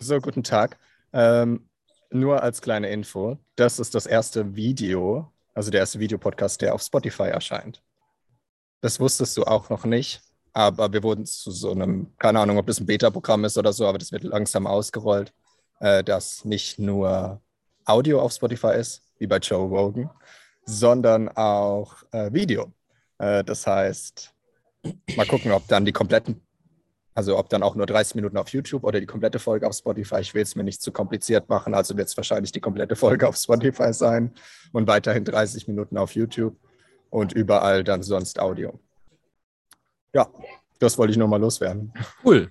So, guten Tag. Ähm, nur als kleine Info, das ist das erste Video, also der erste Videopodcast, der auf Spotify erscheint. Das wusstest du auch noch nicht, aber wir wurden zu so einem, keine Ahnung, ob das ein Beta-Programm ist oder so, aber das wird langsam ausgerollt, äh, dass nicht nur Audio auf Spotify ist, wie bei Joe Rogan, sondern auch äh, Video. Äh, das heißt, mal gucken, ob dann die kompletten also ob dann auch nur 30 Minuten auf YouTube oder die komplette Folge auf Spotify. Ich will es mir nicht zu kompliziert machen, also wird es wahrscheinlich die komplette Folge auf Spotify sein und weiterhin 30 Minuten auf YouTube und überall dann sonst Audio. Ja, das wollte ich nur mal loswerden. Cool.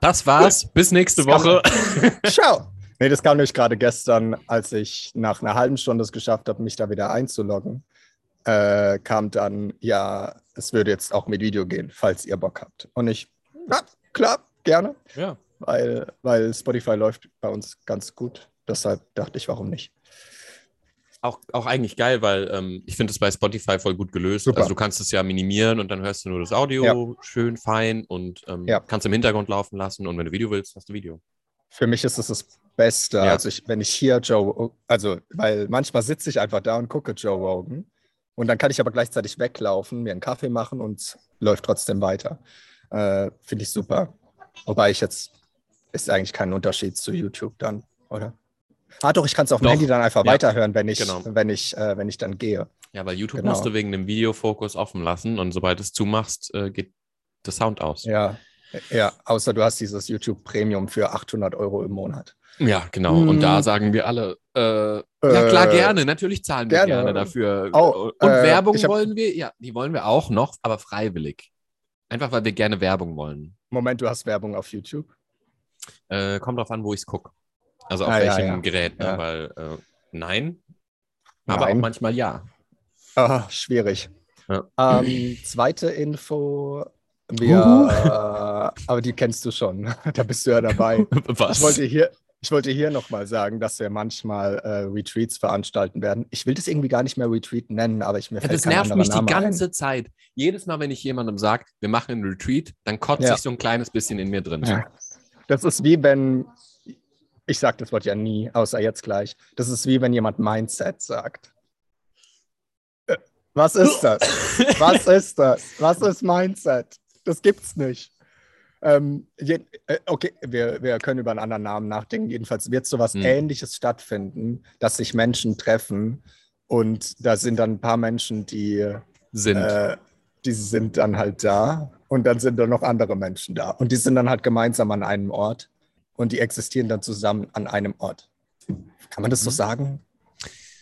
Das war's. Cool. Bis nächste Woche. Ciao. Nee, das kam nämlich gerade gestern, als ich nach einer halben Stunde es geschafft habe, mich da wieder einzuloggen. Äh, kam dann, ja, es würde jetzt auch mit Video gehen, falls ihr Bock habt. Und ich, ja, klar, gerne. Ja. Weil, weil Spotify läuft bei uns ganz gut. Deshalb dachte ich, warum nicht? Auch, auch eigentlich geil, weil ähm, ich finde es bei Spotify voll gut gelöst. Super. Also du kannst es ja minimieren und dann hörst du nur das Audio ja. schön fein und ähm, ja. kannst im Hintergrund laufen lassen und wenn du Video willst, hast du Video. Für mich ist es das Beste. Ja. Also ich, wenn ich hier Joe, also weil manchmal sitze ich einfach da und gucke Joe Rogan und dann kann ich aber gleichzeitig weglaufen, mir einen Kaffee machen und läuft trotzdem weiter. Äh, Finde ich super. Wobei ich jetzt, ist eigentlich kein Unterschied zu YouTube dann, oder? Ah, doch, ich kann es auf dem Handy dann einfach ja, weiterhören, wenn ich, genau. wenn, ich, äh, wenn ich dann gehe. Ja, weil YouTube genau. musst du wegen dem Videofokus offen lassen und sobald du es zumachst, äh, geht der Sound aus. Ja, ja, außer du hast dieses YouTube Premium für 800 Euro im Monat. Ja, genau. Hm. Und da hm. sagen wir alle, äh, ja klar, äh, gerne. Natürlich zahlen wir gerne, gerne dafür. Oh, und äh, Werbung wollen wir, ja, die wollen wir auch noch, aber freiwillig. Einfach, weil wir gerne Werbung wollen. Moment, du hast Werbung auf YouTube? Äh, kommt drauf an, wo ich es gucke. Also auf ah, welchem ja, ja. Gerät, ne? ja. weil äh, nein, aber nein. auch manchmal ja. Ah, schwierig. Ähm, zweite Info. Wir, äh, aber die kennst du schon. da bist du ja dabei. Was? Ich wollte hier, ich wollte hier nochmal sagen, dass wir manchmal äh, Retreats veranstalten werden. Ich will das irgendwie gar nicht mehr Retreat nennen, aber ich mir ja, Das nervt mich Name die ganze ein. Zeit. Jedes Mal, wenn ich jemandem sage, wir machen einen Retreat, dann kotzt ja. sich so ein kleines bisschen in mir drin. Ja. Das ist wie wenn, ich sage das Wort ja nie, außer jetzt gleich. Das ist wie wenn jemand Mindset sagt. Äh, was ist das? Was ist das? Was ist Mindset? Das gibt's nicht. Ähm, je, äh, okay, wir, wir können über einen anderen Namen nachdenken. Jedenfalls wird sowas hm. Ähnliches stattfinden, dass sich Menschen treffen und da sind dann ein paar Menschen, die sind. Äh, die sind dann halt da und dann sind da noch andere Menschen da und die sind dann halt gemeinsam an einem Ort und die existieren dann zusammen an einem Ort. Kann man das so mhm. sagen?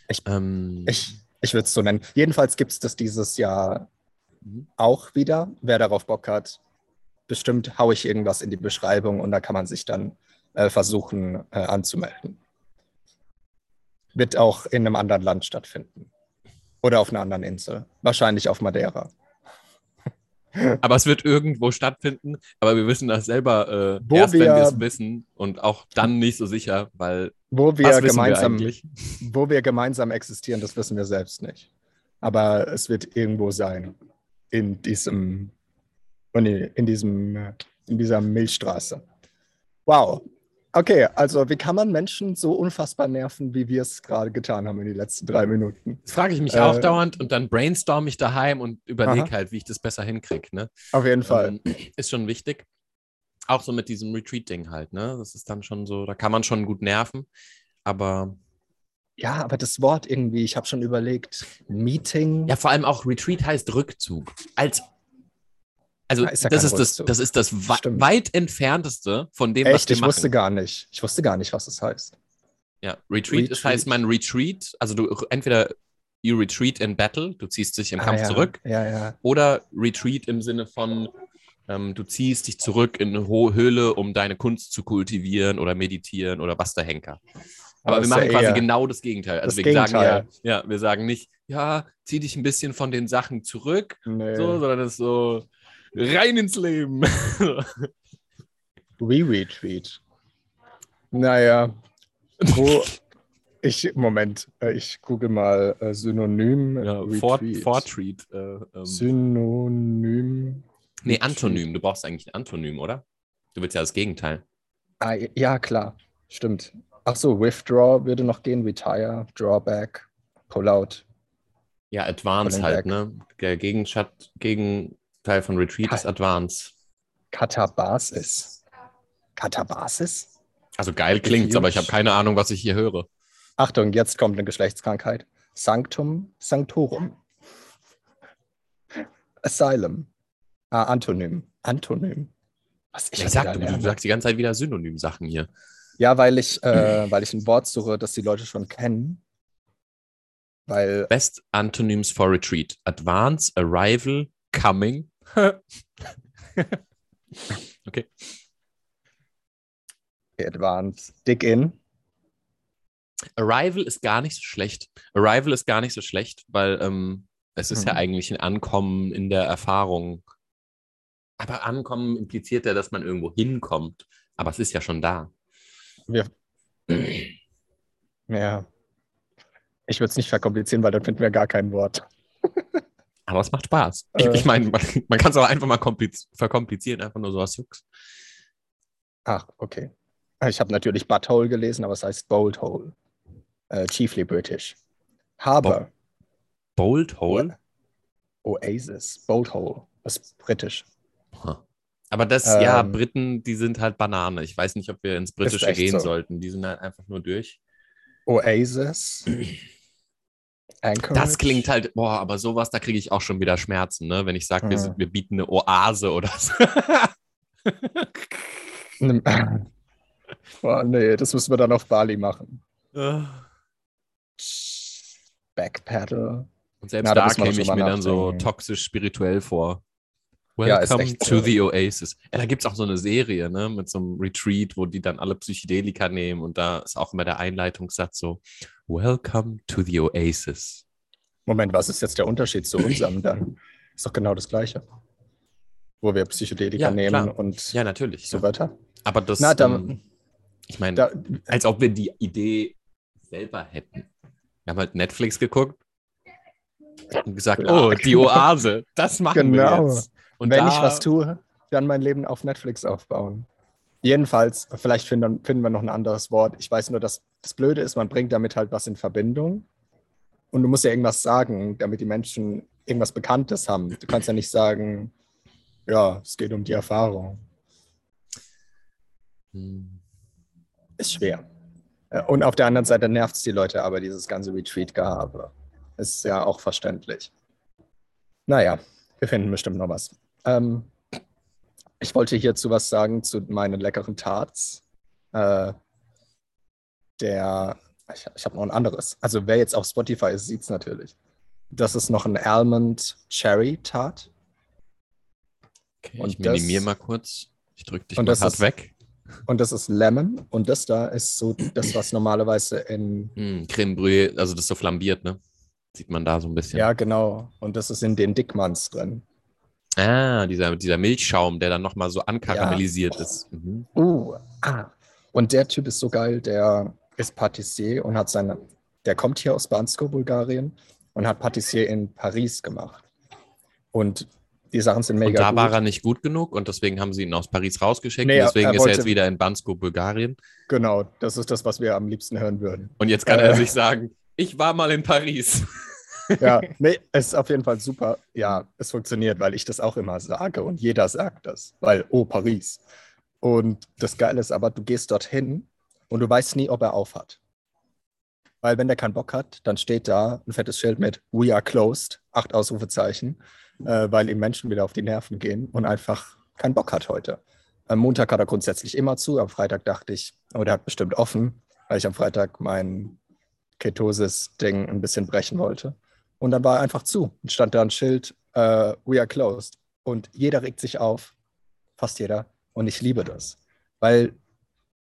Ich, ähm. ich, ich würde es so nennen. Jedenfalls gibt es das dieses Jahr mhm. auch wieder. Wer darauf Bock hat, bestimmt haue ich irgendwas in die Beschreibung und da kann man sich dann äh, versuchen äh, anzumelden. Wird auch in einem anderen Land stattfinden. Oder auf einer anderen Insel. Wahrscheinlich auf Madeira. Aber es wird irgendwo stattfinden, aber wir wissen das selber äh, erst, wir, wenn wir es wissen und auch dann nicht so sicher, weil wo wir gemeinsam, wir wo wir gemeinsam existieren, das wissen wir selbst nicht. Aber es wird irgendwo sein in diesem Nee, in, diesem, in dieser Milchstraße. Wow. Okay, also wie kann man Menschen so unfassbar nerven, wie wir es gerade getan haben in den letzten drei Minuten? Das frage ich mich äh, auch dauernd und dann brainstorm ich daheim und überlege halt, wie ich das besser hinkriege. Ne? Auf jeden Fall. Ähm, ist schon wichtig. Auch so mit diesem Retreat-Ding halt, ne? Das ist dann schon so, da kann man schon gut nerven, aber ja, aber das Wort irgendwie, ich habe schon überlegt, Meeting. Ja, vor allem auch Retreat heißt Rückzug. Als also ist ja das, ist das, das ist das Stimmt. weit entfernteste von dem, Echt? was wir ich machen. Ich wusste gar nicht. Ich wusste gar nicht, was das heißt. Ja, Retreat, Retreat. Das heißt man Retreat, also du entweder you retreat in battle, du ziehst dich im ah, Kampf ja. zurück, ja, ja. oder Retreat im Sinne von ähm, du ziehst dich zurück in eine Höhle, um deine Kunst zu kultivieren oder meditieren oder was der Henker. Aber, Aber wir machen quasi genau das Gegenteil. Also das wir Gegenteil. sagen ja, ja, wir sagen nicht, ja, zieh dich ein bisschen von den Sachen zurück, nee. so, sondern es ist so, rein ins Leben. Re-Retweet. Naja, wo. Ich, Moment, äh, ich google mal äh, Synonym. Ja, Vortreat. Äh, ähm. Synonym. Nee, Antonym. Du brauchst eigentlich ein Antonym, oder? Du willst ja das Gegenteil. Ah, ja, klar. Stimmt. Ach so, Withdraw würde noch gehen, Retire, Drawback, Pullout. Ja, Advance halt, ne? Der Gegenschat Gegenteil von Retreat Kat ist Advance. Katabasis. Katabasis? Also geil klingt's, aber ich habe keine Ahnung, was ich hier höre. Achtung, jetzt kommt eine Geschlechtskrankheit. Sanctum Sanctorum. Asylum. Ah, Antonym. Antonym. Was ich, ich sag, du, du, sagst die ganze Zeit wieder Synonym-Sachen hier. Ja, weil ich, äh, weil ich ein Wort suche, das die Leute schon kennen. Weil Best Antonyms for Retreat. Advance, Arrival, Coming. okay. Advance, Dig in. Arrival ist gar nicht so schlecht. Arrival ist gar nicht so schlecht, weil ähm, es ist mhm. ja eigentlich ein Ankommen in der Erfahrung. Aber Ankommen impliziert ja, dass man irgendwo hinkommt. Aber es ist ja schon da. Wir, ja. Ich würde es nicht verkomplizieren, weil dann finden wir gar kein Wort. Aber es macht Spaß. Äh, ich, ich meine, man, man kann es auch einfach mal verkomplizieren, einfach nur so was Jux. Ach, okay. Ich habe natürlich Butthole gelesen, aber es heißt Bold Hole. Uh, chiefly British. Harbor. Bo Bold Hole? Oasis. Bold Hole. Das ist britisch. Aber das, ähm, ja, Briten, die sind halt Banane. Ich weiß nicht, ob wir ins Britische gehen so. sollten. Die sind halt einfach nur durch. Oasis. Anchorage. Das klingt halt, boah, aber sowas, da kriege ich auch schon wieder Schmerzen, ne? Wenn ich sage, mhm. wir, wir, bieten eine Oase oder so. boah, nee, das müssen wir dann auf Bali machen. Backpedal. Und selbst Na, da käme ich mir dann so toxisch spirituell vor. Welcome ja, to the Oasis. Ja, da gibt es auch so eine Serie, ne, mit so einem Retreat, wo die dann alle Psychedelika nehmen und da ist auch immer der Einleitungssatz so: Welcome to the Oasis. Moment, was ist jetzt der Unterschied zu unserem dann? Ist doch genau das Gleiche. Wo wir Psychedelika ja, nehmen klar. und ja, natürlich, so weiter. Aber das, Na, dann, ähm, ich meine, als ob wir die Idee selber hätten. Wir haben halt Netflix geguckt und gesagt, oh, die Oase, das machen genau. wir jetzt. Und wenn ich was tue, dann mein Leben auf Netflix aufbauen. Jedenfalls, vielleicht finden, finden wir noch ein anderes Wort. Ich weiß nur, dass das Blöde ist, man bringt damit halt was in Verbindung. Und du musst ja irgendwas sagen, damit die Menschen irgendwas Bekanntes haben. Du kannst ja nicht sagen, ja, es geht um die Erfahrung. Hm. Ist schwer. Äh, und auf der anderen Seite nervt es die Leute aber, dieses ganze Retreat-Gehabe. Ist ja auch verständlich. Naja, wir finden bestimmt noch was. Ähm, ich wollte hierzu was sagen zu meinen leckeren Tarts. Äh, der, ich, ich habe noch ein anderes. Also wer jetzt auf Spotify ist, sieht es natürlich. Das ist noch ein Almond Cherry Tart. Okay, und ich minimiere mal kurz. Ich drücke dich mal hart weg. Und das ist Lemon. Und das da ist so das, was normalerweise in. Mm, Creme Brûlée, also das ist so flambiert, ne? Sieht man da so ein bisschen. Ja, genau. Und das ist in den Dickmanns drin. Ah, dieser, dieser Milchschaum, der dann nochmal so ankaramellisiert ja. ist. Mhm. Uh, ah. Und der Typ ist so geil, der ist Patissier und hat seine, der kommt hier aus Bansko, Bulgarien und hat Patissier in Paris gemacht. Und die Sachen sind mega. Und da gut. war er nicht gut genug und deswegen haben sie ihn aus Paris rausgeschickt. Nee, deswegen er ist er jetzt wieder in Bansko, Bulgarien. Genau, das ist das, was wir am liebsten hören würden. Und jetzt kann äh, er sich sagen, ich war mal in Paris. Ja, nee, es ist auf jeden Fall super. Ja, es funktioniert, weil ich das auch immer sage und jeder sagt das, weil, oh, Paris. Und das Geile ist aber, du gehst dorthin und du weißt nie, ob er aufhat. Weil wenn der keinen Bock hat, dann steht da ein fettes Schild mit We are closed, acht Ausrufezeichen, äh, weil ihm Menschen wieder auf die Nerven gehen und einfach keinen Bock hat heute. Am Montag hat er grundsätzlich immer zu, am Freitag dachte ich, oh, der hat bestimmt offen, weil ich am Freitag mein Ketosis-Ding ein bisschen brechen wollte. Und dann war er einfach zu und stand da ein Schild, uh, we are closed. Und jeder regt sich auf, fast jeder. Und ich liebe das. Weil,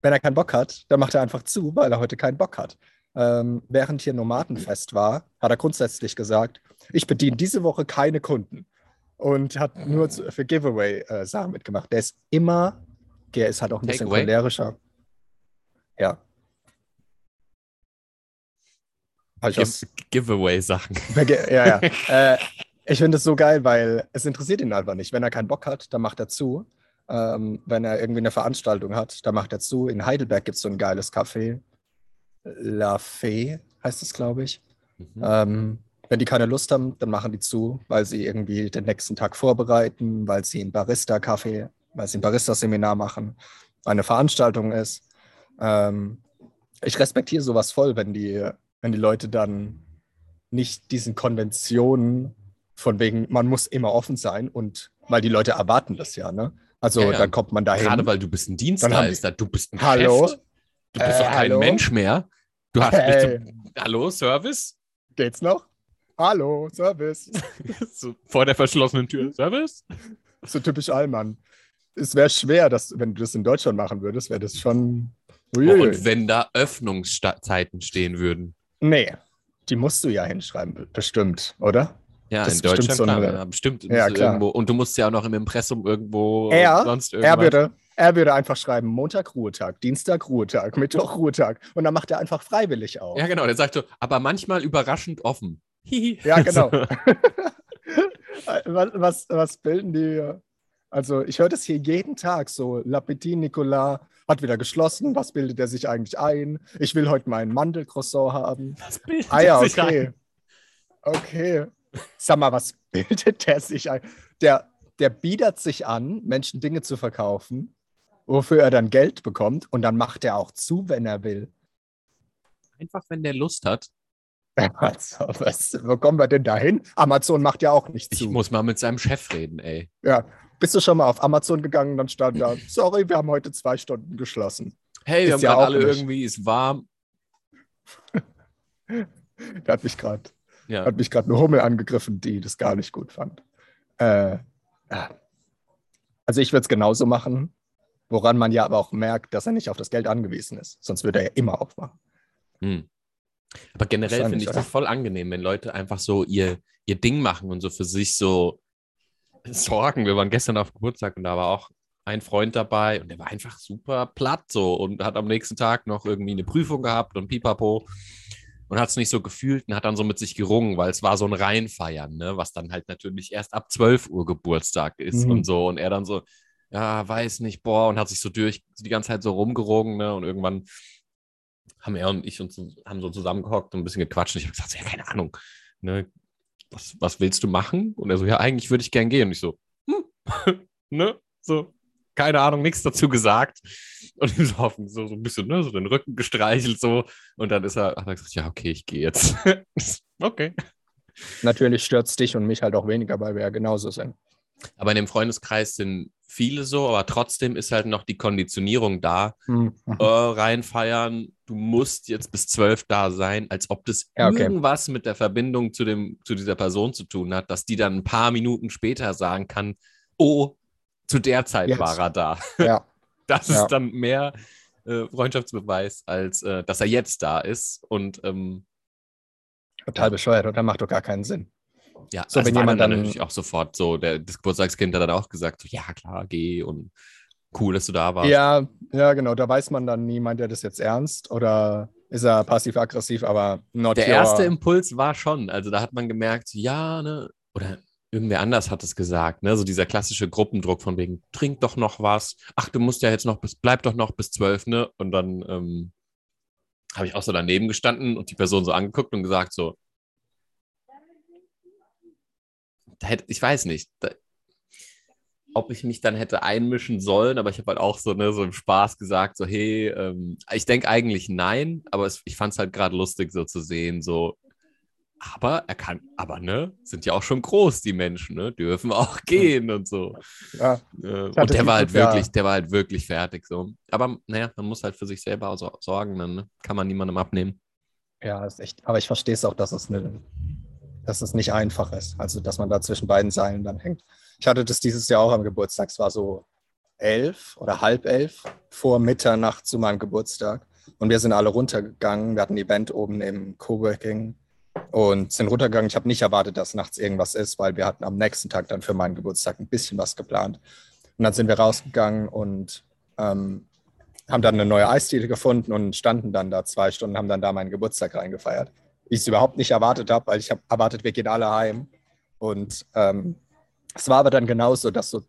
wenn er keinen Bock hat, dann macht er einfach zu, weil er heute keinen Bock hat. Ähm, während hier Nomadenfest war, hat er grundsätzlich gesagt, ich bediene diese Woche keine Kunden. Und hat nur für Giveaway-Sachen äh, mitgemacht. Der ist immer, der ist halt auch ein bisschen cholerischer. Ja, Give, Giveaway-Sachen. Ja, ja. äh, ich finde es so geil, weil es interessiert ihn einfach nicht. Wenn er keinen Bock hat, dann macht er zu. ähm, wenn er irgendwie eine Veranstaltung hat, da macht er zu. In Heidelberg gibt es so ein geiles Café. La Fee heißt es, glaube ich. Mhm. Ähm, wenn die keine Lust haben, dann machen die zu, weil sie irgendwie den nächsten Tag vorbereiten, weil sie ein Barista-Café, weil sie ein Barista-Seminar machen, eine Veranstaltung ist. Ähm, ich respektiere sowas voll, wenn die, wenn die Leute dann nicht diesen Konventionen von wegen, man muss immer offen sein und weil die Leute erwarten das ja, ne? Also ja, ja. dann kommt man dahin. Gerade weil du bist ein Dienstleister, du bist ein Hallo? Geschäft. Du bist äh, doch kein hallo? Mensch mehr. Du hast hey. Hallo, Service? Geht's noch? Hallo, Service. so, vor der verschlossenen Tür. Service? So typisch Allmann. Es wäre schwer, dass, wenn du das in Deutschland machen würdest, wäre das schon. Uiuiui. Und wenn da Öffnungszeiten stehen würden. Nee, die musst du ja hinschreiben, bestimmt, oder? Ja, das in Deutschland, so klar, ja, bestimmt. Ja, klar. Irgendwo. Und du musst ja auch noch im Impressum irgendwo er, sonst irgendwas. Er würde, er würde einfach schreiben, Montag Ruhetag, Dienstag Ruhetag, Mittwoch Ruhetag. Und dann macht er einfach freiwillig auf. Ja, genau. Der sagt so, aber manchmal überraschend offen. ja, genau. was, was, was bilden die? Also ich höre das hier jeden Tag so. Lapetit Nicolas hat wieder geschlossen. Was bildet er sich eigentlich ein? Ich will heute meinen Mandelcroissant haben. Was bildet ah ja, okay. Okay. Sag mal, was bildet der sich ein? Der, der biedert sich an, Menschen Dinge zu verkaufen, wofür er dann Geld bekommt und dann macht er auch zu, wenn er will. Einfach, wenn der Lust hat. Also, was, wo kommen wir denn dahin? Amazon macht ja auch nichts zu. Ich muss mal mit seinem Chef reden, ey. Ja. Bist du schon mal auf Amazon gegangen? Dann stand da, sorry, wir haben heute zwei Stunden geschlossen. Hey, wir Ist haben ja alle nicht. irgendwie, ist warm. der hat mich gerade ja. hat mich gerade eine Hummel angegriffen, die das gar nicht gut fand. Äh, also ich würde es genauso machen, woran man ja aber auch merkt, dass er nicht auf das Geld angewiesen ist. Sonst würde er ja immer aufmachen. Hm. Aber generell finde ich das voll angenehm, wenn Leute einfach so ihr, ihr Ding machen und so für sich so sorgen. Wir waren gestern auf Geburtstag und da war auch ein Freund dabei und der war einfach super platt so und hat am nächsten Tag noch irgendwie eine Prüfung gehabt und pipapo und hat es nicht so gefühlt und hat dann so mit sich gerungen, weil es war so ein Reinfeiern, ne? was dann halt natürlich erst ab 12 Uhr Geburtstag ist mhm. und so. Und er dann so, ja, weiß nicht, boah, und hat sich so durch die ganze Zeit so rumgerungen, ne? Und irgendwann haben er und ich uns haben so zusammengehockt und ein bisschen gequatscht. Und ich habe gesagt, ja, keine Ahnung, ne? Was, was willst du machen? Und er so, ja, eigentlich würde ich gern gehen. Und ich so, hm, ne? So, keine Ahnung, nichts dazu gesagt. Und ihm so, so, so ein bisschen, ne, so den Rücken gestreichelt so. Und dann ist er, hat er gesagt, ja, okay, ich gehe jetzt. okay. Natürlich stört es dich und mich halt auch weniger, weil wir ja genauso sind. Aber in dem Freundeskreis sind viele so, aber trotzdem ist halt noch die Konditionierung da. Mhm. Äh, reinfeiern, du musst jetzt bis zwölf da sein, als ob das ja, okay. irgendwas mit der Verbindung zu, dem, zu dieser Person zu tun hat, dass die dann ein paar Minuten später sagen kann, oh, zu der Zeit Jetzt. war er da. Ja. Das ja. ist dann mehr äh, Freundschaftsbeweis, als äh, dass er jetzt da ist. Und ähm, total bescheuert, oder? Macht doch gar keinen Sinn. Ja, so, wenn jemand dann, dann natürlich auch sofort so, der, das Geburtstagskind hat dann auch gesagt, so, ja klar, geh und cool, dass du da warst. Ja, ja, genau, da weiß man dann nie, meint er das jetzt ernst oder ist er passiv-aggressiv, aber not Der erste Impuls war schon, also da hat man gemerkt, ja, ne, oder irgendwer anders hat es gesagt, ne? So dieser klassische Gruppendruck von wegen, trink doch noch was. Ach, du musst ja jetzt noch bis, bleib doch noch bis zwölf, ne? Und dann ähm, habe ich auch so daneben gestanden und die Person so angeguckt und gesagt so, hätte, ich weiß nicht, da, ob ich mich dann hätte einmischen sollen, aber ich habe halt auch so, ne, so im Spaß gesagt, so, hey, ähm, ich denke eigentlich nein, aber es, ich fand es halt gerade lustig, so zu sehen, so, aber er kann, aber ne, sind ja auch schon groß, die Menschen, ne? Dürfen auch gehen und so. Ja. Äh, und der war halt wirklich, der war halt wirklich fertig so. Aber naja, man muss halt für sich selber sorgen, dann ne? kann man niemandem abnehmen. Ja, ist echt. Aber ich verstehe es auch, dass es, ne, dass es nicht einfach ist. Also, dass man da zwischen beiden Seilen dann hängt. Ich hatte das dieses Jahr auch am Geburtstag. Es war so elf oder halb elf vor Mitternacht zu meinem Geburtstag. Und wir sind alle runtergegangen. Wir hatten ein Event oben im Coworking und sind runtergegangen. Ich habe nicht erwartet, dass nachts irgendwas ist, weil wir hatten am nächsten Tag dann für meinen Geburtstag ein bisschen was geplant. Und dann sind wir rausgegangen und ähm, haben dann eine neue Eisdiele gefunden und standen dann da zwei Stunden, haben dann da meinen Geburtstag reingefeiert. Ich es überhaupt nicht erwartet habe, weil ich habe erwartet, wir gehen alle heim. Und ähm, es war aber dann genauso, dass so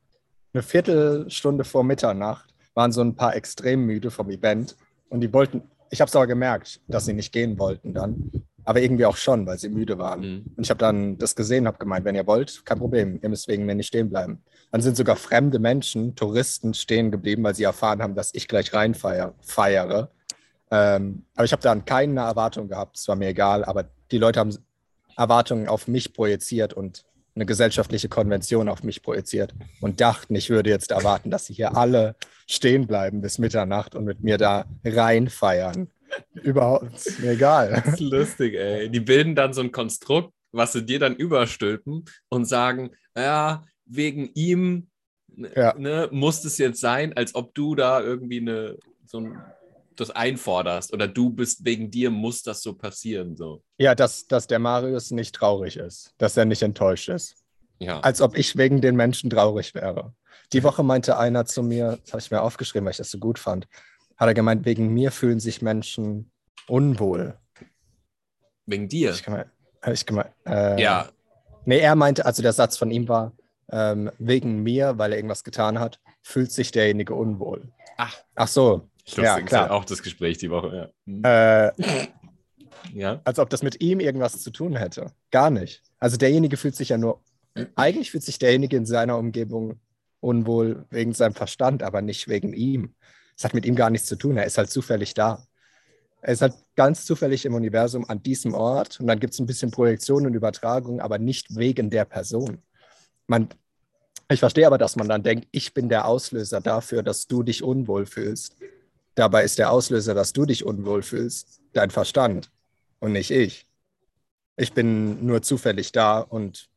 eine Viertelstunde vor Mitternacht waren so ein paar extrem müde vom Event und die wollten, ich habe es aber gemerkt, dass sie nicht gehen wollten dann, aber irgendwie auch schon, weil sie müde waren. Mhm. Und ich habe dann das gesehen, habe gemeint, wenn ihr wollt, kein Problem, ihr müsst wegen mir nicht stehen bleiben. Dann sind sogar fremde Menschen, Touristen stehen geblieben, weil sie erfahren haben, dass ich gleich reinfeiere. Ähm, aber ich habe dann keine Erwartung gehabt, es war mir egal, aber die Leute haben Erwartungen auf mich projiziert und eine gesellschaftliche Konvention auf mich projiziert und dachten, ich würde jetzt erwarten, dass sie hier alle stehen bleiben bis Mitternacht und mit mir da reinfeiern. Überhaupt mir egal. Das ist lustig, ey. Die bilden dann so ein Konstrukt, was sie dir dann überstülpen und sagen, ja, wegen ihm ja. ne, muss es jetzt sein, als ob du da irgendwie eine, so ein, das einforderst oder du bist wegen dir muss das so passieren. So. Ja, dass, dass der Marius nicht traurig ist, dass er nicht enttäuscht ist. Ja. Als ob ich wegen den Menschen traurig wäre. Die Woche meinte einer zu mir, das habe ich mir aufgeschrieben, weil ich das so gut fand, hat er gemeint, wegen mir fühlen sich Menschen unwohl. Wegen dir? Ich gemeint, ich gemeint, äh, ja. Nee, er meinte, also der Satz von ihm war, ähm, wegen mir, weil er irgendwas getan hat, fühlt sich derjenige unwohl. Ach. Ach so. Lustig, ja, klar. auch das Gespräch die Woche, ja. Mhm. Äh, ja. Als ob das mit ihm irgendwas zu tun hätte. Gar nicht. Also derjenige fühlt sich ja nur, eigentlich fühlt sich derjenige in seiner Umgebung unwohl wegen seinem Verstand, aber nicht wegen ihm. Es hat mit ihm gar nichts zu tun. Er ist halt zufällig da. Er ist halt ganz zufällig im Universum an diesem Ort und dann gibt es ein bisschen Projektion und Übertragung, aber nicht wegen der Person. Man, ich verstehe aber, dass man dann denkt, ich bin der Auslöser dafür, dass du dich unwohl fühlst. Dabei ist der Auslöser, dass du dich unwohl fühlst, dein Verstand und nicht ich. Ich bin nur zufällig da und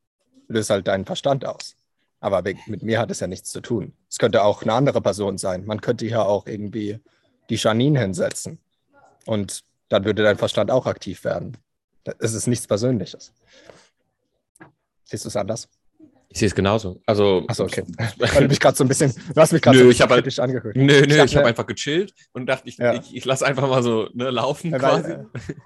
löse halt deinen Verstand aus. Aber mit mir hat es ja nichts zu tun. Es könnte auch eine andere Person sein. Man könnte hier auch irgendwie die Janine hinsetzen. Und dann würde dein Verstand auch aktiv werden. Es ist nichts Persönliches. Siehst du es anders? Ich sehe es genauso. Also, Achso, okay. Weil du mich gerade so ein bisschen, du hast mich gerade so ein halt kritisch angehört. Nö, nö, ich, ich habe einfach gechillt und dachte, ich, ja. ich, ich lasse einfach mal so ne, laufen ja, quasi. Äh,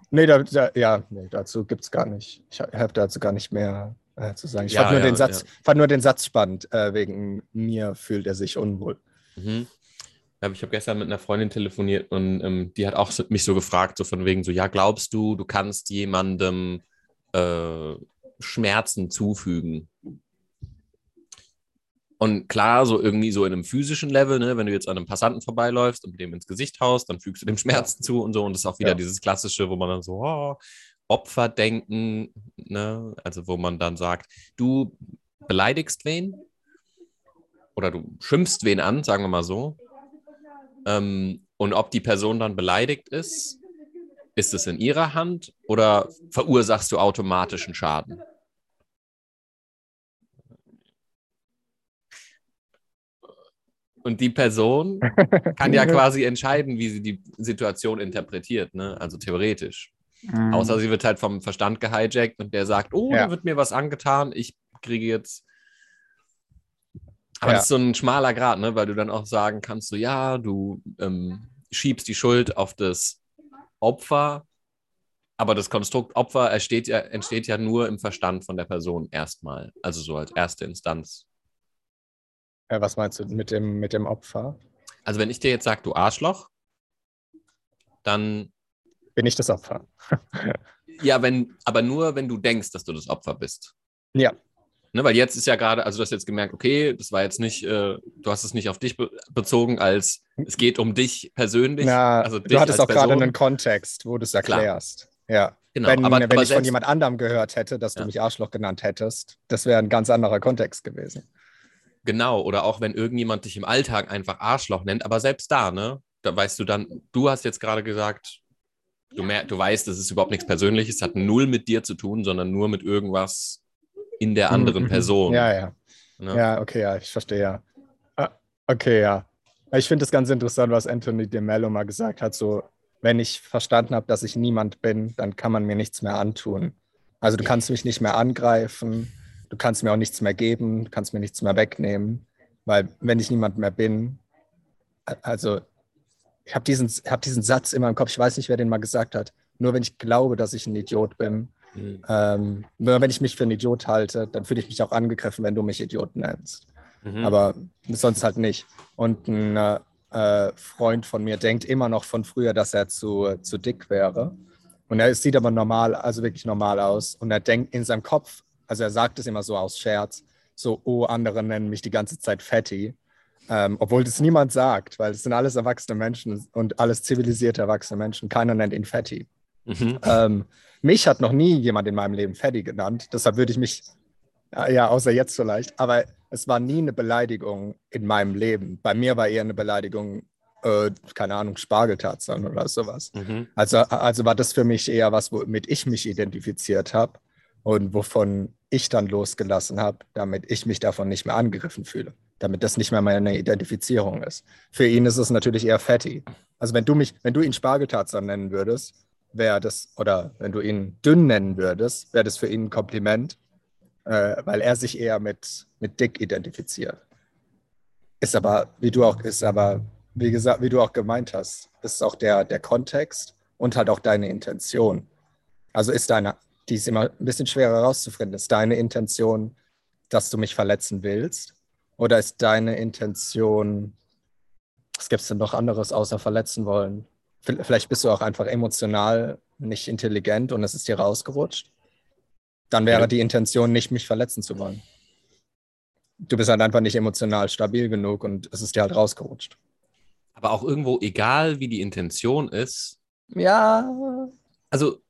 nee, da, da, ja, nee, dazu gibt es gar nicht. Ich habe dazu gar nicht mehr äh, zu sagen. Ich ja, fand, nur den Satz, fand nur den Satz spannend. Äh, wegen mir fühlt er sich unwohl. Mhm. Ich habe gestern mit einer Freundin telefoniert und ähm, die hat auch mich so gefragt, so von wegen so, ja, glaubst du, du kannst jemandem äh, Schmerzen zufügen? Und klar, so irgendwie so in einem physischen Level, ne, wenn du jetzt an einem Passanten vorbeiläufst und mit dem ins Gesicht haust, dann fügst du dem Schmerzen zu und so. Und das ist auch wieder ja. dieses Klassische, wo man dann so, oh, Opferdenken, ne? also wo man dann sagt, du beleidigst wen oder du schimpfst wen an, sagen wir mal so. Ähm, und ob die Person dann beleidigt ist, ist es in ihrer Hand oder verursachst du automatischen Schaden? Und die Person kann ja quasi entscheiden, wie sie die Situation interpretiert, ne? also theoretisch. Mhm. Außer sie wird halt vom Verstand gehijackt und der sagt, oh, ja. da wird mir was angetan, ich kriege jetzt. Aber ja. das ist so ein schmaler Grad, ne? weil du dann auch sagen kannst, so ja, du ähm, schiebst die Schuld auf das Opfer, aber das Konstrukt Opfer entsteht ja, entsteht ja nur im Verstand von der Person erstmal, also so als erste Instanz. Ja, was meinst du mit dem, mit dem Opfer? Also wenn ich dir jetzt sage, du Arschloch, dann bin ich das Opfer. ja, wenn, aber nur, wenn du denkst, dass du das Opfer bist. Ja. Ne, weil jetzt ist ja gerade, also du hast jetzt gemerkt, okay, das war jetzt nicht, äh, du hast es nicht auf dich be bezogen, als es geht um dich persönlich. Ja, also du hattest auch gerade einen Kontext, wo du es erklärst. Klar. Ja. Genau, wenn, aber, wenn aber ich von jemand anderem gehört hätte, dass du ja. mich Arschloch genannt hättest, das wäre ein ganz anderer Kontext gewesen. Genau, oder auch wenn irgendjemand dich im Alltag einfach Arschloch nennt, aber selbst da, ne, da weißt du dann, du hast jetzt gerade gesagt, Du, mer du weißt, das ist überhaupt nichts Persönliches, hat null mit dir zu tun, sondern nur mit irgendwas in der anderen mhm. Person. Ja, ja. Ne? Ja, okay, ja, ich verstehe, ja. Ah, okay, ja. Ich finde es ganz interessant, was Anthony de Mello mal gesagt hat, so, wenn ich verstanden habe, dass ich niemand bin, dann kann man mir nichts mehr antun. Also du kannst mich nicht mehr angreifen, du kannst mir auch nichts mehr geben, du kannst mir nichts mehr wegnehmen, weil wenn ich niemand mehr bin, also ich habe diesen, hab diesen Satz immer im Kopf, ich weiß nicht, wer den mal gesagt hat. Nur wenn ich glaube, dass ich ein Idiot bin, mhm. ähm, nur wenn ich mich für einen Idiot halte, dann fühle ich mich auch angegriffen, wenn du mich Idiot nennst. Mhm. Aber sonst halt nicht. Und ein äh, Freund von mir denkt immer noch von früher, dass er zu, zu dick wäre. Und er sieht aber normal, also wirklich normal aus. Und er denkt in seinem Kopf, also er sagt es immer so aus Scherz, so, oh, andere nennen mich die ganze Zeit Fatty. Ähm, obwohl das niemand sagt, weil es sind alles erwachsene Menschen und alles zivilisierte erwachsene Menschen. Keiner nennt ihn Fatty. Mhm. Ähm, mich hat noch nie jemand in meinem Leben Fatty genannt. Deshalb würde ich mich, ja, außer jetzt vielleicht, aber es war nie eine Beleidigung in meinem Leben. Bei mir war eher eine Beleidigung, äh, keine Ahnung, Spargeltarzan oder sowas. Mhm. Also, also war das für mich eher was, womit ich mich identifiziert habe und wovon ich dann losgelassen habe, damit ich mich davon nicht mehr angegriffen fühle, damit das nicht mehr meine Identifizierung ist. Für ihn ist es natürlich eher fatty. Also wenn du mich, wenn du ihn Spargeltarzan nennen würdest, wäre das, oder wenn du ihn dünn nennen würdest, wäre das für ihn ein Kompliment, äh, weil er sich eher mit, mit dick identifiziert. Ist aber, wie du auch, ist aber, wie gesagt, wie du auch gemeint hast, ist auch der, der Kontext und halt auch deine Intention. Also ist deine, die ist immer ein bisschen schwerer herauszufinden, ist deine Intention, dass du mich verletzen willst? Oder ist deine Intention, was gibt es denn noch anderes außer verletzen wollen? Vielleicht bist du auch einfach emotional nicht intelligent und es ist dir rausgerutscht. Dann wäre die Intention nicht, mich verletzen zu wollen. Du bist halt einfach nicht emotional stabil genug und es ist dir halt rausgerutscht. Aber auch irgendwo, egal wie die Intention ist. Ja. Also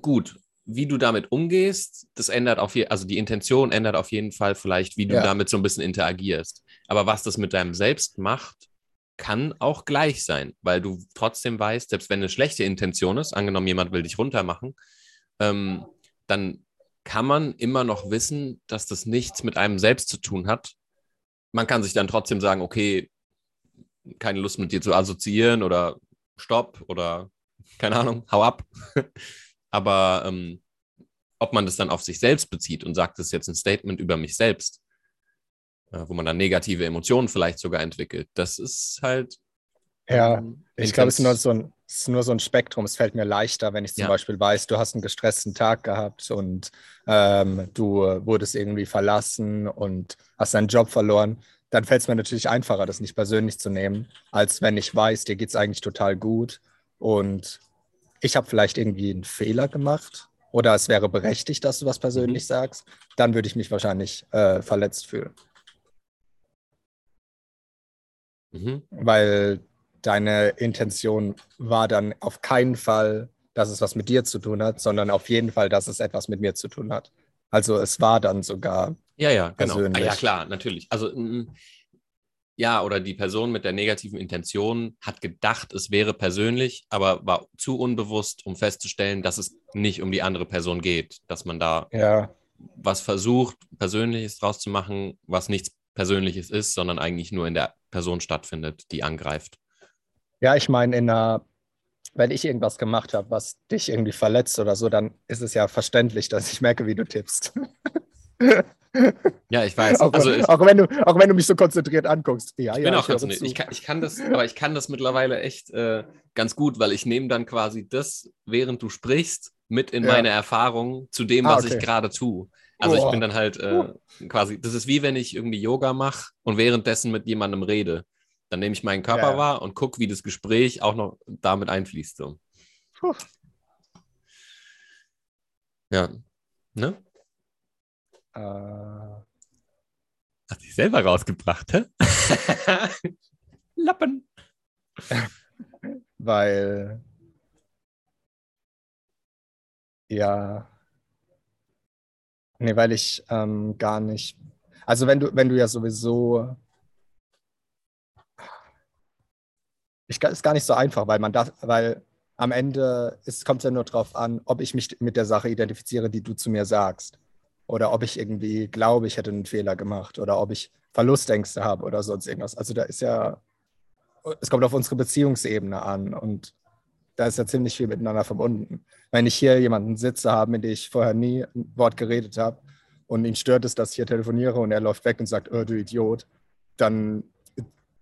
gut, wie du damit umgehst, das ändert auf jeden also die Intention ändert auf jeden Fall vielleicht, wie du ja. damit so ein bisschen interagierst. Aber was das mit deinem Selbst macht, kann auch gleich sein, weil du trotzdem weißt, selbst wenn eine schlechte Intention ist, angenommen jemand will dich runtermachen, ähm, dann kann man immer noch wissen, dass das nichts mit einem selbst zu tun hat. Man kann sich dann trotzdem sagen, okay, keine Lust mit dir zu assoziieren oder stopp oder keine Ahnung, hau ab. Aber ähm, ob man das dann auf sich selbst bezieht und sagt, das ist jetzt ein Statement über mich selbst, äh, wo man dann negative Emotionen vielleicht sogar entwickelt, das ist halt. Ja, ähm, ich glaube, es ist nur, so ein, ist nur so ein Spektrum. Es fällt mir leichter, wenn ich zum ja. Beispiel weiß, du hast einen gestressten Tag gehabt und ähm, du wurdest irgendwie verlassen und hast deinen Job verloren. Dann fällt es mir natürlich einfacher, das nicht persönlich zu nehmen, als wenn ich weiß, dir geht es eigentlich total gut und ich habe vielleicht irgendwie einen Fehler gemacht oder es wäre berechtigt, dass du was persönlich mhm. sagst, dann würde ich mich wahrscheinlich äh, verletzt fühlen. Mhm. Weil deine Intention war dann auf keinen Fall, dass es was mit dir zu tun hat, sondern auf jeden Fall, dass es etwas mit mir zu tun hat. Also es war dann sogar. Ja, ja, genau. Ah, ja, klar, natürlich. Also ja, oder die Person mit der negativen Intention hat gedacht, es wäre persönlich, aber war zu unbewusst, um festzustellen, dass es nicht um die andere Person geht, dass man da ja. was versucht, Persönliches draus zu machen, was nichts Persönliches ist, sondern eigentlich nur in der Person stattfindet, die angreift. Ja, ich meine, in einer, wenn ich irgendwas gemacht habe, was dich irgendwie verletzt oder so, dann ist es ja verständlich, dass ich merke, wie du tippst. Ja, ich weiß. Auch, also ich, auch, wenn du, auch wenn du mich so konzentriert anguckst. Ja, ich bin auch konzentriert. Ich kann, ich kann das, aber ich kann das mittlerweile echt äh, ganz gut, weil ich nehme dann quasi das, während du sprichst, mit in ja. meine Erfahrung zu dem, ah, was okay. ich gerade tue. Also oh. ich bin dann halt äh, quasi, das ist wie wenn ich irgendwie Yoga mache und währenddessen mit jemandem rede. Dann nehme ich meinen Körper ja. wahr und gucke, wie das Gespräch auch noch damit einfließt. So. Ja. Ne? Äh, Hat sich selber rausgebracht, hä? Lappen. Weil, ja, nee, weil ich ähm, gar nicht, also wenn du, wenn du ja sowieso, ich, ist gar nicht so einfach, weil man darf, weil am Ende kommt es ja nur darauf an, ob ich mich mit der Sache identifiziere, die du zu mir sagst oder ob ich irgendwie glaube, ich hätte einen Fehler gemacht oder ob ich Verlustängste habe oder sonst irgendwas. Also da ist ja, es kommt auf unsere Beziehungsebene an und da ist ja ziemlich viel miteinander verbunden. Wenn ich hier jemanden sitze habe, mit dem ich vorher nie ein Wort geredet habe und ihn stört es, dass ich hier telefoniere und er läuft weg und sagt, oh, du Idiot, dann,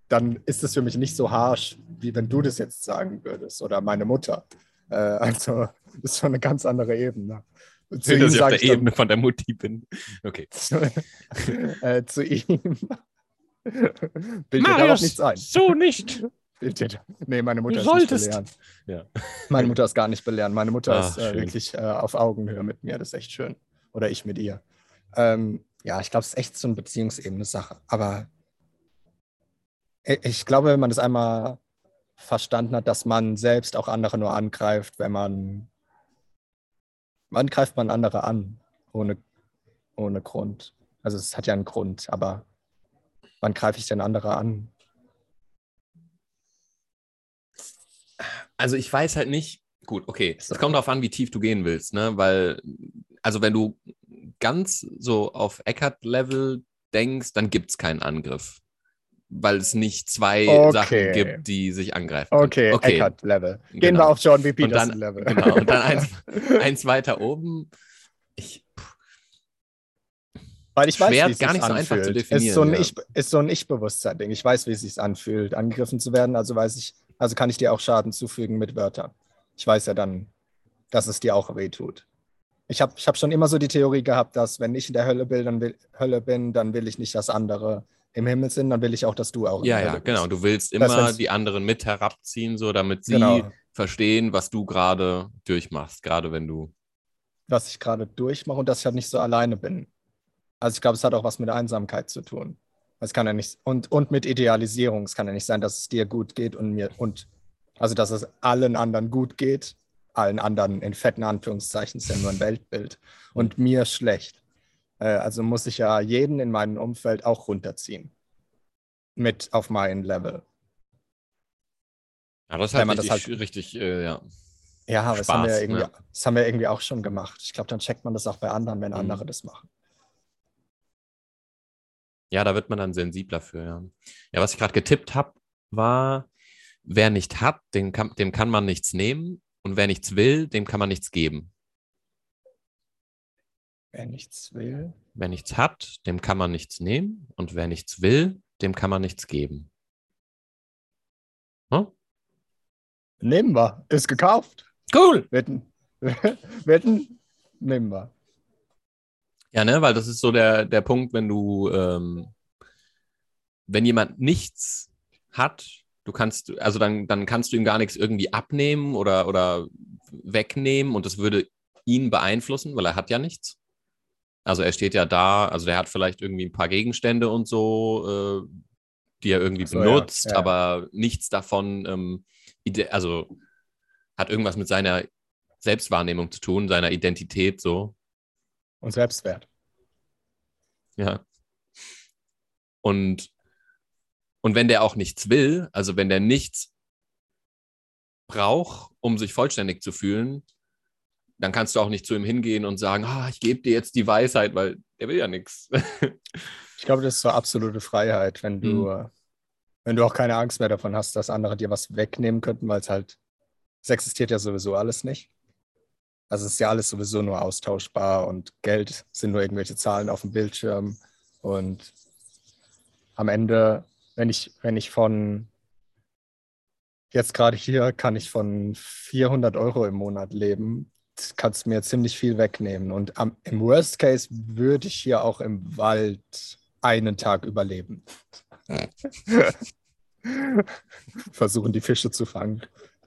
dann ist es für mich nicht so harsh, wie wenn du das jetzt sagen würdest oder meine Mutter. Äh, also das ist schon eine ganz andere Ebene. Zu Schön, dass ich auf der Ebene von der Mutti bin. Okay. äh, zu ihm. Bild Marius, dir darauf nichts ein. So nicht. nee, meine Mutter du ist nicht belehren. Ja. Meine Mutter ist gar nicht belehren. Meine Mutter Ach, ist äh, wirklich äh, auf Augenhöhe mit mir. Das ist echt schön. Oder ich mit ihr. Ähm, ja, ich glaube, es ist echt so eine Beziehungsebene-Sache. Aber ich glaube, wenn man das einmal verstanden hat, dass man selbst auch andere nur angreift, wenn man. Wann greift man andere an? Ohne, ohne Grund. Also es hat ja einen Grund, aber wann greife ich denn andere an? Also ich weiß halt nicht, gut, okay, es kommt darauf an, wie tief du gehen willst, ne? Weil, also wenn du ganz so auf Eckert-Level denkst, dann gibt es keinen Angriff. Weil es nicht zwei okay. Sachen gibt, die sich angreifen. Okay, okay. Eckert-Level. Gehen genau. wir auf John B. Peterson-Level. Genau, und dann eins, eins weiter oben. Ich, weil ich weiß, wie gar nicht so einfach zu definieren. Ist so ein, ja. ich, ist so ein Ich-Bewusstsein-Ding. Ich weiß, wie es sich anfühlt, angegriffen zu werden. Also weiß ich, also kann ich dir auch Schaden zufügen mit Wörtern. Ich weiß ja dann, dass es dir auch weh tut. Ich habe ich hab schon immer so die Theorie gehabt, dass wenn ich in der Hölle bin, dann will, Hölle bin, dann will ich nicht, dass andere im Himmel sind, dann will ich auch, dass du auch. Ja, ja, genau. Du willst immer das, die anderen mit herabziehen, so damit sie genau. verstehen, was du gerade durchmachst, gerade wenn du. Was ich gerade durchmache und dass ich halt nicht so alleine bin. Also ich glaube, es hat auch was mit Einsamkeit zu tun. Es kann ja nicht, und, und mit Idealisierung. Es kann ja nicht sein, dass es dir gut geht und mir, und also dass es allen anderen gut geht, allen anderen in fetten Anführungszeichen, ist ja nur ein Weltbild, und mir schlecht. Äh, also muss ich ja jeden in meinem Umfeld auch runterziehen. Mit auf mein Level. Ja, das ist halt richtig, halt, richtig äh, ja. Ja, aber Spaß, das, haben wir irgendwie, ne? das haben wir irgendwie auch schon gemacht. Ich glaube, dann checkt man das auch bei anderen, wenn mhm. andere das machen. Ja, da wird man dann sensibler für, ja. Ja, was ich gerade getippt habe, war, wer nicht hat, dem kann, dem kann man nichts nehmen und wer nichts will, dem kann man nichts geben. Wer nichts will? Wer nichts hat, dem kann man nichts nehmen und wer nichts will, dem kann man nichts geben. Hm? Nehmen wir. Ist gekauft. Cool. Wetten. Wetten. Nehmen wir. Ja, ne, weil das ist so der, der Punkt, wenn du, ähm, wenn jemand nichts hat, du kannst, also dann, dann kannst du ihm gar nichts irgendwie abnehmen oder, oder wegnehmen und das würde ihn beeinflussen, weil er hat ja nichts. Also er steht ja da, also der hat vielleicht irgendwie ein paar Gegenstände und so, äh, die er irgendwie so, benutzt, ja, ja. aber nichts davon, ähm, also hat irgendwas mit seiner Selbstwahrnehmung zu tun, seiner Identität so. Und Selbstwert. Ja. Und, und wenn der auch nichts will, also wenn der nichts braucht, um sich vollständig zu fühlen, dann kannst du auch nicht zu ihm hingehen und sagen, ah, ich gebe dir jetzt die Weisheit, weil der will ja nichts. ich glaube, das ist so absolute Freiheit, wenn du, mhm. wenn du auch keine Angst mehr davon hast, dass andere dir was wegnehmen könnten, weil es halt, es existiert ja sowieso alles nicht. Also es ist ja alles sowieso nur austauschbar und Geld sind nur irgendwelche Zahlen auf dem Bildschirm. Und am Ende, wenn ich, wenn ich von jetzt gerade hier kann ich von 400 Euro im Monat leben, kannst mir ziemlich viel wegnehmen. Und am, im Worst Case würde ich hier auch im Wald einen Tag überleben. Versuchen die Fische zu fangen.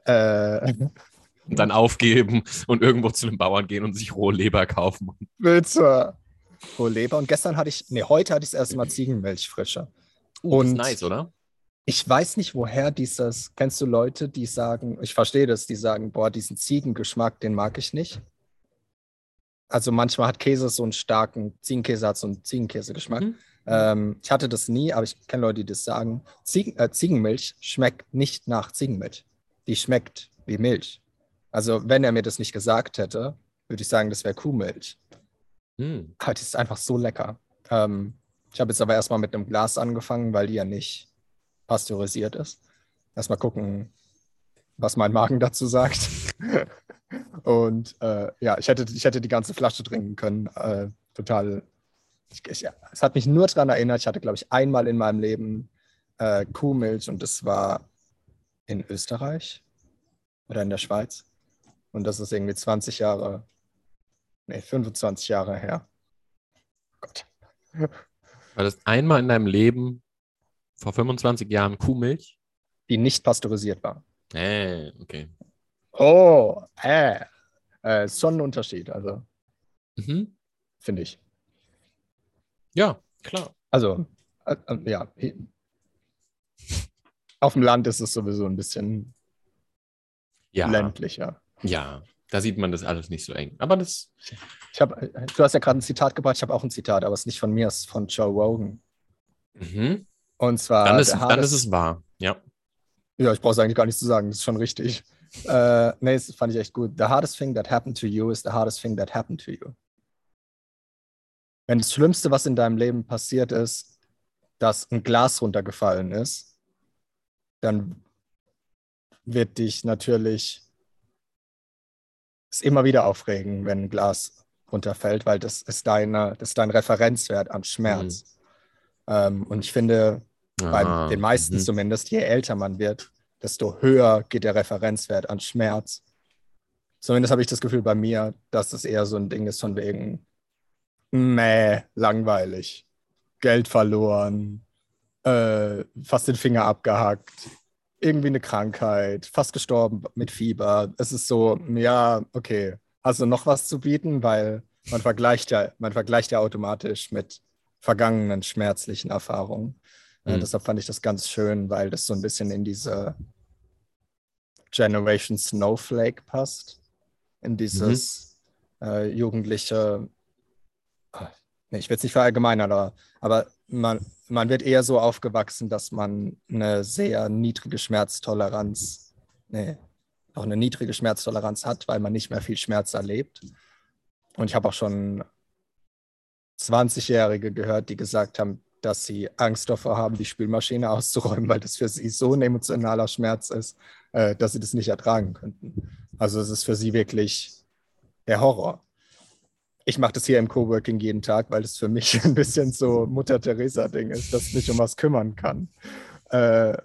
Äh, und dann aufgeben und irgendwo zu den Bauern gehen und sich rohe Leber kaufen. Bitte. Rohe Leber. Und gestern hatte ich, nee, heute hatte ich das erste Mal Ziegenmilch frische. Uh, und das ist nice, oder? Ich weiß nicht, woher dieses, kennst du Leute, die sagen, ich verstehe das, die sagen, boah, diesen Ziegengeschmack, den mag ich nicht. Also manchmal hat Käse so einen starken, Ziegenkäse hat so einen Ziegenkäsegeschmack. Mhm. Ähm, ich hatte das nie, aber ich kenne Leute, die das sagen. Ziegen, äh, Ziegenmilch schmeckt nicht nach Ziegenmilch. Die schmeckt wie Milch. Also, wenn er mir das nicht gesagt hätte, würde ich sagen, das wäre Kuhmilch. Hm. Halt, ist einfach so lecker. Ähm, ich habe jetzt aber erstmal mit einem Glas angefangen, weil die ja nicht pasteurisiert ist. Erstmal gucken, was mein Magen dazu sagt. Und äh, ja, ich hätte, ich hätte die ganze Flasche trinken können. Äh, total. Ich, ich, es hat mich nur daran erinnert, ich hatte, glaube ich, einmal in meinem Leben äh, Kuhmilch und das war in Österreich oder in der Schweiz. Und das ist irgendwie 20 Jahre Nee, 25 Jahre her. Gott. War das einmal in deinem Leben vor 25 Jahren Kuhmilch? Die nicht pasteurisiert war. Äh, okay. Oh, äh. äh ist schon ein Unterschied, also. Mhm. Finde ich. Ja, klar. Also, äh, äh, ja. Auf dem Land ist es sowieso ein bisschen ja. ländlicher. Ja, da sieht man das alles nicht so eng. Aber das. Ich hab, du hast ja gerade ein Zitat gebracht, ich habe auch ein Zitat, aber es ist nicht von mir, es ist von Joe Rogan. Mhm. Und zwar. Dann ist, dann ist es wahr, ja. Ja, ich brauche es eigentlich gar nicht zu sagen, das ist schon richtig. äh, nee, das fand ich echt gut. The hardest thing that happened to you is the hardest thing that happened to you. Wenn das Schlimmste, was in deinem Leben passiert ist, dass ein Glas runtergefallen ist, dann wird dich natürlich es immer wieder aufregen, wenn ein Glas runterfällt, weil das ist, deine, das ist dein Referenzwert an Schmerz. Mhm. Ähm, und ich finde, bei den meisten mhm. zumindest, je älter man wird, desto höher geht der Referenzwert an Schmerz. Zumindest habe ich das Gefühl bei mir, dass es eher so ein Ding ist von wegen, meh, langweilig, Geld verloren, äh, fast den Finger abgehackt, irgendwie eine Krankheit, fast gestorben mit Fieber. Es ist so, ja, okay, hast du noch was zu bieten? Weil man vergleicht ja, man vergleicht ja automatisch mit vergangenen schmerzlichen Erfahrungen. Mhm. Äh, deshalb fand ich das ganz schön, weil das so ein bisschen in diese Generation Snowflake passt. In dieses mhm. äh, jugendliche, nee, ich will es nicht verallgemeinern, aber, aber man, man wird eher so aufgewachsen, dass man eine sehr niedrige Schmerztoleranz, nee, auch eine niedrige Schmerztoleranz hat, weil man nicht mehr viel Schmerz erlebt. Und ich habe auch schon 20-Jährige gehört, die gesagt haben, dass sie Angst davor haben, die Spülmaschine auszuräumen, weil das für sie so ein emotionaler Schmerz ist, äh, dass sie das nicht ertragen könnten. Also es ist für sie wirklich der Horror ich mache das hier im Coworking jeden Tag, weil es für mich ein bisschen so Mutter Teresa-Ding ist, dass ich mich um was kümmern kann. Äh,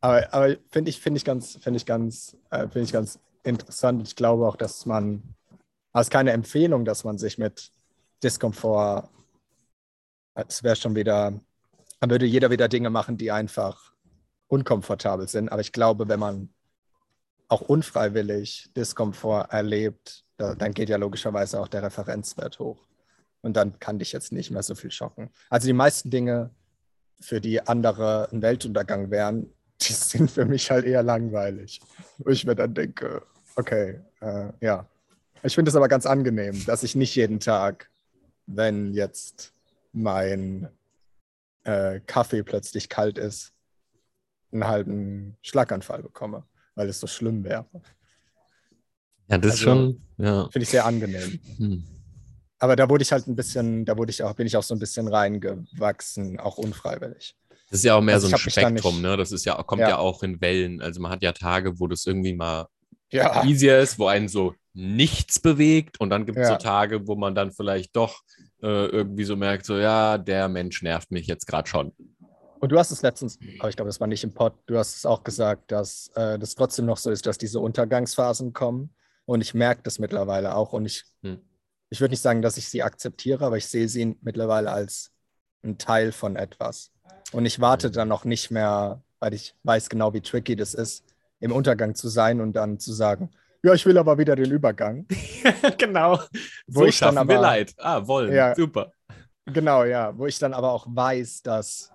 aber, aber finde ich, find ich ganz, ich äh, finde ich ganz interessant. Ich glaube auch, dass man, es ist keine Empfehlung, dass man sich mit Diskomfort, es wäre schon wieder, dann würde jeder wieder Dinge machen, die einfach unkomfortabel sind. Aber ich glaube, wenn man auch unfreiwillig Diskomfort erlebt, da, dann geht ja logischerweise auch der Referenzwert hoch. Und dann kann dich jetzt nicht mehr so viel schocken. Also die meisten Dinge, für die andere ein Weltuntergang wären, die sind für mich halt eher langweilig. Wo ich mir dann denke, okay, äh, ja. Ich finde es aber ganz angenehm, dass ich nicht jeden Tag, wenn jetzt mein äh, Kaffee plötzlich kalt ist, einen halben Schlaganfall bekomme, weil es so schlimm wäre. Ja, das also, schon, ja. Finde ich sehr angenehm. Hm. Aber da wurde ich halt ein bisschen, da wurde ich auch, bin ich auch so ein bisschen reingewachsen, auch unfreiwillig. Das ist ja auch mehr also so ein Spektrum, nicht, ne? Das ist ja, kommt ja. ja. auch in Wellen. Also man hat ja Tage, wo das irgendwie mal ja. easier ist, wo einen so nichts bewegt und dann gibt es ja. so Tage, wo man dann vielleicht doch äh, irgendwie so merkt, so ja, der Mensch nervt mich jetzt gerade schon. Und du hast es letztens, aber ich glaube, das war nicht im Pod, du hast es auch gesagt, dass äh, das trotzdem noch so ist, dass diese Untergangsphasen kommen und ich merke das mittlerweile auch. Und ich, hm. ich würde nicht sagen, dass ich sie akzeptiere, aber ich sehe sie mittlerweile als ein Teil von etwas. Und ich warte hm. dann noch nicht mehr, weil ich weiß genau, wie tricky das ist, im Untergang zu sein und dann zu sagen, ja, ich will aber wieder den Übergang. genau. Wo so ich schaffen dann aber, wir Leid. Ah, wollen. Ja, Super. Genau, ja. Wo ich dann aber auch weiß, dass,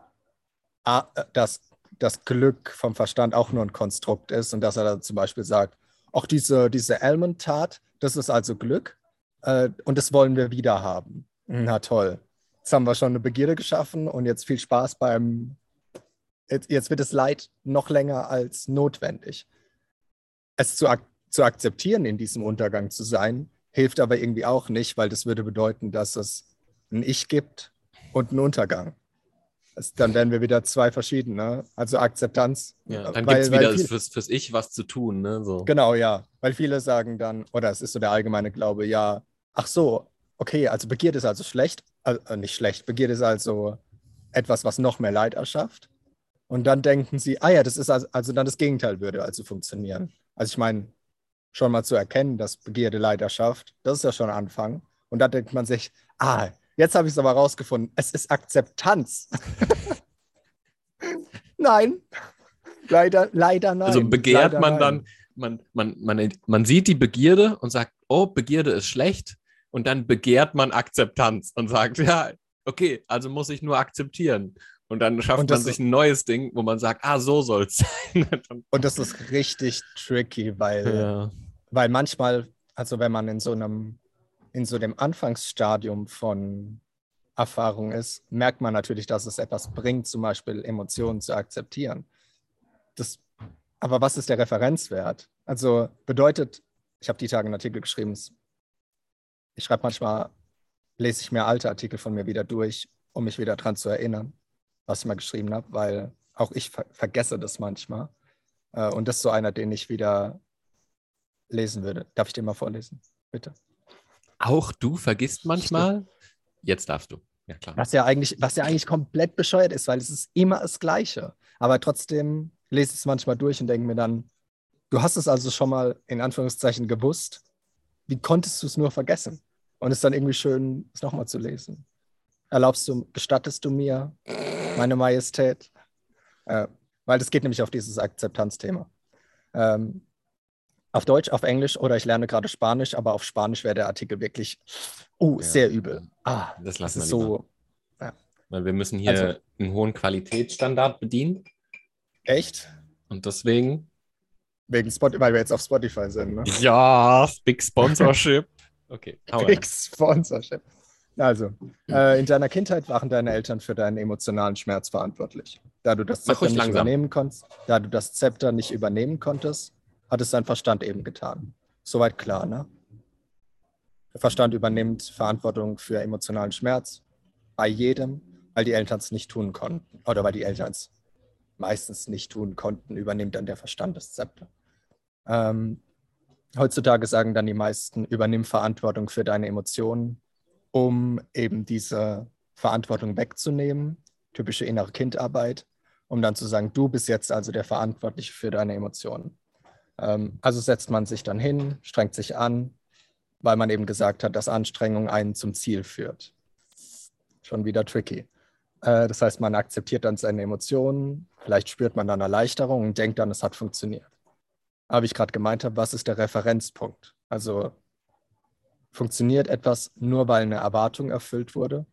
ah, dass das Glück vom Verstand auch nur ein Konstrukt ist und dass er dann zum Beispiel sagt, auch diese, diese Almond-Tat, das ist also Glück äh, und das wollen wir wieder haben. Na toll. Jetzt haben wir schon eine Begierde geschaffen und jetzt viel Spaß beim. Jetzt, jetzt wird das Leid noch länger als notwendig. Es zu, ak zu akzeptieren, in diesem Untergang zu sein, hilft aber irgendwie auch nicht, weil das würde bedeuten, dass es ein Ich gibt und einen Untergang. Das, dann werden wir wieder zwei verschiedene. Also Akzeptanz. Ja, dann gibt es wieder viel, fürs, fürs Ich was zu tun. Ne? So. Genau, ja. Weil viele sagen dann, oder es ist so der allgemeine Glaube, ja, ach so, okay, also Begierde ist also schlecht, äh, nicht schlecht, Begierde ist also etwas, was noch mehr Leid erschafft. Und dann denken sie, ah ja, das ist also, also dann das Gegenteil würde also funktionieren. Also ich meine, schon mal zu erkennen, dass Begierde Leidenschaft, das ist ja schon ein Anfang. Und da denkt man sich, ah, jetzt habe ich es aber rausgefunden, es ist Akzeptanz. nein, leider, leider nein. Also begehrt leider man nein. dann, man, man, man, man sieht die Begierde und sagt, oh, Begierde ist schlecht. Und dann begehrt man Akzeptanz und sagt, ja, okay, also muss ich nur akzeptieren. Und dann schafft und man sich ein neues Ding, wo man sagt, ah, so soll es sein. und das ist richtig tricky, weil, ja. Weil manchmal, also wenn man in so einem, in so dem Anfangsstadium von Erfahrung ist, merkt man natürlich, dass es etwas bringt, zum Beispiel Emotionen zu akzeptieren. Das, aber was ist der Referenzwert? Also bedeutet, ich habe die Tage einen Artikel geschrieben, ich schreibe manchmal, lese ich mir alte Artikel von mir wieder durch, um mich wieder daran zu erinnern was ich mal geschrieben habe, weil auch ich ver vergesse das manchmal. Äh, und das ist so einer, den ich wieder lesen würde. Darf ich dir mal vorlesen? Bitte. Auch du vergisst manchmal? Jetzt darfst du. Ja, klar. Was ja eigentlich, was ja eigentlich komplett bescheuert ist, weil es ist immer das Gleiche. Aber trotzdem lese ich es manchmal durch und denke mir dann, du hast es also schon mal in Anführungszeichen gewusst. Wie konntest du es nur vergessen? Und es ist dann irgendwie schön, es nochmal zu lesen. Erlaubst du, gestattest du mir, meine Majestät? Äh, weil das geht nämlich auf dieses Akzeptanzthema. Ähm, auf Deutsch, auf Englisch oder ich lerne gerade Spanisch, aber auf Spanisch wäre der Artikel wirklich uh, ja. sehr übel. Ah, das lassen das wir so. Ja. Weil wir müssen hier also, einen hohen Qualitätsstandard bedienen. Echt? Und deswegen. Wegen Spotify, weil wir jetzt auf Spotify sind, ne? Ja, Big Sponsorship. Okay. Big Sponsorship. Also, äh, in deiner Kindheit waren deine Eltern für deinen emotionalen Schmerz verantwortlich. Da du das Zepter nicht übernehmen konntest, da du das Zepter nicht übernehmen konntest, hat es dein Verstand eben getan. Soweit klar, ne? Der Verstand übernimmt Verantwortung für emotionalen Schmerz bei jedem, weil die Eltern es nicht tun konnten. Oder weil die Eltern es meistens nicht tun konnten, übernimmt dann der Verstand das Zepter. Ähm, heutzutage sagen dann die meisten, übernimm Verantwortung für deine Emotionen um eben diese Verantwortung wegzunehmen, typische innere Kindarbeit, um dann zu sagen, du bist jetzt also der Verantwortliche für deine Emotionen. Ähm, also setzt man sich dann hin, strengt sich an, weil man eben gesagt hat, dass Anstrengung einen zum Ziel führt. Schon wieder tricky. Äh, das heißt, man akzeptiert dann seine Emotionen, vielleicht spürt man dann Erleichterung und denkt dann, es hat funktioniert. Aber wie ich gerade gemeint habe, was ist der Referenzpunkt? Also Funktioniert etwas nur, weil eine Erwartung erfüllt wurde?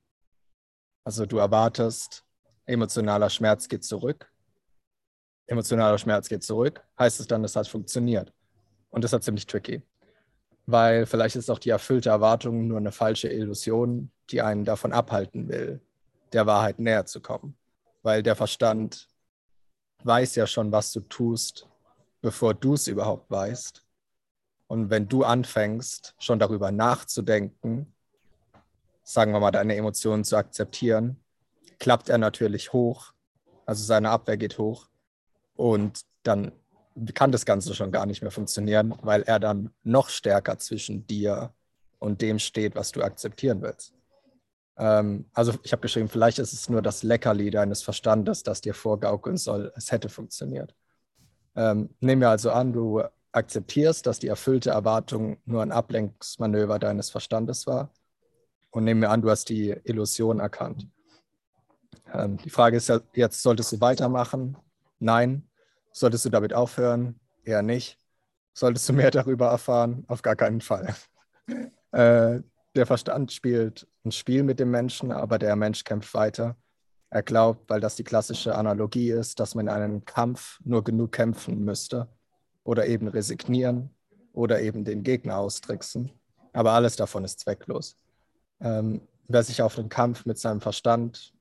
Also du erwartest, emotionaler Schmerz geht zurück. Emotionaler Schmerz geht zurück, heißt es dann, es hat funktioniert. Und das ist ziemlich tricky, weil vielleicht ist auch die erfüllte Erwartung nur eine falsche Illusion, die einen davon abhalten will, der Wahrheit näher zu kommen. Weil der Verstand weiß ja schon, was du tust, bevor du es überhaupt weißt. Und wenn du anfängst, schon darüber nachzudenken, sagen wir mal, deine Emotionen zu akzeptieren, klappt er natürlich hoch, also seine Abwehr geht hoch und dann kann das Ganze schon gar nicht mehr funktionieren, weil er dann noch stärker zwischen dir und dem steht, was du akzeptieren willst. Ähm, also ich habe geschrieben, vielleicht ist es nur das Leckerli deines Verstandes, das dir vorgaukeln soll, es hätte funktioniert. Ähm, nehmen wir also an, du akzeptierst, dass die erfüllte Erwartung nur ein Ablenkungsmanöver deines Verstandes war und nehmen wir an, du hast die Illusion erkannt. Ähm, die Frage ist ja jetzt, solltest du weitermachen? Nein. Solltest du damit aufhören? Eher nicht. Solltest du mehr darüber erfahren? Auf gar keinen Fall. äh, der Verstand spielt ein Spiel mit dem Menschen, aber der Mensch kämpft weiter. Er glaubt, weil das die klassische Analogie ist, dass man in einem Kampf nur genug kämpfen müsste, oder eben resignieren oder eben den Gegner austricksen. Aber alles davon ist zwecklos. Ähm, wer sich auf den Kampf mit seinem Verstand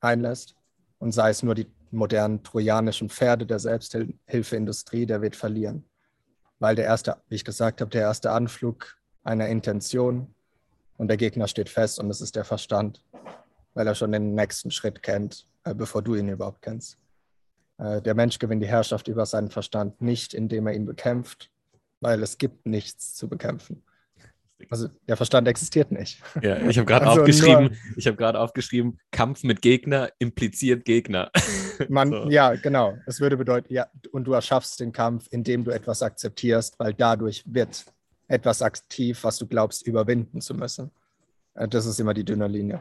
einlässt und sei es nur die modernen trojanischen Pferde der Selbsthilfeindustrie, der wird verlieren. Weil der erste, wie ich gesagt habe, der erste Anflug einer Intention und der Gegner steht fest und es ist der Verstand, weil er schon den nächsten Schritt kennt, äh, bevor du ihn überhaupt kennst. Äh, der Mensch gewinnt die Herrschaft über seinen Verstand nicht, indem er ihn bekämpft, weil es gibt nichts zu bekämpfen. Also der Verstand existiert nicht. Ja, ich habe gerade also aufgeschrieben, ich habe gerade aufgeschrieben, Kampf mit Gegner impliziert Gegner. Man, so. Ja, genau. Es würde bedeuten, ja, und du erschaffst den Kampf, indem du etwas akzeptierst, weil dadurch wird etwas aktiv, was du glaubst, überwinden zu müssen. Äh, das ist immer die dünne Linie.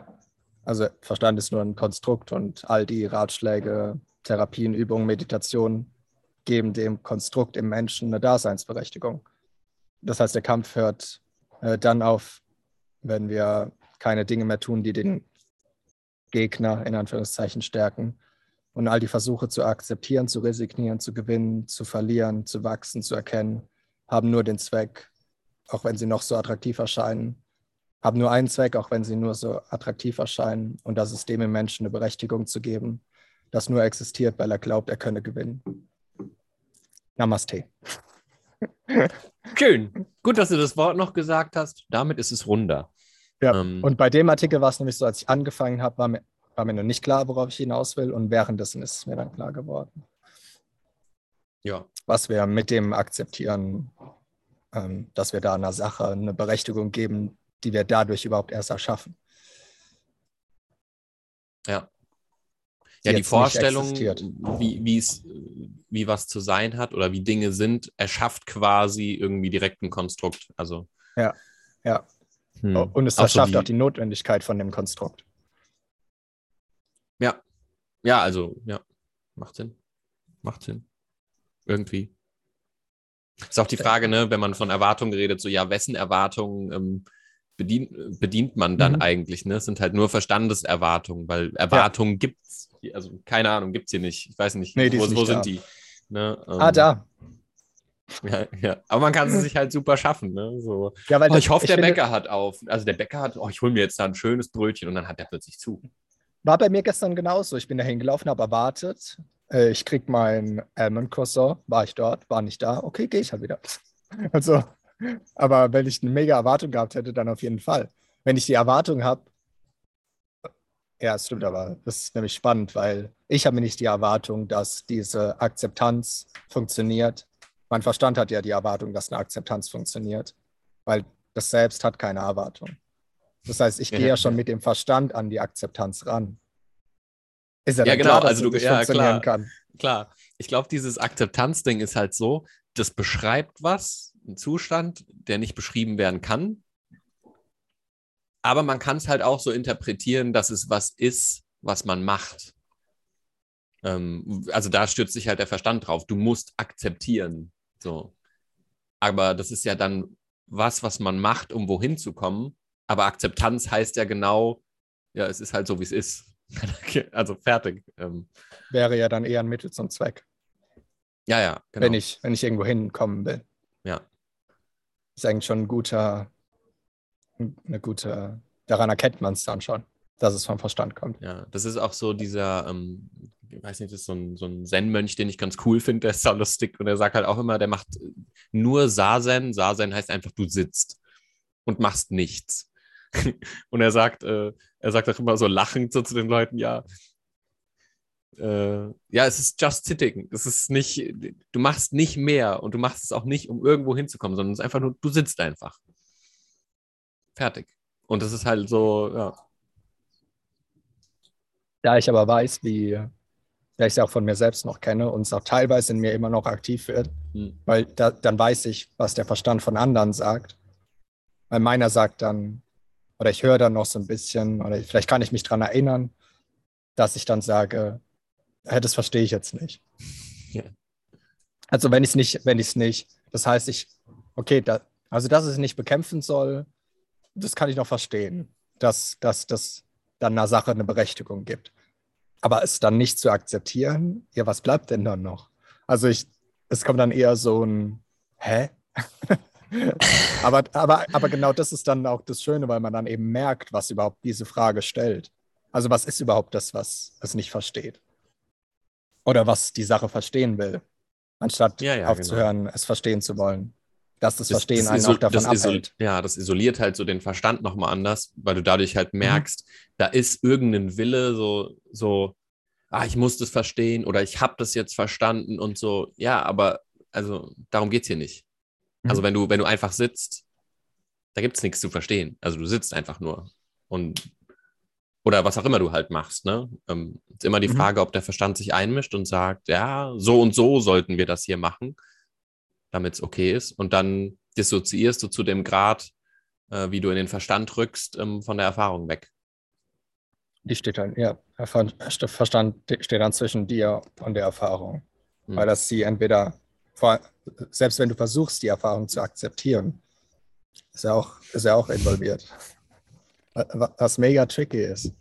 Also Verstand ist nur ein Konstrukt und all die Ratschläge, Therapien, Übungen, Meditationen geben dem Konstrukt im Menschen eine Daseinsberechtigung. Das heißt, der Kampf hört äh, dann auf, wenn wir keine Dinge mehr tun, die den Gegner in Anführungszeichen stärken. Und all die Versuche zu akzeptieren, zu resignieren, zu gewinnen, zu verlieren, zu wachsen, zu erkennen, haben nur den Zweck, auch wenn sie noch so attraktiv erscheinen, haben nur einen Zweck, auch wenn sie nur so attraktiv erscheinen. Und das ist dem im Menschen eine Berechtigung zu geben, das nur existiert, weil er glaubt, er könne gewinnen. Namaste. Schön. Gut, dass du das Wort noch gesagt hast. Damit ist es runder. Ja, ähm, und bei dem Artikel war es nämlich so, als ich angefangen habe, war mir, war mir noch nicht klar, worauf ich hinaus will. Und währenddessen ist es mir dann klar geworden. Ja. Was wir mit dem akzeptieren, ähm, dass wir da einer Sache eine Berechtigung geben, die wir dadurch überhaupt erst erschaffen. Ja. Ja, die Vorstellung, wie, wie was zu sein hat oder wie Dinge sind, erschafft quasi irgendwie direkt ein Konstrukt. Also. Ja, ja. Hm. Und es erschafft so auch die Notwendigkeit von dem Konstrukt. Ja. Ja, also, ja. Macht Sinn. Macht Sinn. Irgendwie. Ist auch die Frage, ne, wenn man von Erwartungen redet, so ja, wessen Erwartungen ähm, bedient, bedient man dann mhm. eigentlich? Ne? Es sind halt nur Verstandeserwartungen, weil Erwartungen ja. gibt es, also keine Ahnung, gibt es hier nicht. Ich weiß nicht, nee, wo, wo sind die? Ne? Ähm, ah, da. Ja, ja, aber man kann sie sich halt super schaffen. Ne? So. Ja, weil oh, ich hoffe, ich der finde, Bäcker hat auf. Also der Bäcker hat, oh, ich hole mir jetzt da ein schönes Brötchen und dann hat der plötzlich zu. War bei mir gestern genauso. Ich bin da hingelaufen, habe erwartet. Äh, ich krieg mein Almond Croissant. War ich dort? War nicht da? Okay, gehe ich halt wieder. Also, aber wenn ich eine mega Erwartung gehabt hätte, dann auf jeden Fall. Wenn ich die Erwartung habe, ja, es stimmt aber, das ist nämlich spannend, weil ich habe nicht die Erwartung, dass diese Akzeptanz funktioniert. Mein Verstand hat ja die Erwartung, dass eine Akzeptanz funktioniert, weil das Selbst hat keine Erwartung. Das heißt, ich gehe ja schon mit dem Verstand an die Akzeptanz ran. Ist ja, ja genau, klar, dass also du, das ja, funktionieren klar, kann. Klar, ich glaube, dieses Akzeptanzding ist halt so, das beschreibt was, einen Zustand, der nicht beschrieben werden kann. Aber man kann es halt auch so interpretieren, dass es was ist, was man macht. Ähm, also da stürzt sich halt der Verstand drauf. Du musst akzeptieren. So. Aber das ist ja dann was, was man macht, um wohin zu kommen. Aber Akzeptanz heißt ja genau, ja, es ist halt so, wie es ist. also fertig. Ähm, Wäre ja dann eher ein Mittel zum Zweck. Ja, ja, genau. Wenn ich, wenn ich irgendwo hinkommen will. Ist eigentlich schon ein guter, eine gute, daran erkennt man es dann schon, dass es vom Verstand kommt. Ja, das ist auch so dieser, ähm, ich weiß nicht, das ist so ein, so ein Zen-Mönch, den ich ganz cool finde, der ist so lustig und der sagt halt auch immer, der macht nur Sazen. Sazen heißt einfach, du sitzt und machst nichts. und er sagt, äh, er sagt auch immer so lachend so zu den Leuten, ja, äh, ja, es ist just sitting. Es ist nicht, du machst nicht mehr und du machst es auch nicht, um irgendwo hinzukommen, sondern es ist einfach nur, du sitzt einfach. Fertig. Und das ist halt so, ja. Da ich aber weiß, wie, da ich es auch von mir selbst noch kenne und es auch teilweise in mir immer noch aktiv wird, hm. weil da, dann weiß ich, was der Verstand von anderen sagt. Weil meiner sagt dann, oder ich höre dann noch so ein bisschen, oder vielleicht kann ich mich daran erinnern, dass ich dann sage, das verstehe ich jetzt nicht. Ja. Also wenn ich es nicht, wenn ich es nicht, das heißt, ich, okay, da, also dass es nicht bekämpfen soll, das kann ich noch verstehen, dass, dass das dann einer Sache eine Berechtigung gibt. Aber es dann nicht zu akzeptieren, ja, was bleibt denn dann noch? Also ich, es kommt dann eher so ein, hä? aber, aber, aber genau das ist dann auch das Schöne, weil man dann eben merkt, was überhaupt diese Frage stellt. Also was ist überhaupt das, was es nicht versteht? Oder was die Sache verstehen will, anstatt ja, ja, aufzuhören, genau. es verstehen zu wollen. Dass das, das Verstehen das einen auch davon abhält. Ja, das isoliert halt so den Verstand nochmal anders, weil du dadurch halt mhm. merkst, mhm. da ist irgendein Wille, so, so, ah, ich muss das verstehen oder ich habe das jetzt verstanden und so. Ja, aber also darum geht es hier nicht. Also mhm. Also wenn du, wenn du einfach sitzt, da gibt es nichts zu verstehen. Also du sitzt einfach nur und oder was auch immer du halt machst. Ne? Ähm, ist immer die mhm. Frage, ob der Verstand sich einmischt und sagt, ja, so und so sollten wir das hier machen, damit es okay ist. Und dann dissoziierst du zu dem Grad, äh, wie du in den Verstand rückst, ähm, von der Erfahrung weg. Die steht dann, ja, Verstand steht dann zwischen dir und der Erfahrung. Mhm. Weil das sie entweder, selbst wenn du versuchst, die Erfahrung zu akzeptieren, ist er auch, ist er auch involviert was mega tricky ist.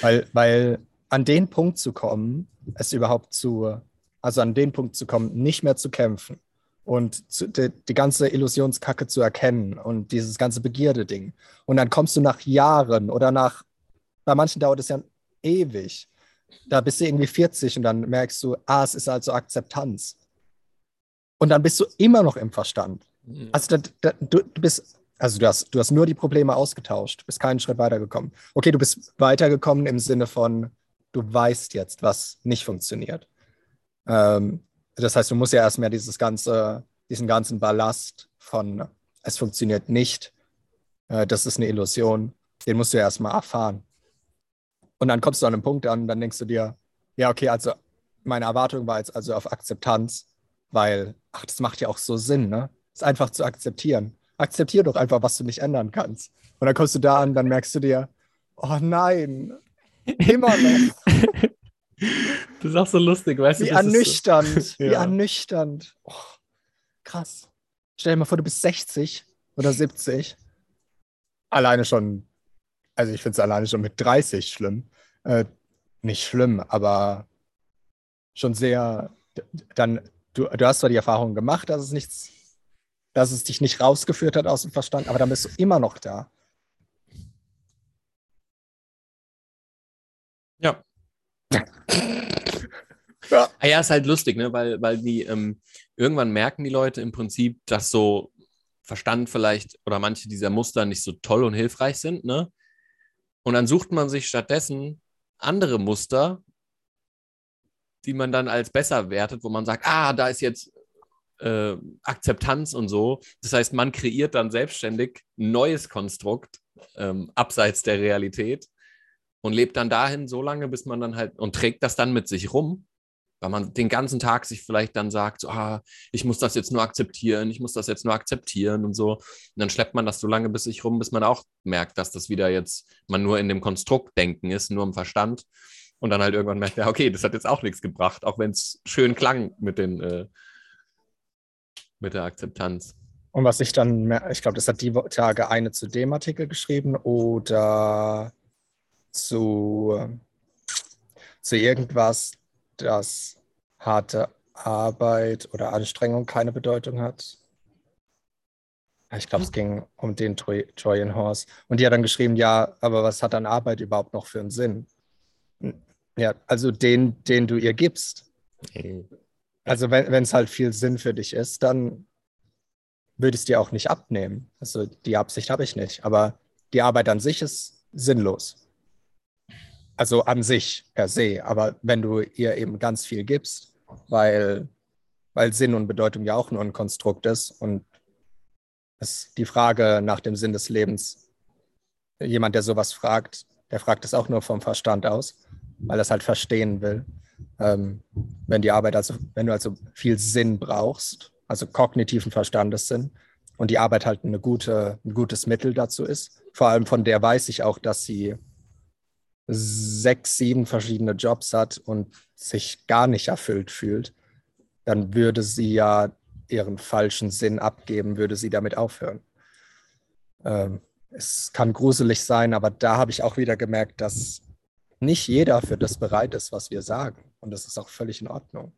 Weil, weil an den Punkt zu kommen, es überhaupt zu, also an den Punkt zu kommen, nicht mehr zu kämpfen und zu, die, die, ganze Illusionskacke zu erkennen und dieses ganze Begierde-Ding. Und dann kommst du nach Jahren oder nach, bei manchen dauert es ja ewig. Da bist du irgendwie 40 und dann merkst du, ah, es ist also Akzeptanz. Und dann bist du immer noch im Verstand. Mhm. Also da, da, du, du bist also du hast, du hast nur die Probleme ausgetauscht, bist keinen Schritt weitergekommen. Okay, du bist weitergekommen im Sinne von, du weißt jetzt, was nicht funktioniert. Ähm, das heißt, du musst ja erstmal dieses ganze, diesen ganzen Ballast von, es funktioniert nicht, äh, das ist eine Illusion, den musst du ja erstmal erfahren. Und dann kommst du an einen Punkt an, dann denkst du dir, ja, okay, also meine Erwartung war jetzt also auf Akzeptanz, weil, ach, das macht ja auch so Sinn, ne? Es einfach zu akzeptieren akzeptier doch einfach, was du nicht ändern kannst. Und dann kommst du da an, dann merkst du dir, oh nein, immer noch. Das ist auch so lustig, weißt wie du? Ernüchternd, so. Wie ernüchternd. Oh, krass. Stell dir mal vor, du bist 60 oder 70. Alleine schon, also ich finde es alleine schon mit 30 schlimm. Äh, nicht schlimm, aber schon sehr, dann, du, du hast zwar die Erfahrung gemacht, dass es nichts dass es dich nicht rausgeführt hat aus dem Verstand, aber dann bist du immer noch da. Ja. ja. Ah ja, ist halt lustig, ne? weil, weil die ähm, irgendwann merken die Leute im Prinzip, dass so Verstand vielleicht oder manche dieser Muster nicht so toll und hilfreich sind. Ne? Und dann sucht man sich stattdessen andere Muster, die man dann als besser wertet, wo man sagt, ah, da ist jetzt äh, Akzeptanz und so. Das heißt, man kreiert dann selbstständig ein neues Konstrukt ähm, abseits der Realität und lebt dann dahin so lange, bis man dann halt und trägt das dann mit sich rum, weil man den ganzen Tag sich vielleicht dann sagt, so, ah, ich muss das jetzt nur akzeptieren, ich muss das jetzt nur akzeptieren und so. Und dann schleppt man das so lange bis sich rum, bis man auch merkt, dass das wieder jetzt man nur in dem Konstrukt denken ist, nur im Verstand. Und dann halt irgendwann merkt, ja, okay, das hat jetzt auch nichts gebracht, auch wenn es schön klang mit den äh, mit der Akzeptanz. Und was ich dann, ich glaube, das hat die Tage eine zu dem Artikel geschrieben oder zu, zu irgendwas, das harte Arbeit oder Anstrengung keine Bedeutung hat. Ich glaube, es ging um den Troy Trojan Horse. Und die hat dann geschrieben, ja, aber was hat dann Arbeit überhaupt noch für einen Sinn? Ja, also den, den du ihr gibst. Okay. Also wenn es halt viel Sinn für dich ist, dann würde ich es dir auch nicht abnehmen. Also die Absicht habe ich nicht. Aber die Arbeit an sich ist sinnlos. Also an sich per se. Aber wenn du ihr eben ganz viel gibst, weil, weil Sinn und Bedeutung ja auch nur ein Konstrukt ist und es die Frage nach dem Sinn des Lebens, jemand, der sowas fragt, der fragt es auch nur vom Verstand aus, weil er es halt verstehen will. Ähm, wenn die Arbeit also, wenn du also viel Sinn brauchst, also kognitiven Verstandessinn, und die Arbeit halt eine gute, ein gutes Mittel dazu ist. Vor allem von der weiß ich auch, dass sie sechs, sieben verschiedene Jobs hat und sich gar nicht erfüllt fühlt, dann würde sie ja ihren falschen Sinn abgeben, würde sie damit aufhören. Ähm, es kann gruselig sein, aber da habe ich auch wieder gemerkt, dass nicht jeder für das bereit ist, was wir sagen. Und das ist auch völlig in Ordnung.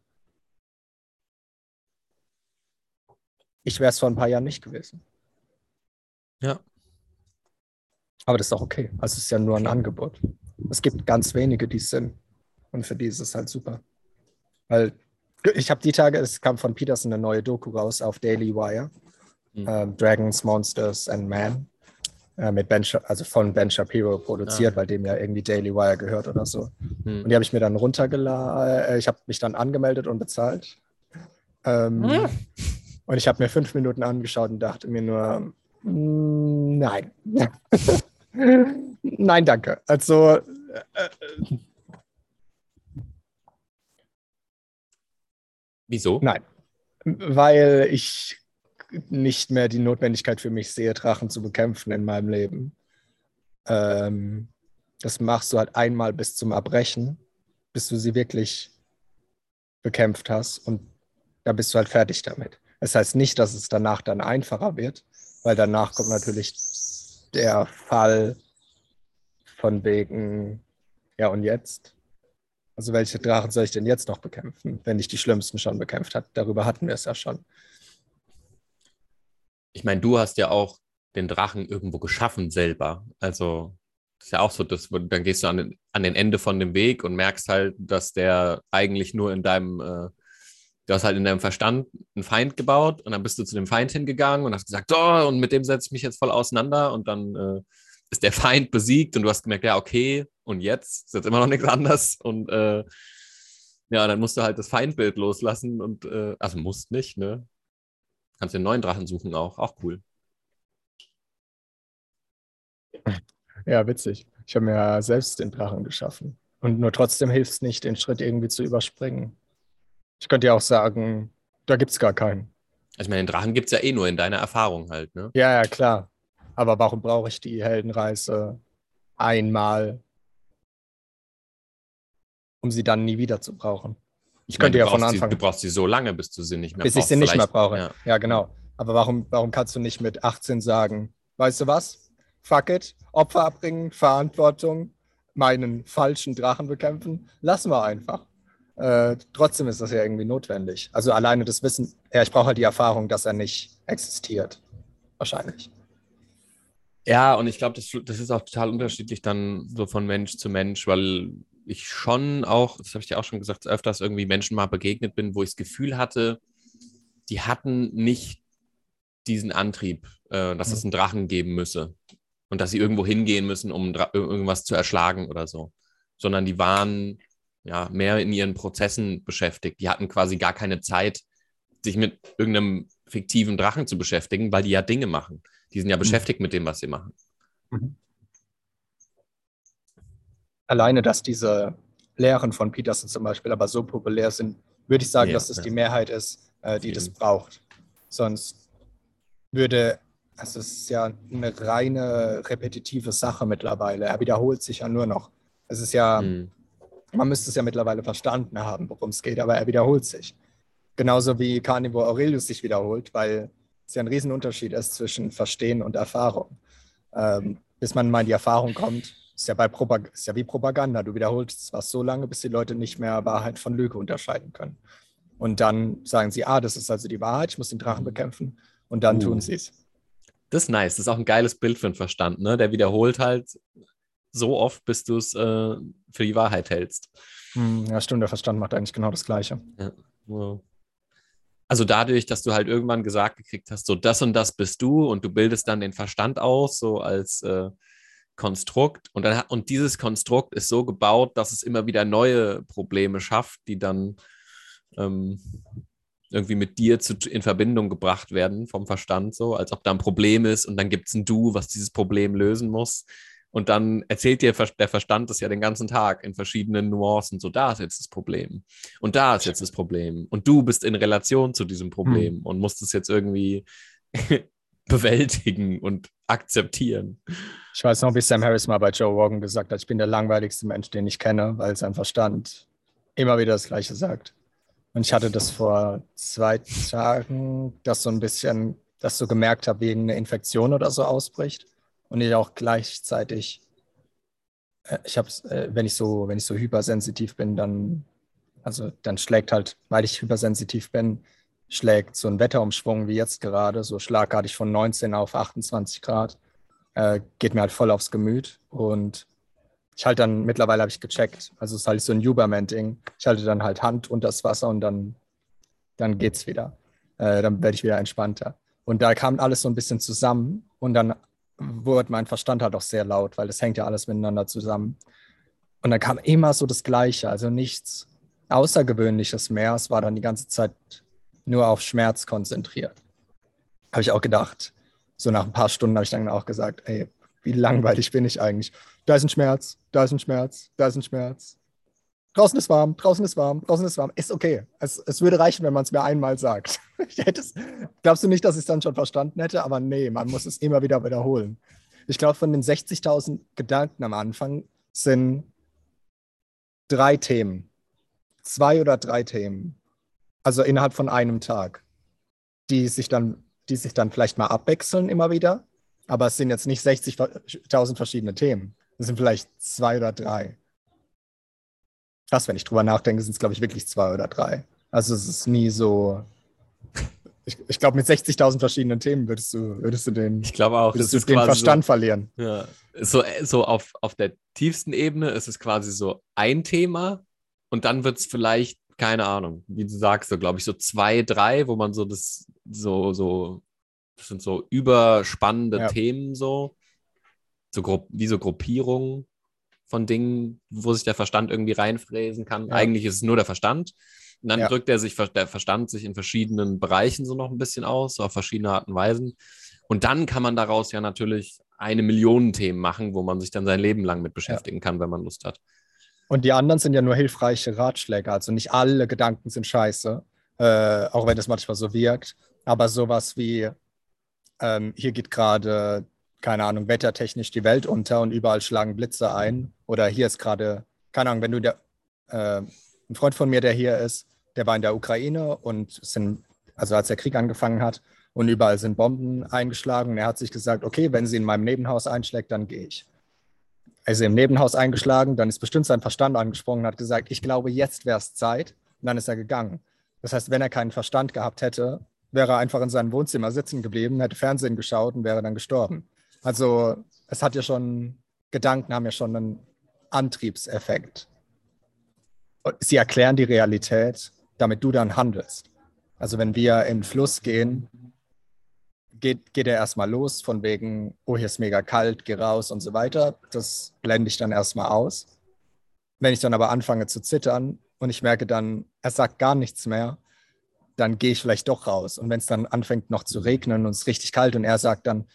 Ich wäre es vor ein paar Jahren nicht gewesen. Ja. Aber das ist auch okay. Also es ist ja nur ein Angebot. Es gibt ganz wenige, die es sind. Und für die ist es halt super. Weil ich habe die Tage, es kam von Peterson eine neue Doku raus auf Daily Wire. Mhm. Ähm, Dragons, Monsters and Man. Äh, mit ben, also von Ben Shapiro produziert, ah. weil dem ja irgendwie Daily Wire gehört oder so. Hm. Und die habe ich mir dann runtergeladen. Äh, ich habe mich dann angemeldet und bezahlt. Ähm, hm. Und ich habe mir fünf Minuten angeschaut und dachte mir nur, Mm, nein. Nein, danke. Also. Äh, äh, Wieso? Nein. Weil ich nicht mehr die Notwendigkeit für mich sehe, Drachen zu bekämpfen in meinem Leben. Ähm, das machst du halt einmal bis zum Erbrechen, bis du sie wirklich bekämpft hast und da bist du halt fertig damit. Das heißt nicht, dass es danach dann einfacher wird, weil danach kommt natürlich der Fall von wegen, ja und jetzt? Also welche Drachen soll ich denn jetzt noch bekämpfen, wenn ich die schlimmsten schon bekämpft habe? Darüber hatten wir es ja schon. Ich meine, du hast ja auch den Drachen irgendwo geschaffen selber. Also das ist ja auch so, dass dann gehst du an den, an den Ende von dem Weg und merkst halt, dass der eigentlich nur in deinem, äh, du hast halt in deinem Verstand einen Feind gebaut und dann bist du zu dem Feind hingegangen und hast gesagt, so, und mit dem setze ich mich jetzt voll auseinander und dann äh, ist der Feind besiegt und du hast gemerkt, ja, okay, und jetzt ist jetzt immer noch nichts anderes und äh, ja, dann musst du halt das Feindbild loslassen und, äh, also musst nicht, ne? Kannst den neuen Drachen suchen auch, auch cool. Ja, witzig. Ich habe mir ja selbst den Drachen geschaffen. Und nur trotzdem hilft es nicht, den Schritt irgendwie zu überspringen. Ich könnte ja auch sagen, da gibt es gar keinen. Also ich meine, den Drachen gibt es ja eh nur in deiner Erfahrung halt, ne? Ja, ja, klar. Aber warum brauche ich die Heldenreise einmal, um sie dann nie wieder zu brauchen? Ich könnte ja von Anfang. Sie, du brauchst sie so lange, bis du sie nicht mehr Bis ich sie nicht mehr brauche. Ja. ja, genau. Aber warum, warum kannst du nicht mit 18 sagen, weißt du was? Fuck it, Opfer abbringen, Verantwortung, meinen falschen Drachen bekämpfen? Lassen wir einfach. Äh, trotzdem ist das ja irgendwie notwendig. Also alleine das Wissen, ja, ich brauche halt die Erfahrung, dass er nicht existiert. Wahrscheinlich. Ja, und ich glaube, das, das ist auch total unterschiedlich dann so von Mensch zu Mensch, weil ich schon auch, das habe ich dir auch schon gesagt, öfters irgendwie Menschen mal begegnet bin, wo ich das Gefühl hatte, die hatten nicht diesen Antrieb, äh, dass es einen Drachen geben müsse und dass sie irgendwo hingehen müssen, um irgendwas zu erschlagen oder so, sondern die waren ja mehr in ihren Prozessen beschäftigt. Die hatten quasi gar keine Zeit, sich mit irgendeinem fiktiven Drachen zu beschäftigen, weil die ja Dinge machen. Die sind ja mhm. beschäftigt mit dem, was sie machen. Mhm. Alleine, dass diese Lehren von Peterson zum Beispiel aber so populär sind, würde ich sagen, ja, dass das ja. die Mehrheit ist, äh, die das braucht. Sonst würde, also es ist ja eine reine repetitive Sache mittlerweile. Er wiederholt sich ja nur noch. Es ist ja, mhm. man müsste es ja mittlerweile verstanden haben, worum es geht, aber er wiederholt sich. Genauso wie Carnivore Aurelius sich wiederholt, weil es ja ein Riesenunterschied ist zwischen Verstehen und Erfahrung. Ähm, bis man mal in die Erfahrung kommt, ist ja, bei Propag ist ja wie Propaganda. Du wiederholst was so lange, bis die Leute nicht mehr Wahrheit von Lüge unterscheiden können. Und dann sagen sie, ah, das ist also die Wahrheit, ich muss den Drachen bekämpfen. Und dann uh. tun sie es. Das ist nice. Das ist auch ein geiles Bild für den Verstand. Ne? Der wiederholt halt so oft, bis du es äh, für die Wahrheit hältst. Hm, ja, stimmt. Der Verstand macht eigentlich genau das Gleiche. Ja. Wow also dadurch, dass du halt irgendwann gesagt gekriegt hast, so das und das bist du und du bildest dann den Verstand aus, so als äh, Konstrukt. Und, dann, und dieses Konstrukt ist so gebaut, dass es immer wieder neue Probleme schafft, die dann ähm, irgendwie mit dir zu, in Verbindung gebracht werden vom Verstand, so als ob da ein Problem ist und dann gibt es ein Du, was dieses Problem lösen muss. Und dann erzählt dir der Verstand das ja den ganzen Tag in verschiedenen Nuancen. So, da ist jetzt das Problem. Und da ist jetzt das Problem. Und du bist in Relation zu diesem Problem hm. und musst es jetzt irgendwie bewältigen und akzeptieren. Ich weiß noch, wie Sam Harris mal bei Joe Rogan gesagt hat, ich bin der langweiligste Mensch, den ich kenne, weil sein Verstand immer wieder das Gleiche sagt. Und ich hatte das vor zwei Tagen, dass so ein bisschen, dass so gemerkt habe, wie eine Infektion oder so ausbricht und ich auch gleichzeitig, äh, ich habe äh, wenn ich so, wenn ich so hypersensitiv bin, dann, also dann schlägt halt, weil ich hypersensitiv bin, schlägt so ein Wetterumschwung wie jetzt gerade, so schlagartig von 19 auf 28 Grad, äh, geht mir halt voll aufs Gemüt und ich halte dann, mittlerweile habe ich gecheckt, also es ist halt so ein Huberman-Ding, ich halte dann halt Hand unter das Wasser und dann, dann geht's wieder. Äh, dann werde ich wieder entspannter. Und da kam alles so ein bisschen zusammen und dann wurde mein Verstand halt auch sehr laut, weil das hängt ja alles miteinander zusammen. Und dann kam immer so das Gleiche, also nichts Außergewöhnliches mehr. Es war dann die ganze Zeit nur auf Schmerz konzentriert. Habe ich auch gedacht, so nach ein paar Stunden habe ich dann auch gesagt, ey, wie langweilig bin ich eigentlich? Da ist ein Schmerz, da ist ein Schmerz, da ist ein Schmerz. Draußen ist warm, draußen ist warm, draußen ist warm. Ist okay. Es, es würde reichen, wenn man es mir einmal sagt. glaubst du nicht, dass ich es dann schon verstanden hätte? Aber nee, man muss es immer wieder wiederholen. Ich glaube, von den 60.000 Gedanken am Anfang sind drei Themen. Zwei oder drei Themen. Also innerhalb von einem Tag, die sich dann, die sich dann vielleicht mal abwechseln immer wieder. Aber es sind jetzt nicht 60.000 verschiedene Themen. Es sind vielleicht zwei oder drei. Krass, wenn ich drüber nachdenke, sind es, glaube ich, wirklich zwei oder drei. Also es ist nie so. Ich, ich glaube, mit 60.000 verschiedenen Themen würdest du, würdest du den, ich auch, würdest du den Verstand so, verlieren. Ja. So, so auf, auf der tiefsten Ebene ist es quasi so ein Thema und dann wird es vielleicht, keine Ahnung, wie du sagst, so glaube ich, so zwei, drei, wo man so das, so, so, das sind so überspannende ja. Themen so, so wie so Gruppierungen von Dingen, wo sich der Verstand irgendwie reinfräsen kann. Ja. Eigentlich ist es nur der Verstand. Und dann ja. drückt er sich, der Verstand sich in verschiedenen Bereichen so noch ein bisschen aus, auf verschiedene Arten und Weisen. Und dann kann man daraus ja natürlich eine Million Themen machen, wo man sich dann sein Leben lang mit beschäftigen kann, wenn man Lust hat. Und die anderen sind ja nur hilfreiche Ratschläge. Also nicht alle Gedanken sind scheiße, äh, auch wenn das manchmal so wirkt. Aber sowas wie, ähm, hier geht gerade keine Ahnung, wettertechnisch die Welt unter und überall schlagen Blitze ein. Oder hier ist gerade, keine Ahnung, wenn du der, äh, ein Freund von mir, der hier ist, der war in der Ukraine und sind, also als der Krieg angefangen hat und überall sind Bomben eingeschlagen. Und er hat sich gesagt, okay, wenn sie in meinem Nebenhaus einschlägt, dann gehe ich. Ist im Nebenhaus eingeschlagen, dann ist bestimmt sein Verstand angesprungen und hat gesagt, ich glaube, jetzt wäre es Zeit. Und dann ist er gegangen. Das heißt, wenn er keinen Verstand gehabt hätte, wäre er einfach in seinem Wohnzimmer sitzen geblieben, hätte Fernsehen geschaut und wäre dann gestorben. Also es hat ja schon, Gedanken haben ja schon einen Antriebseffekt. Sie erklären die Realität, damit du dann handelst. Also wenn wir in den Fluss gehen, geht, geht er erstmal los von wegen, oh, hier ist mega kalt, geh raus und so weiter. Das blende ich dann erstmal aus. Wenn ich dann aber anfange zu zittern und ich merke dann, er sagt gar nichts mehr, dann gehe ich vielleicht doch raus. Und wenn es dann anfängt noch zu regnen und es ist richtig kalt und er sagt dann,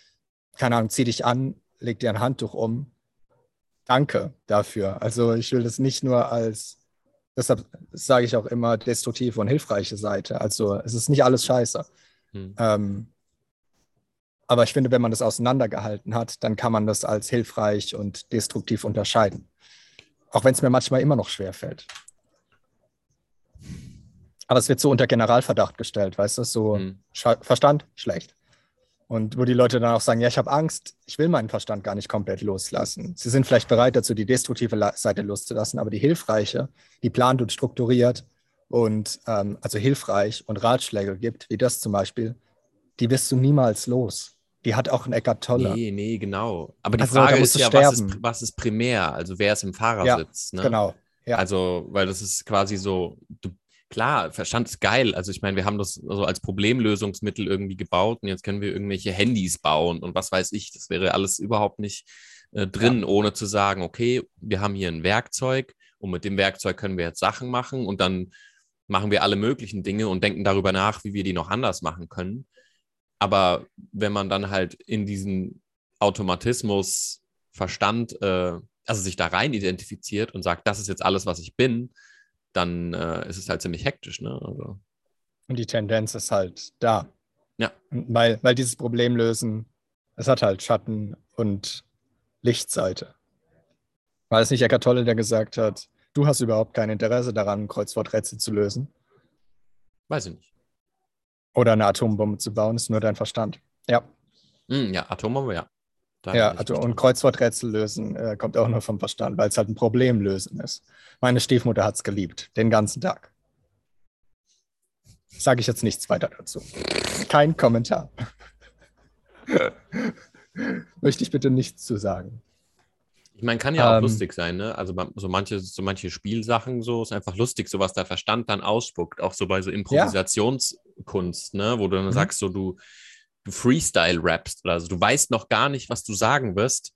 keine Ahnung, zieh dich an, leg dir ein Handtuch um. Danke dafür. Also ich will das nicht nur als, deshalb sage ich auch immer, destruktive und hilfreiche Seite. Also es ist nicht alles scheiße. Hm. Ähm, aber ich finde, wenn man das auseinandergehalten hat, dann kann man das als hilfreich und destruktiv unterscheiden. Auch wenn es mir manchmal immer noch schwer fällt. Aber es wird so unter Generalverdacht gestellt, weißt du? So hm. Verstand, schlecht. Und wo die Leute dann auch sagen, ja, ich habe Angst, ich will meinen Verstand gar nicht komplett loslassen. Sie sind vielleicht bereit dazu, die destruktive Seite loszulassen, aber die hilfreiche, die plant und strukturiert und ähm, also hilfreich und Ratschläge gibt, wie das zum Beispiel, die wirst du niemals los. Die hat auch ein Eckart Tolle. Nee, nee, genau. Aber die also, Frage ist ja, was ist, was ist, primär? Also wer ist im Fahrersitz? Ja, ne? Genau. Ja. Also, weil das ist quasi so, du klar, Verstand ist geil. Also ich meine, wir haben das so als Problemlösungsmittel irgendwie gebaut und jetzt können wir irgendwelche Handys bauen und was weiß ich. Das wäre alles überhaupt nicht äh, drin, ja. ohne zu sagen, okay, wir haben hier ein Werkzeug und mit dem Werkzeug können wir jetzt Sachen machen und dann machen wir alle möglichen Dinge und denken darüber nach, wie wir die noch anders machen können. Aber wenn man dann halt in diesen Automatismus Verstand, äh, also sich da rein identifiziert und sagt, das ist jetzt alles, was ich bin, dann äh, ist es halt ziemlich hektisch. Ne? Also. Und die Tendenz ist halt da. Ja. Weil, weil dieses Problem lösen, es hat halt Schatten und Lichtseite. War es nicht Eckart Tolle, der gesagt hat, du hast überhaupt kein Interesse daran, Kreuzworträtsel zu lösen? Weiß ich nicht. Oder eine Atombombe zu bauen, ist nur dein Verstand. Ja. Mm, ja, Atombombe, ja. Da ja, also, und Kreuzworträtsel lösen äh, kommt auch nur vom Verstand, weil es halt ein Problem lösen ist. Meine Stiefmutter hat es geliebt, den ganzen Tag. Sage ich jetzt nichts weiter dazu. Kein Kommentar. Möchte ich bitte nichts zu sagen. Ich meine, kann ja auch ähm, lustig sein, ne? Also so manche, so manche Spielsachen, so ist einfach lustig, so was der Verstand dann ausspuckt, auch so bei so Improvisationskunst, ja. ne? Wo du dann mhm. sagst, so du, du Freestyle rappst oder so. Du weißt noch gar nicht, was du sagen wirst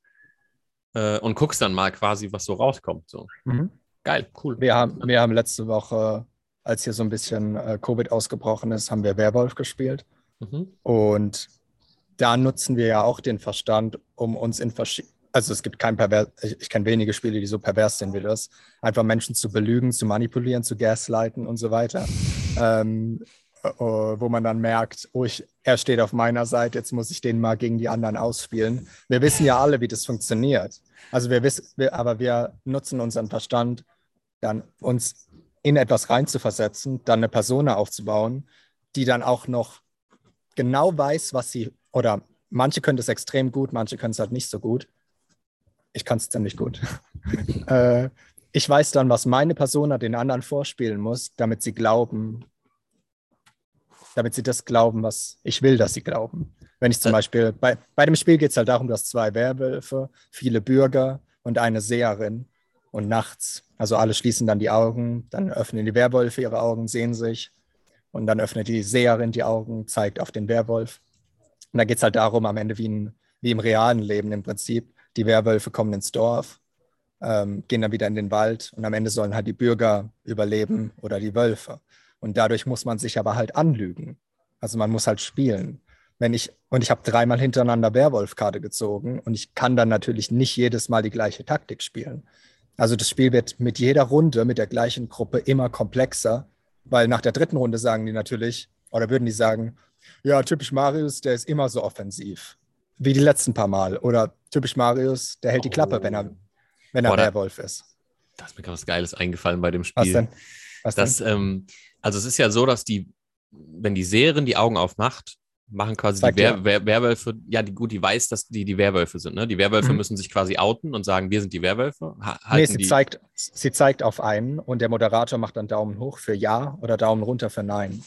äh, und guckst dann mal quasi, was so rauskommt. So. Mhm. Geil, cool. Wir haben, wir haben letzte Woche, als hier so ein bisschen äh, Covid ausgebrochen ist, haben wir Werwolf gespielt. Mhm. Und da nutzen wir ja auch den Verstand, um uns in verschiedenen also es gibt kein pervers, ich, kenne wenige Spiele, die so pervers sind wie das. Einfach Menschen zu belügen, zu manipulieren, zu gaslighten und so weiter. Ähm, uh, wo man dann merkt, oh, ich, er steht auf meiner Seite, jetzt muss ich den mal gegen die anderen ausspielen. Wir wissen ja alle, wie das funktioniert. Also wir wissen, wir, aber wir nutzen unseren Verstand, dann uns in etwas reinzuversetzen, dann eine Persona aufzubauen, die dann auch noch genau weiß, was sie, oder manche können das extrem gut, manche können es halt nicht so gut. Ich kann es ziemlich gut. äh, ich weiß dann, was meine Persona den anderen vorspielen muss, damit sie glauben, damit sie das glauben, was ich will, dass sie glauben. Wenn ich zum Beispiel, bei, bei dem Spiel geht es halt darum, dass zwei Werwölfe, viele Bürger und eine Seherin und nachts, also alle schließen dann die Augen, dann öffnen die Werwölfe ihre Augen, sehen sich und dann öffnet die Seherin die Augen, zeigt auf den Werwolf. Und da geht es halt darum, am Ende wie, in, wie im realen Leben im Prinzip, die Werwölfe kommen ins Dorf, ähm, gehen dann wieder in den Wald und am Ende sollen halt die Bürger überleben oder die Wölfe. Und dadurch muss man sich aber halt anlügen. Also man muss halt spielen. Wenn ich, und ich habe dreimal hintereinander Werwolf-Karte gezogen und ich kann dann natürlich nicht jedes Mal die gleiche Taktik spielen. Also das Spiel wird mit jeder Runde, mit der gleichen Gruppe immer komplexer, weil nach der dritten Runde sagen die natürlich, oder würden die sagen, ja, typisch Marius, der ist immer so offensiv, wie die letzten paar Mal. Oder typisch Marius, der hält die Klappe, wenn er, wenn er Boah, Werwolf ist. Da ist mir gerade was Geiles eingefallen bei dem Spiel. Was denn? Was das, denn? Ähm, also es ist ja so, dass die, wenn die Seherin die Augen aufmacht, machen quasi Sag die Wer Wer Werwölfe, ja, die, gut, die weiß, dass die die Werwölfe sind. Ne? Die Werwölfe mhm. müssen sich quasi outen und sagen, wir sind die Werwölfe. Ha nee, sie, zeigt, sie zeigt auf einen und der Moderator macht dann Daumen hoch für Ja oder Daumen runter für Nein.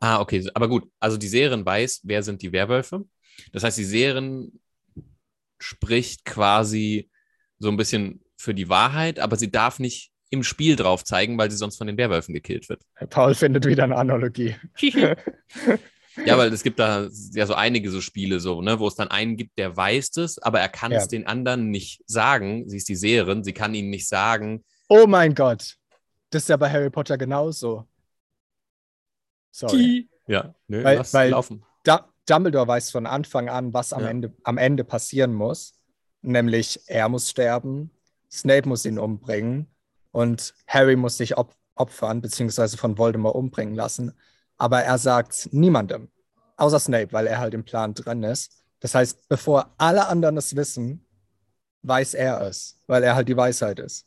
Ah, okay, aber gut. Also die Seherin weiß, wer sind die Werwölfe. Das heißt, die Seherin spricht quasi so ein bisschen für die Wahrheit, aber sie darf nicht im Spiel drauf zeigen, weil sie sonst von den Werwölfen gekillt wird. Paul findet wieder eine Analogie. ja, weil es gibt da ja so einige so Spiele, so, ne, wo es dann einen gibt, der weiß es, aber er kann ja. es den anderen nicht sagen. Sie ist die Seherin, sie kann ihnen nicht sagen. Oh mein Gott. Das ist ja bei Harry Potter genauso. Sorry. Ja, nö, weil, lass weil laufen. Dumbledore weiß von Anfang an, was am, ja. Ende, am Ende passieren muss. Nämlich, er muss sterben, Snape muss ihn umbringen und Harry muss sich op opfern, beziehungsweise von Voldemort umbringen lassen. Aber er sagt niemandem, außer Snape, weil er halt im Plan drin ist. Das heißt, bevor alle anderen es wissen, weiß er es, weil er halt die Weisheit ist.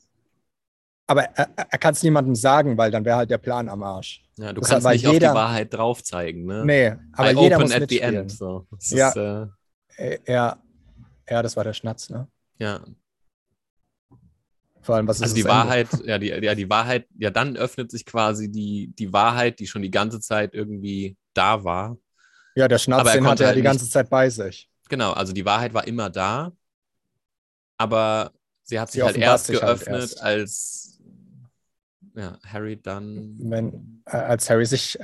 Aber er, er kann es niemandem sagen, weil dann wäre halt der Plan am Arsch. Ja, du das kannst nicht jeder, auf die Wahrheit drauf zeigen, ne? Nee, aber I jeder muss at the end. So. ja, ist, äh, ja, ja, das war der Schnatz, ne? Ja, vor allem, was ist Also die Wahrheit, ja die, ja, die Wahrheit, ja, dann öffnet sich quasi die, die Wahrheit, die schon die ganze Zeit irgendwie da war. Ja, der Schnaps, den hatte er halt die ganze nicht, Zeit bei sich. Genau, also die Wahrheit war immer da, aber sie hat sich sie halt erst halt geöffnet, halt erst. als ja, Harry dann. Wenn, äh, als Harry sich äh,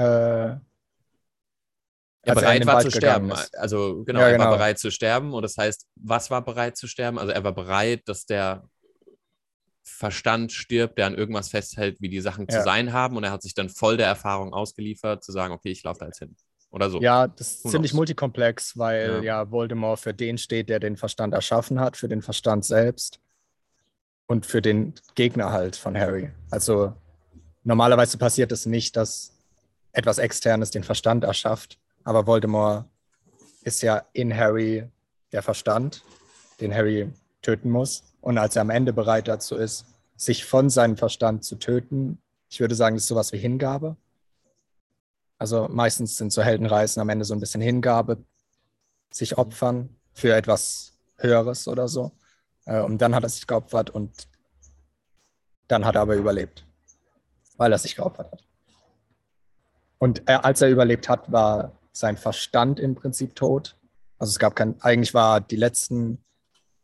er bereit war zu sterben. Also genau, ja, genau, er war bereit zu sterben. Und das heißt, was war bereit zu sterben? Also er war bereit, dass der Verstand stirbt, der an irgendwas festhält, wie die Sachen ja. zu sein haben. Und er hat sich dann voll der Erfahrung ausgeliefert, zu sagen, okay, ich laufe da jetzt hin. Oder so. Ja, das ist Who ziemlich knows? multikomplex, weil ja. ja Voldemort für den steht, der den Verstand erschaffen hat, für den Verstand selbst und für den Gegner halt von Harry. Also normalerweise passiert es nicht, dass etwas Externes den Verstand erschafft, aber Voldemort ist ja in Harry der Verstand, den Harry töten muss. Und als er am Ende bereit dazu ist, sich von seinem Verstand zu töten, ich würde sagen, das ist sowas wie Hingabe. Also meistens sind so Heldenreisen am Ende so ein bisschen Hingabe, sich opfern für etwas Höheres oder so. Äh, und dann hat er sich geopfert und dann hat er aber überlebt, weil er sich geopfert hat. Und als er überlebt hat, war sein Verstand im Prinzip tot. Also es gab kein, eigentlich war die letzten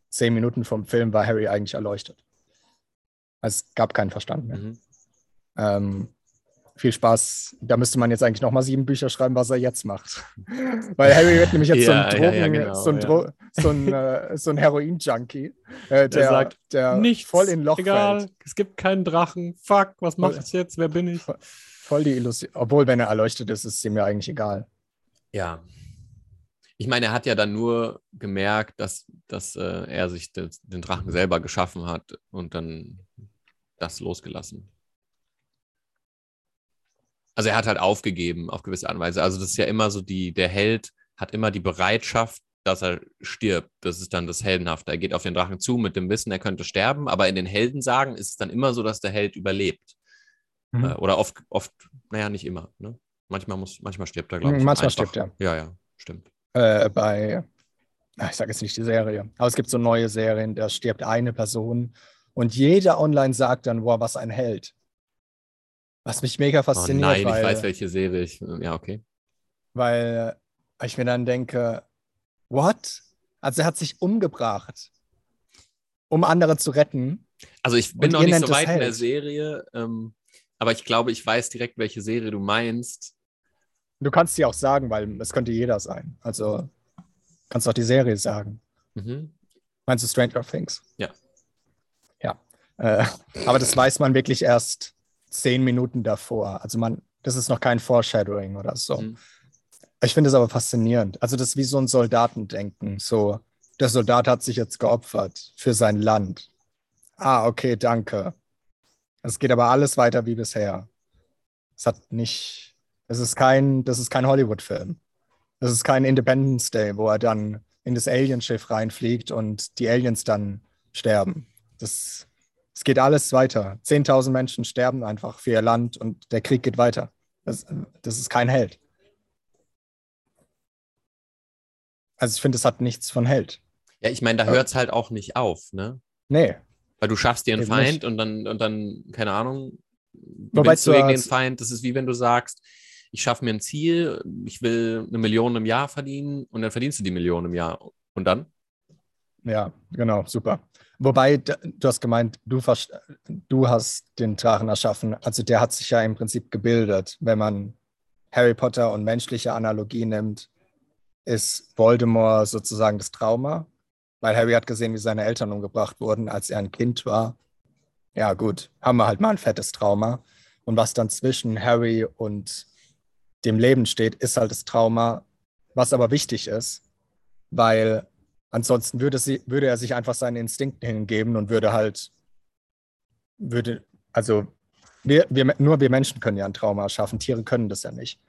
zehn Minuten vom Film war Harry eigentlich erleuchtet. Also es gab keinen Verstand mehr. Mhm. Ähm, viel Spaß. Da müsste man jetzt eigentlich noch mal sieben Bücher schreiben, was er jetzt macht. Weil Harry wird nämlich jetzt ja, so ein Drogen, ja, ja, genau, so ein, Dro so ein, äh, so ein Heroin-Junkie, äh, der, der, sagt, der nichts, voll in Loch egal, fällt. Es gibt keinen Drachen. Fuck, was mache ich jetzt? Wer bin ich? Voll die Illusion. Obwohl, wenn er erleuchtet ist, ist es ihm ja eigentlich egal. Ja. Ich meine, er hat ja dann nur gemerkt, dass, dass äh, er sich das, den Drachen selber geschaffen hat und dann das losgelassen. Also er hat halt aufgegeben auf gewisse Art und Weise. Also das ist ja immer so die, der Held hat immer die Bereitschaft, dass er stirbt. Das ist dann das Heldenhafte. Er geht auf den Drachen zu mit dem Wissen, er könnte sterben, aber in den Heldensagen ist es dann immer so, dass der Held überlebt. Mhm. Äh, oder oft, oft, naja, nicht immer. Ne? Manchmal, muss, manchmal stirbt er, glaube ich. Manchmal einfach. stirbt er. Ja, ja, stimmt. Äh, bei, ich sage jetzt nicht die Serie, aber es gibt so neue Serien, da stirbt eine Person und jeder online sagt dann, wow, was ein Held. Was mich mega oh fasziniert. Oh nein, weil, ich weiß, welche Serie ich. Ja, okay. Weil ich mir dann denke, what? Also er hat sich umgebracht, um andere zu retten. Also ich bin noch nicht so weit in der Serie, ähm, aber ich glaube, ich weiß direkt, welche Serie du meinst. Du kannst sie auch sagen, weil es könnte jeder sein. Also kannst auch die Serie sagen. Mhm. Meinst du Stranger Things? Ja. Ja. Äh, aber das weiß man wirklich erst zehn Minuten davor. Also man, das ist noch kein Foreshadowing oder so. Mhm. Ich finde es aber faszinierend. Also das ist wie so ein Soldatendenken. So, der Soldat hat sich jetzt geopfert für sein Land. Ah, okay, danke. Es geht aber alles weiter wie bisher. Es hat nicht, es ist kein, das ist kein Hollywood-Film. Das ist kein Independence Day, wo er dann in das Alienschiff reinfliegt und die Aliens dann sterben. Das, es geht alles weiter. Zehntausend Menschen sterben einfach für ihr Land und der Krieg geht weiter. Das, das ist kein Held. Also ich finde, es hat nichts von Held. Ja, ich meine, da hört es halt auch nicht auf, ne? Nee. Weil du schaffst dir einen Feind und dann, und dann, keine Ahnung, gewinnst du gegen den Feind. Das ist wie wenn du sagst, ich schaffe mir ein Ziel, ich will eine Million im Jahr verdienen und dann verdienst du die Million im Jahr. Und dann? Ja, genau, super. Wobei, du hast gemeint, du, du hast den Drachen erschaffen. Also der hat sich ja im Prinzip gebildet. Wenn man Harry Potter und menschliche Analogie nimmt, ist Voldemort sozusagen das Trauma, weil Harry hat gesehen, wie seine Eltern umgebracht wurden, als er ein Kind war. Ja, gut, haben wir halt mal ein fettes Trauma. Und was dann zwischen Harry und dem Leben steht, ist halt das Trauma, was aber wichtig ist, weil ansonsten würde, sie, würde er sich einfach seinen Instinkten hingeben und würde halt, würde, also wir, wir, nur wir Menschen können ja ein Trauma schaffen, Tiere können das ja nicht.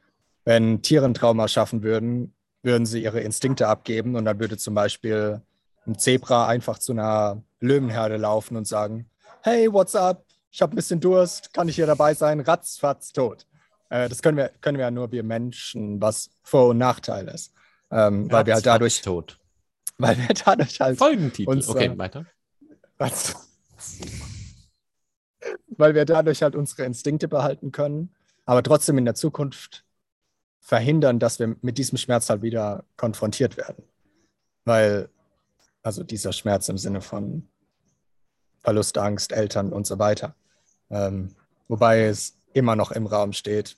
Wenn Tiere ein Trauma schaffen würden, würden sie ihre Instinkte abgeben und dann würde zum Beispiel ein Zebra einfach zu einer Löwenherde laufen und sagen, hey, what's up? Ich habe ein bisschen Durst, kann ich hier dabei sein? Ratzfatz, tot. Äh, das können wir, können wir ja nur wir Menschen, was Vor- und Nachteil ist. Ähm, weil wir halt dadurch. tot. Weil wir dadurch halt. Folgentitel. Uns, okay, äh, weiter. weil wir dadurch halt unsere Instinkte behalten können, aber trotzdem in der Zukunft verhindern, dass wir mit diesem Schmerz halt wieder konfrontiert werden. Weil, also dieser Schmerz im Sinne von Verlustangst, Eltern und so weiter. Ähm, wobei es immer noch im Raum steht,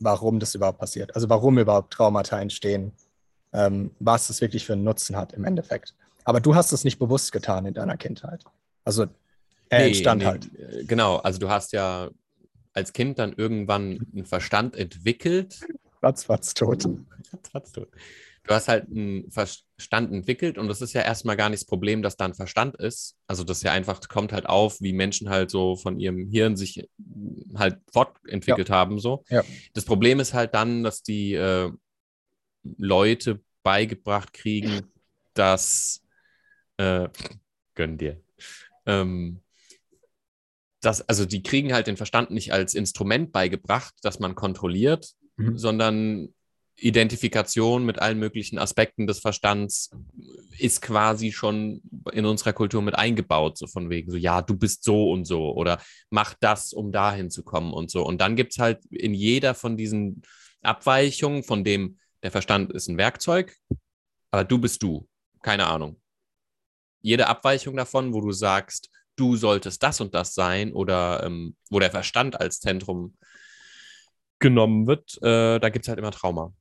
warum das überhaupt passiert. Also warum überhaupt Traumata entstehen, was es wirklich für einen Nutzen hat im Endeffekt. Aber du hast es nicht bewusst getan in deiner Kindheit. Also er nee, entstand nee, halt. Genau, also du hast ja als Kind dann irgendwann einen Verstand entwickelt. Ratzfatz tot. Ratzfatz tot. Du hast halt einen Verstand entwickelt und das ist ja erstmal gar nicht das Problem, dass da ein Verstand ist. Also das ja einfach kommt halt auf, wie Menschen halt so von ihrem Hirn sich halt fortentwickelt ja. haben. So. Ja. Das Problem ist halt dann, dass die äh, Leute beigebracht kriegen, dass äh, gönn dir. Ähm, das, also die kriegen halt den Verstand nicht als Instrument beigebracht, das man kontrolliert, mhm. sondern Identifikation mit allen möglichen Aspekten des Verstands ist quasi schon in unserer Kultur mit eingebaut, so von wegen so, ja, du bist so und so oder mach das, um dahin zu kommen und so. Und dann gibt es halt in jeder von diesen Abweichungen, von dem der Verstand ist ein Werkzeug, aber du bist du, keine Ahnung. Jede Abweichung davon, wo du sagst, du solltest das und das sein oder ähm, wo der Verstand als Zentrum genommen wird, äh, da gibt es halt immer Trauma.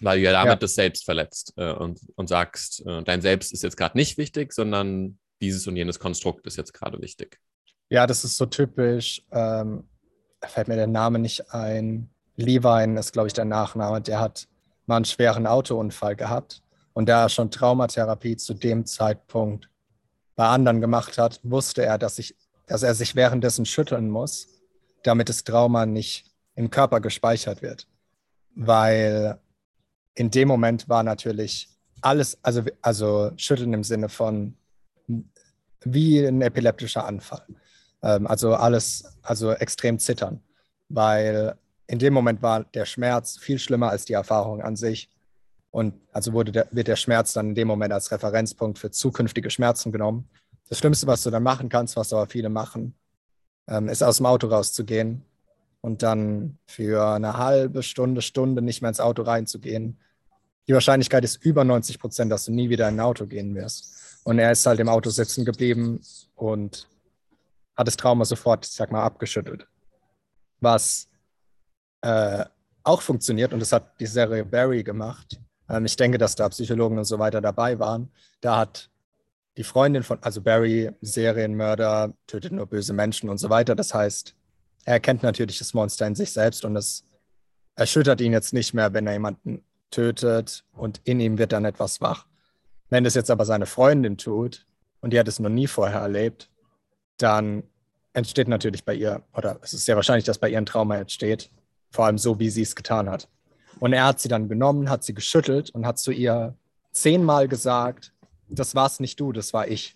Weil du ja damit ja. das Selbst verletzt äh, und, und sagst, äh, dein Selbst ist jetzt gerade nicht wichtig, sondern dieses und jenes Konstrukt ist jetzt gerade wichtig. Ja, das ist so typisch. Ähm, da fällt mir der Name nicht ein. Levine ist, glaube ich, der Nachname. Der hat mal einen schweren Autounfall gehabt. Und da er schon Traumatherapie zu dem Zeitpunkt bei anderen gemacht hat, wusste er, dass, ich, dass er sich währenddessen schütteln muss, damit das Trauma nicht im Körper gespeichert wird. Weil in dem Moment war natürlich alles, also, also schütteln im Sinne von wie ein epileptischer Anfall. Ähm, also alles, also extrem zittern, weil in dem Moment war der Schmerz viel schlimmer als die Erfahrung an sich. Und also wurde der, wird der Schmerz dann in dem Moment als Referenzpunkt für zukünftige Schmerzen genommen. Das Schlimmste, was du dann machen kannst, was aber viele machen, ähm, ist aus dem Auto rauszugehen und dann für eine halbe Stunde, Stunde nicht mehr ins Auto reinzugehen. Die Wahrscheinlichkeit ist über 90 Prozent, dass du nie wieder in ein Auto gehen wirst. Und er ist halt im Auto sitzen geblieben und hat das Trauma sofort, ich sag mal, abgeschüttelt. Was äh, auch funktioniert, und das hat die Serie Barry gemacht. Ähm, ich denke, dass da Psychologen und so weiter dabei waren. Da hat die Freundin von, also Barry, Serienmörder, tötet nur böse Menschen und so weiter. Das heißt, er erkennt natürlich das Monster in sich selbst und es erschüttert ihn jetzt nicht mehr, wenn er jemanden tötet und in ihm wird dann etwas wach. Wenn das jetzt aber seine Freundin tut und die hat es noch nie vorher erlebt, dann entsteht natürlich bei ihr, oder es ist sehr wahrscheinlich, dass bei ihr ein Trauma entsteht, vor allem so, wie sie es getan hat. Und er hat sie dann genommen, hat sie geschüttelt und hat zu ihr zehnmal gesagt, das war's nicht du, das war ich.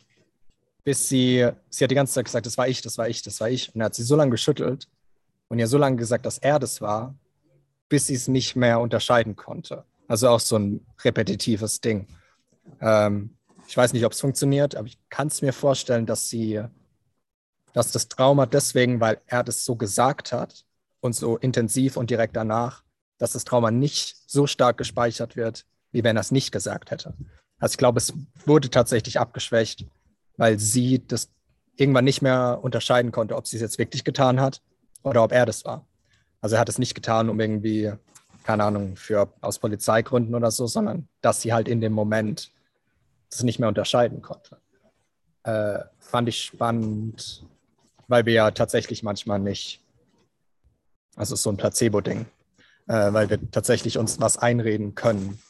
Bis sie, sie hat die ganze Zeit gesagt, das war ich, das war ich, das war ich. Und er hat sie so lange geschüttelt und ihr so lange gesagt, dass er das war, bis sie es nicht mehr unterscheiden konnte. Also auch so ein repetitives Ding. Ähm, ich weiß nicht, ob es funktioniert, aber ich kann es mir vorstellen, dass sie, dass das Trauma deswegen, weil er das so gesagt hat und so intensiv und direkt danach, dass das Trauma nicht so stark gespeichert wird, wie wenn er es nicht gesagt hätte. Also ich glaube, es wurde tatsächlich abgeschwächt, weil sie das irgendwann nicht mehr unterscheiden konnte, ob sie es jetzt wirklich getan hat oder ob er das war. Also er hat es nicht getan, um irgendwie, keine Ahnung, für aus Polizeigründen oder so, sondern dass sie halt in dem Moment das nicht mehr unterscheiden konnte. Äh, fand ich spannend, weil wir ja tatsächlich manchmal nicht, also so ein Placebo-Ding, äh, weil wir tatsächlich uns was einreden können,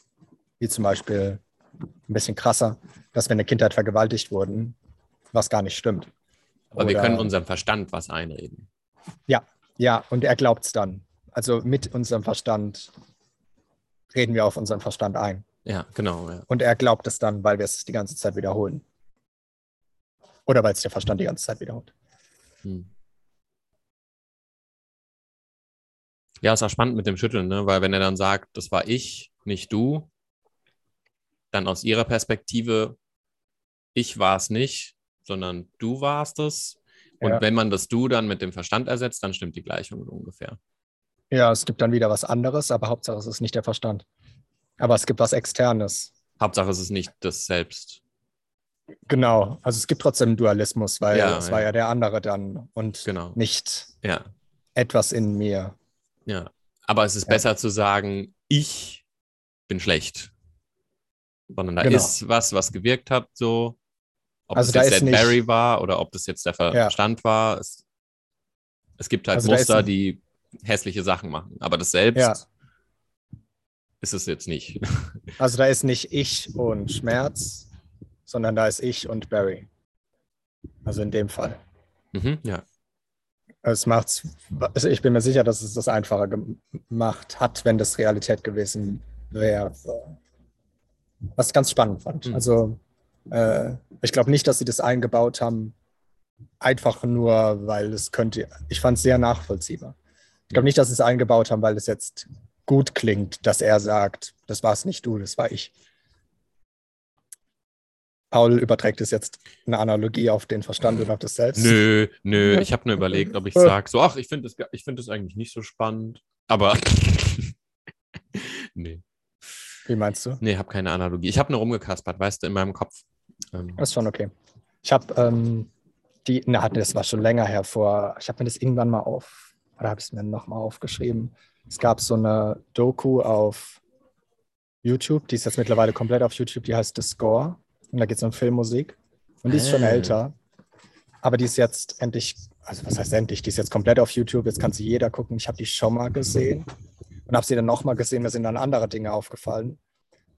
wie zum Beispiel ein bisschen krasser, dass wir in der Kindheit vergewaltigt wurden, was gar nicht stimmt. Aber Oder, wir können unserem Verstand was einreden. Ja, ja, und er glaubt es dann. Also mit unserem Verstand reden wir auf unseren Verstand ein. Ja, genau. Ja. Und er glaubt es dann, weil wir es die ganze Zeit wiederholen. Oder weil es der Verstand die ganze Zeit wiederholt. Hm. Ja, ist auch spannend mit dem Schütteln, ne? weil wenn er dann sagt, das war ich, nicht du, dann aus ihrer Perspektive, ich war es nicht, sondern du warst es. Und ja. wenn man das Du dann mit dem Verstand ersetzt, dann stimmt die Gleichung ungefähr. Ja, es gibt dann wieder was anderes, aber Hauptsache es ist nicht der Verstand. Aber es gibt was Externes. Hauptsache es ist nicht das Selbst. Genau, also es gibt trotzdem Dualismus, weil ja, es ja. war ja der andere dann und genau. nicht ja. etwas in mir. Ja, aber es ist besser zu sagen, ich bin schlecht sondern da genau. ist was, was gewirkt hat, so. Ob also das jetzt Ed Barry war oder ob das jetzt der Verstand ja. war. Es, es, gibt halt also Muster, die hässliche Sachen machen. Aber das selbst ja. ist es jetzt nicht. Also da ist nicht ich und Schmerz, sondern da ist ich und Barry. Also in dem Fall. Mhm, ja. Es macht's, also ich bin mir sicher, dass es das einfacher gemacht hat, wenn das Realität gewesen wäre was ich ganz spannend fand. Mhm. Also äh, ich glaube nicht, dass sie das eingebaut haben, einfach nur, weil es könnte, ich fand es sehr nachvollziehbar. Ich glaube nicht, dass sie es eingebaut haben, weil es jetzt gut klingt, dass er sagt, das war es nicht du, das war ich. Paul überträgt es jetzt eine Analogie auf den Verstand und auf das Selbst. Nö, nö, ich habe nur überlegt, ob ich sage, so, ach, ich finde das, find das eigentlich nicht so spannend, aber nee. Wie meinst du? Nee, habe keine Analogie. Ich habe nur rumgekaspert, weißt du, in meinem Kopf. Ähm. Das ist schon okay. Ich habe ähm, die, na, das war schon länger her vor, ich habe mir das irgendwann mal auf, oder habe ich es mir nochmal aufgeschrieben. Es gab so eine Doku auf YouTube, die ist jetzt mittlerweile komplett auf YouTube, die heißt The Score. Und da geht es um Filmmusik. Und die ist schon ah. älter. Aber die ist jetzt endlich, also was heißt endlich, die ist jetzt komplett auf YouTube, jetzt kann sie jeder gucken. Ich habe die schon mal gesehen. und habe sie dann nochmal gesehen, mir sind dann andere Dinge aufgefallen.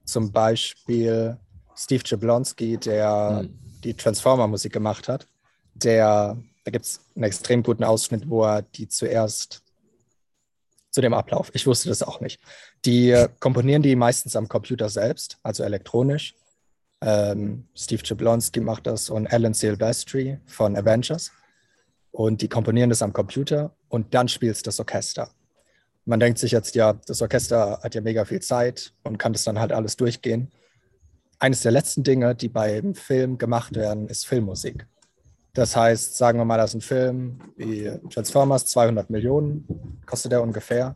Zum Beispiel Steve Jablonski, der mhm. die Transformer-Musik gemacht hat. Der, da gibt es einen extrem guten Ausschnitt, wo er die zuerst zu dem Ablauf. Ich wusste das auch nicht. Die äh, komponieren die meistens am Computer selbst, also elektronisch. Ähm, Steve Jablonski macht das und Alan Silvestri von Avengers. Und die komponieren das am Computer und dann spielt das Orchester. Man denkt sich jetzt, ja, das Orchester hat ja mega viel Zeit und kann das dann halt alles durchgehen. Eines der letzten Dinge, die beim Film gemacht werden, ist Filmmusik. Das heißt, sagen wir mal, das ist ein Film wie Transformers, 200 Millionen kostet er ungefähr.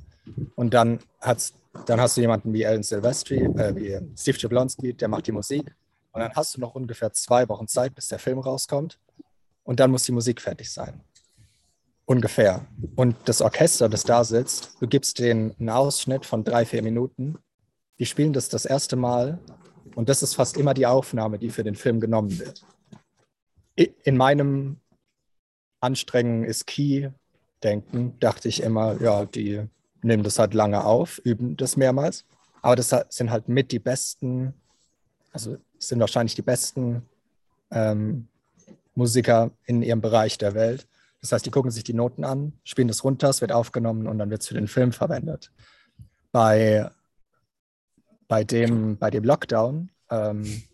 Und dann, hat's, dann hast du jemanden wie Alan Silvestri, äh, wie Steve Jablonski, der macht die Musik. Und dann hast du noch ungefähr zwei Wochen Zeit, bis der Film rauskommt. Und dann muss die Musik fertig sein. Ungefähr. Und das Orchester, das da sitzt, du gibst denen einen Ausschnitt von drei, vier Minuten. Die spielen das das erste Mal. Und das ist fast immer die Aufnahme, die für den Film genommen wird in meinem Anstrengen ist Key-Denken dachte ich immer, ja, die nehmen das halt lange auf, üben das mehrmals. Aber das sind halt mit die besten, also sind wahrscheinlich die besten ähm, Musiker in ihrem Bereich der Welt. Das heißt, die gucken sich die Noten an, spielen das runter, es wird aufgenommen und dann wird es für den Film verwendet. Bei, bei, dem, bei dem Lockdown ähm,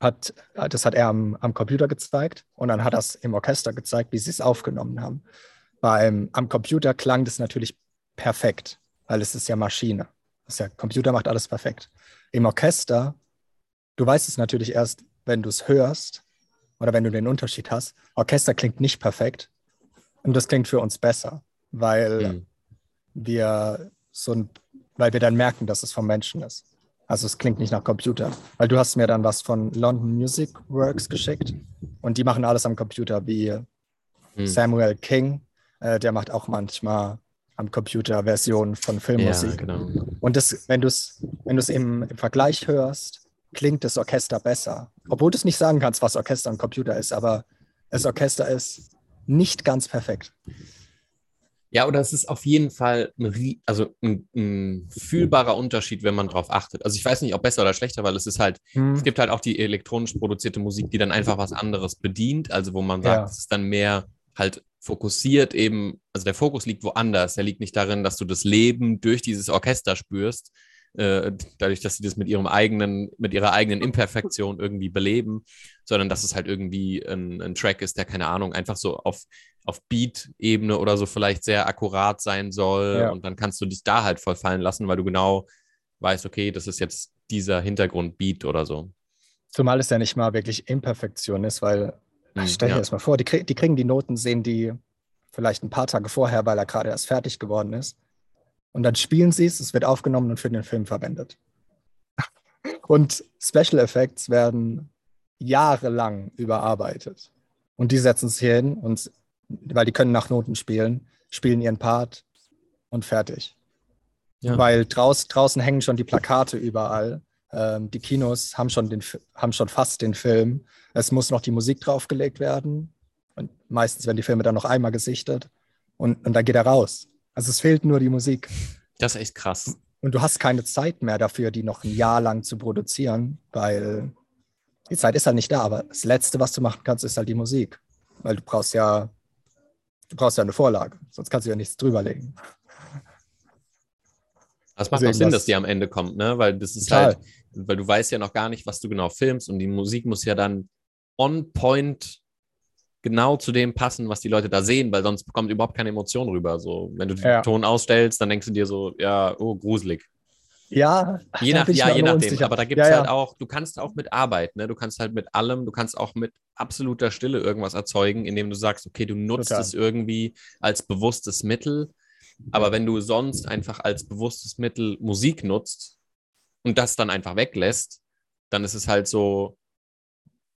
hat, das hat er am, am Computer gezeigt und dann hat er es im Orchester gezeigt, wie sie es aufgenommen haben. Beim, am Computer klang das natürlich perfekt, weil es ist ja Maschine. Das ja, Computer macht alles perfekt. Im Orchester, du weißt es natürlich erst, wenn du es hörst oder wenn du den Unterschied hast. Orchester klingt nicht perfekt und das klingt für uns besser, weil mhm. wir so ein, weil wir dann merken, dass es vom Menschen ist. Also es klingt nicht nach Computer. Weil du hast mir dann was von London Music Works geschickt und die machen alles am Computer, wie hm. Samuel King, äh, der macht auch manchmal am Computer Versionen von Filmmusik. Ja, genau. Und das, wenn du es wenn im, im Vergleich hörst, klingt das Orchester besser. Obwohl du es nicht sagen kannst, was Orchester und Computer ist, aber das Orchester ist nicht ganz perfekt. Ja, oder es ist auf jeden Fall ein, also ein, ein, fühlbarer Unterschied, wenn man darauf achtet. Also ich weiß nicht, ob besser oder schlechter, weil es ist halt, hm. es gibt halt auch die elektronisch produzierte Musik, die dann einfach was anderes bedient, also wo man sagt, ja. es ist dann mehr halt fokussiert eben, also der Fokus liegt woanders. Der liegt nicht darin, dass du das Leben durch dieses Orchester spürst, äh, dadurch, dass sie das mit ihrem eigenen, mit ihrer eigenen Imperfektion irgendwie beleben, sondern dass es halt irgendwie ein, ein Track ist, der, keine Ahnung, einfach so auf, auf Beat-Ebene oder so vielleicht sehr akkurat sein soll. Ja. Und dann kannst du dich da halt voll fallen lassen, weil du genau weißt, okay, das ist jetzt dieser Hintergrund-Beat oder so. Zumal es ja nicht mal wirklich Imperfektion ist, weil, hm, stell dir ja. das mal vor, die, krieg, die kriegen die Noten, sehen die vielleicht ein paar Tage vorher, weil er gerade erst fertig geworden ist. Und dann spielen sie es, es wird aufgenommen und für den Film verwendet. Und Special Effects werden jahrelang überarbeitet. Und die setzen es hier hin und weil die können nach Noten spielen, spielen ihren Part und fertig. Ja. Weil draus, draußen hängen schon die Plakate überall. Ähm, die Kinos haben schon, den, haben schon fast den Film. Es muss noch die Musik draufgelegt werden. Und meistens werden die Filme dann noch einmal gesichtet. Und, und dann geht er raus. Also es fehlt nur die Musik. Das ist echt krass. Und du hast keine Zeit mehr dafür, die noch ein Jahr lang zu produzieren, weil die Zeit ist halt nicht da. Aber das Letzte, was du machen kannst, ist halt die Musik. Weil du brauchst ja, du brauchst ja eine Vorlage, sonst kannst du ja nichts drüberlegen. Das macht auch Sinn, dass die am Ende kommt, ne? Weil das ist total. halt, weil du weißt ja noch gar nicht, was du genau filmst und die Musik muss ja dann on point genau zu dem passen, was die Leute da sehen, weil sonst kommt überhaupt keine Emotion rüber. So, wenn du den ja. Ton ausstellst, dann denkst du dir so, ja, oh, gruselig. Ja, je, nach, ja, je nachdem. Aber da gibt es ja, halt auch, du kannst auch mit Arbeit, ne? Du kannst halt mit allem, du kannst auch mit absoluter Stille irgendwas erzeugen, indem du sagst, okay, du nutzt Total. es irgendwie als bewusstes Mittel. Aber wenn du sonst einfach als bewusstes Mittel Musik nutzt und das dann einfach weglässt, dann ist es halt so,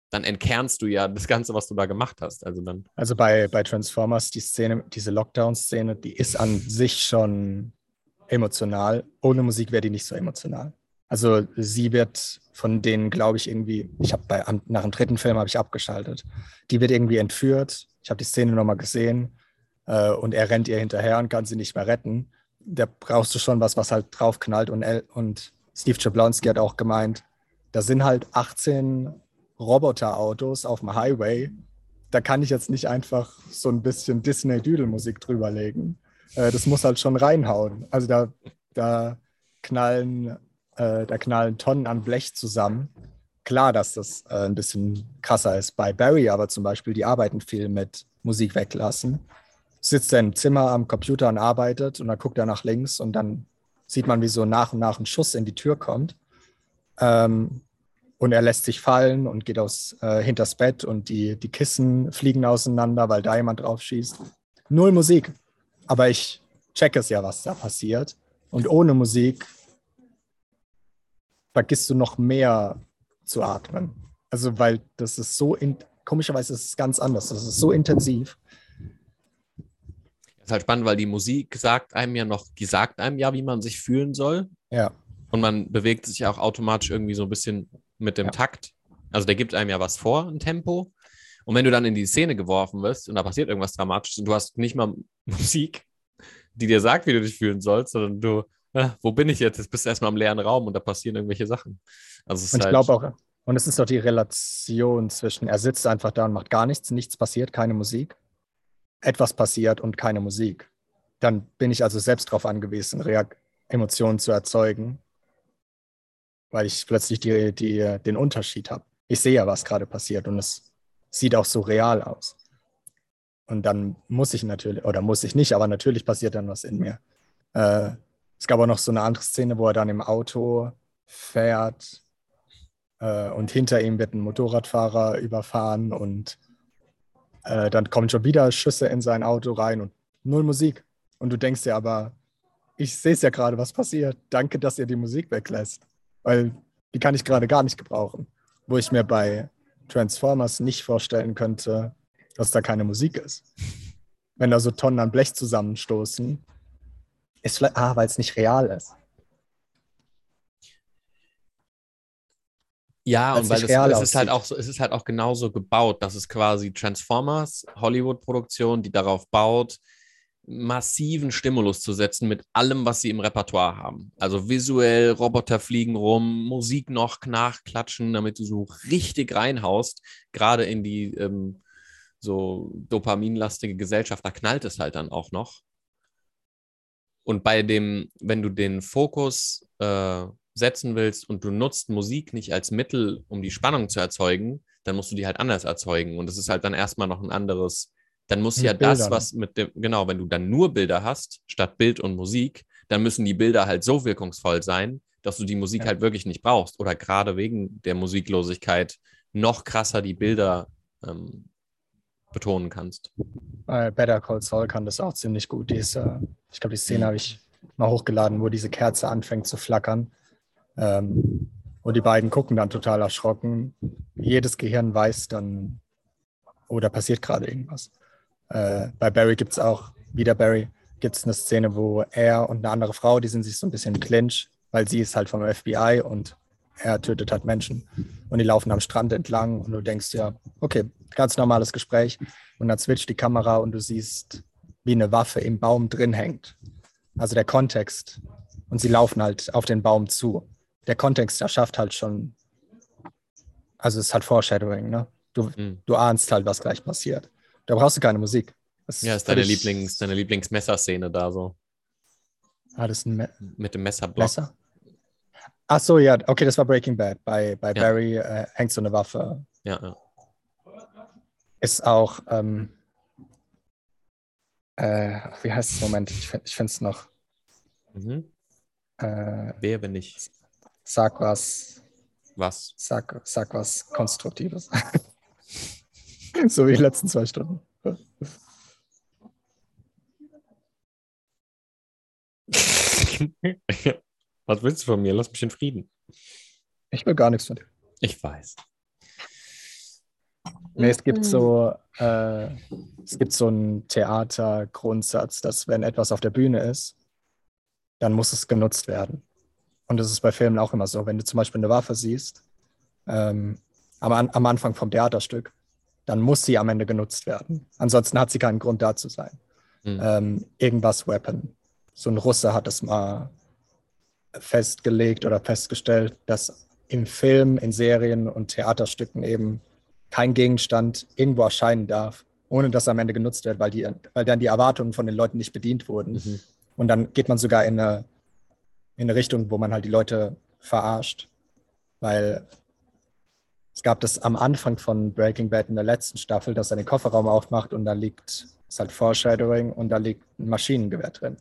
dann entkernst du ja das Ganze, was du da gemacht hast. Also dann. Also bei, bei Transformers, die Szene, diese Lockdown-Szene, die ist an sich schon emotional. Ohne Musik wäre die nicht so emotional. Also sie wird von denen, glaube ich, irgendwie, ich habe bei nach dem dritten Film habe ich abgeschaltet. Die wird irgendwie entführt. Ich habe die Szene nochmal gesehen äh, und er rennt ihr hinterher und kann sie nicht mehr retten. da brauchst du schon was, was halt draufknallt. Und, und Steve Jablonski hat auch gemeint, da sind halt 18 Roboterautos auf dem Highway. Da kann ich jetzt nicht einfach so ein bisschen Disney-Düdel-Musik drüberlegen. Äh, das muss halt schon reinhauen. Also da, da knallen, äh, da knallen Tonnen an Blech zusammen. Klar, dass das äh, ein bisschen krasser ist bei Barry, aber zum Beispiel, die arbeiten viel mit Musik weglassen sitzt er im Zimmer am Computer und arbeitet und dann guckt er nach links und dann sieht man, wie so nach und nach ein Schuss in die Tür kommt. Ähm, und er lässt sich fallen und geht aus, äh, hinters Bett und die, die Kissen fliegen auseinander, weil da jemand drauf schießt. Null Musik. Aber ich check es ja, was da passiert. Und ohne Musik vergisst du noch mehr zu atmen. Also, weil das ist so, in, komischerweise ist es ganz anders. Das ist so intensiv ist halt spannend, weil die Musik sagt einem ja noch, die sagt einem ja, wie man sich fühlen soll. Ja. Und man bewegt sich auch automatisch irgendwie so ein bisschen mit dem ja. Takt. Also der gibt einem ja was vor, ein Tempo. Und wenn du dann in die Szene geworfen wirst und da passiert irgendwas Dramatisches und du hast nicht mal Musik, die dir sagt, wie du dich fühlen sollst, sondern du, äh, wo bin ich jetzt? Jetzt bist du erstmal im leeren Raum und da passieren irgendwelche Sachen. Also und ich halt glaube auch, und es ist doch die Relation zwischen, er sitzt einfach da und macht gar nichts, nichts passiert, keine Musik etwas passiert und keine Musik. Dann bin ich also selbst darauf angewiesen, Reak Emotionen zu erzeugen, weil ich plötzlich die, die, den Unterschied habe. Ich sehe ja, was gerade passiert und es sieht auch so real aus. Und dann muss ich natürlich, oder muss ich nicht, aber natürlich passiert dann was in mir. Äh, es gab auch noch so eine andere Szene, wo er dann im Auto fährt äh, und hinter ihm wird ein Motorradfahrer überfahren und äh, dann kommen schon wieder Schüsse in sein Auto rein und null Musik. Und du denkst dir aber, ich sehe es ja gerade, was passiert. Danke, dass ihr die Musik weglässt. Weil die kann ich gerade gar nicht gebrauchen. Wo ich mir bei Transformers nicht vorstellen könnte, dass da keine Musik ist. Wenn da so Tonnen an Blech zusammenstoßen, ist vielleicht, ah, weil es nicht real ist. Ja, und weil es, es ist halt auch so, es ist halt auch genauso gebaut, dass es quasi Transformers, Hollywood-Produktion, die darauf baut, massiven Stimulus zu setzen mit allem, was sie im Repertoire haben. Also visuell, Roboter fliegen rum, Musik noch nachklatschen, damit du so richtig reinhaust, gerade in die ähm, so dopaminlastige Gesellschaft, da knallt es halt dann auch noch. Und bei dem, wenn du den Fokus äh, setzen willst und du nutzt Musik nicht als Mittel, um die Spannung zu erzeugen, dann musst du die halt anders erzeugen. Und das ist halt dann erstmal noch ein anderes. Dann muss ja Bildern. das, was mit dem, genau, wenn du dann nur Bilder hast, statt Bild und Musik, dann müssen die Bilder halt so wirkungsvoll sein, dass du die Musik ja. halt wirklich nicht brauchst. Oder gerade wegen der Musiklosigkeit noch krasser die Bilder ähm, betonen kannst. Better Call Saul kann das auch ziemlich gut. Die ist, äh, ich glaube, die Szene habe ich mal hochgeladen, wo diese Kerze anfängt zu flackern. Ähm, und die beiden gucken dann total erschrocken. Jedes Gehirn weiß dann, oh, da passiert gerade irgendwas. Äh, bei Barry gibt es auch, wieder Barry, gibt es eine Szene, wo er und eine andere Frau, die sind sich so ein bisschen clinch, weil sie ist halt vom FBI und er tötet halt Menschen. Und die laufen am Strand entlang und du denkst ja, okay, ganz normales Gespräch. Und dann switcht die Kamera und du siehst, wie eine Waffe im Baum drin hängt. Also der Kontext. Und sie laufen halt auf den Baum zu der Kontext erschafft halt schon, also es ist halt Foreshadowing, ne? Du, mhm. du ahnst halt, was gleich passiert. Da brauchst du keine Musik. Das ja, ist deine, Lieblings, deine Lieblingsmesserszene da so. Ah, das ist ein Me Mit dem Messerblock. Messer? Ach so, ja, okay, das war Breaking Bad. Bei, bei ja. Barry äh, hängt so eine Waffe. Ja, ja. Ist auch, ähm, äh, wie heißt es? Moment, ich, ich finde es noch. Mhm. Äh, Wer, wenn nicht? Sag was. Was? Sag, sag was Konstruktives. so wie die letzten zwei Stunden. was willst du von mir? Lass mich in Frieden. Ich will gar nichts von dir. Ich weiß. Nee, es gibt so, äh, es gibt so einen Theatergrundsatz, dass wenn etwas auf der Bühne ist, dann muss es genutzt werden. Und das ist bei Filmen auch immer so. Wenn du zum Beispiel eine Waffe siehst, ähm, am, am Anfang vom Theaterstück, dann muss sie am Ende genutzt werden. Ansonsten hat sie keinen Grund da zu sein. Mhm. Ähm, irgendwas Weapon. so ein Russe hat es mal festgelegt oder festgestellt, dass im Film, in Serien und Theaterstücken eben kein Gegenstand irgendwo erscheinen darf, ohne dass er am Ende genutzt wird, weil, die, weil dann die Erwartungen von den Leuten nicht bedient wurden. Mhm. Und dann geht man sogar in eine, in eine Richtung, wo man halt die Leute verarscht. Weil es gab das am Anfang von Breaking Bad in der letzten Staffel, dass er den Kofferraum aufmacht und da liegt, ist halt Foreshadowing und da liegt ein Maschinengewehr drin.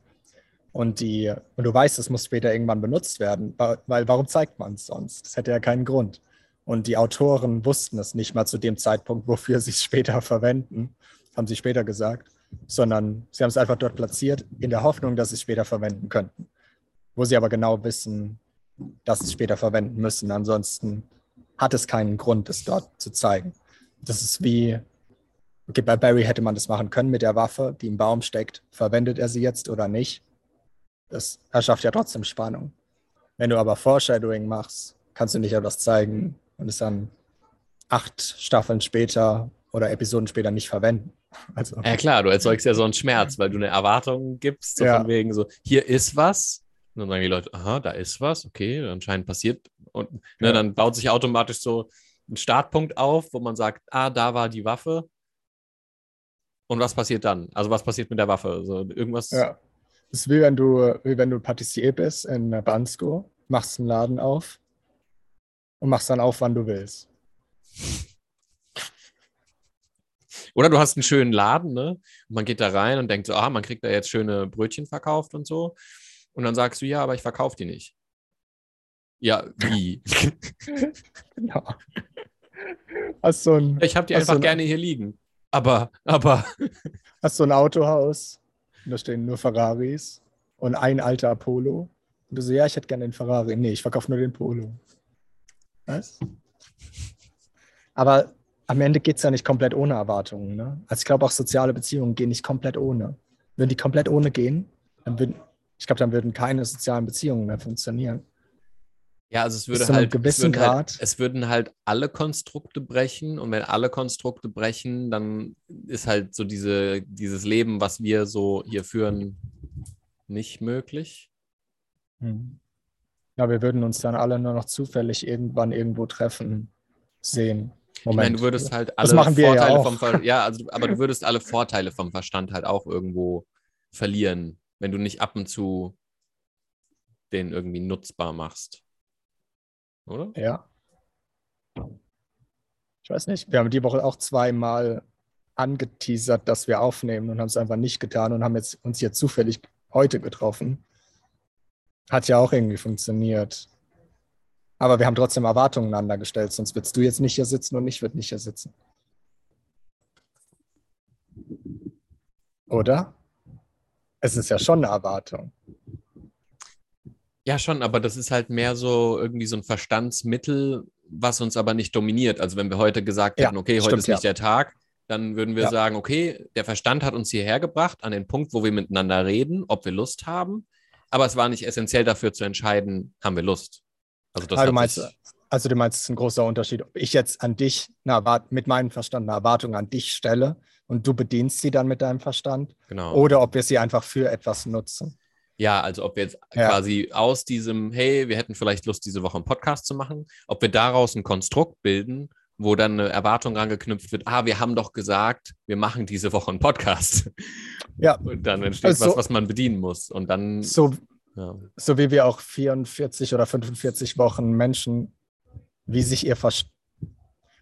Und, die, und du weißt, es muss später irgendwann benutzt werden, weil warum zeigt man es sonst? Das hätte ja keinen Grund. Und die Autoren wussten es nicht mal zu dem Zeitpunkt, wofür sie es später verwenden, haben sie später gesagt, sondern sie haben es einfach dort platziert, in der Hoffnung, dass sie es später verwenden könnten. Wo sie aber genau wissen, dass sie es später verwenden müssen. Ansonsten hat es keinen Grund, es dort zu zeigen. Das ist wie, okay, bei Barry hätte man das machen können mit der Waffe, die im Baum steckt. Verwendet er sie jetzt oder nicht? Das erschafft ja trotzdem Spannung. Wenn du aber Foreshadowing machst, kannst du nicht etwas zeigen und es dann acht Staffeln später oder Episoden später nicht verwenden. Also, ja klar, du erzeugst ja so einen Schmerz, weil du eine Erwartung gibst, so ja. von wegen so, hier ist was. Und dann sagen die Leute, aha, da ist was, okay, anscheinend passiert. Und ne, ja. dann baut sich automatisch so ein Startpunkt auf, wo man sagt, ah, da war die Waffe. Und was passiert dann? Also was passiert mit der Waffe? Also irgendwas. Ja. Das ist wie wenn du, wie wenn du Patissier bist in Bansko, machst einen Laden auf und machst dann auf, wann du willst. Oder du hast einen schönen Laden, ne? Und man geht da rein und denkt so, ah, man kriegt da jetzt schöne Brötchen verkauft und so. Und dann sagst du, ja, aber ich verkaufe die nicht. Ja, wie? genau. Hast so ein, ich habe die einfach so ein, gerne hier liegen. Aber, aber. Hast du ein Autohaus? Und da stehen nur Ferraris und ein alter Polo. Und du so, ja, ich hätte gerne den Ferrari. Nee, ich verkaufe nur den Polo. Was? Aber am Ende geht es ja nicht komplett ohne Erwartungen. Ne? Also ich glaube auch soziale Beziehungen gehen nicht komplett ohne. Würden die komplett ohne gehen, dann würden, ich glaube, dann würden keine sozialen Beziehungen mehr funktionieren. Ja, also es würde halt, es würden halt, es würden halt alle Konstrukte brechen und wenn alle Konstrukte brechen, dann ist halt so diese, dieses Leben, was wir so hier führen, nicht möglich. Hm. Ja, wir würden uns dann alle nur noch zufällig irgendwann irgendwo treffen sehen. Moment. Ich meine, du würdest halt alle Vorteile ja vom Ver ja, also, aber du würdest alle Vorteile vom Verstand halt auch irgendwo verlieren, wenn du nicht ab und zu den irgendwie nutzbar machst. Oder? Ja. Ich weiß nicht. Wir haben die Woche auch zweimal angeteasert, dass wir aufnehmen und haben es einfach nicht getan und haben jetzt, uns jetzt zufällig heute getroffen. Hat ja auch irgendwie funktioniert. Aber wir haben trotzdem Erwartungen aneinander gestellt, sonst würdest du jetzt nicht hier sitzen und ich würde nicht hier sitzen. Oder? Es ist ja schon eine Erwartung. Ja, schon, aber das ist halt mehr so irgendwie so ein Verstandsmittel, was uns aber nicht dominiert. Also wenn wir heute gesagt hätten, okay, heute stimmt, ist nicht ja. der Tag, dann würden wir ja. sagen, okay, der Verstand hat uns hierher gebracht an den Punkt, wo wir miteinander reden, ob wir Lust haben. Aber es war nicht essentiell dafür zu entscheiden, haben wir Lust. Also, das ah, du meinst, also du meinst, es ist ein großer Unterschied, ob ich jetzt an dich eine mit meinem Verstand eine Erwartung an dich stelle und du bedienst sie dann mit deinem Verstand. Genau. Oder ob wir sie einfach für etwas nutzen. Ja, also ob wir jetzt ja. quasi aus diesem, hey, wir hätten vielleicht Lust, diese Woche einen Podcast zu machen, ob wir daraus ein Konstrukt bilden, wo dann eine Erwartung angeknüpft wird, ah, wir haben doch gesagt, wir machen diese Woche einen Podcast. Ja. Und dann entsteht also was, was man bedienen muss. Und dann. So, ja. So wie wir auch 44 oder 45 Wochen Menschen, wie sich ihr, Ver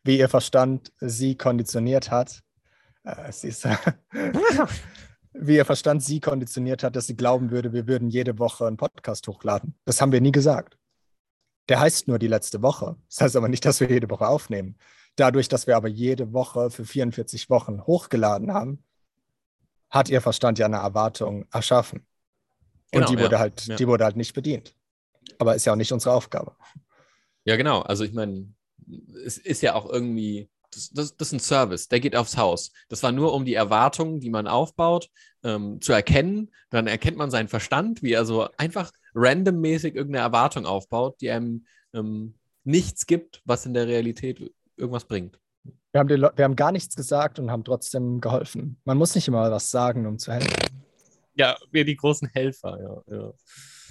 wie ihr Verstand sie konditioniert hat, äh, sie ist, wie ihr Verstand sie konditioniert hat, dass sie glauben würde, wir würden jede Woche einen Podcast hochladen. Das haben wir nie gesagt. Der heißt nur die letzte Woche. Das heißt aber nicht, dass wir jede Woche aufnehmen. Dadurch, dass wir aber jede Woche für 44 Wochen hochgeladen haben, hat ihr Verstand ja eine Erwartung erschaffen. Genau, und die wurde ja, halt, ja. die wurde halt nicht bedient. Aber ist ja auch nicht unsere Aufgabe. Ja, genau. Also ich meine, es ist ja auch irgendwie, das, das, das, ist ein Service, der geht aufs Haus. Das war nur, um die Erwartungen, die man aufbaut, ähm, zu erkennen. Dann erkennt man seinen Verstand, wie er so einfach randommäßig irgendeine Erwartung aufbaut, die einem ähm, nichts gibt, was in der Realität irgendwas bringt. Wir haben, wir haben gar nichts gesagt und haben trotzdem geholfen. Man muss nicht immer was sagen, um zu helfen. Ja, wir die großen Helfer, ja. ja.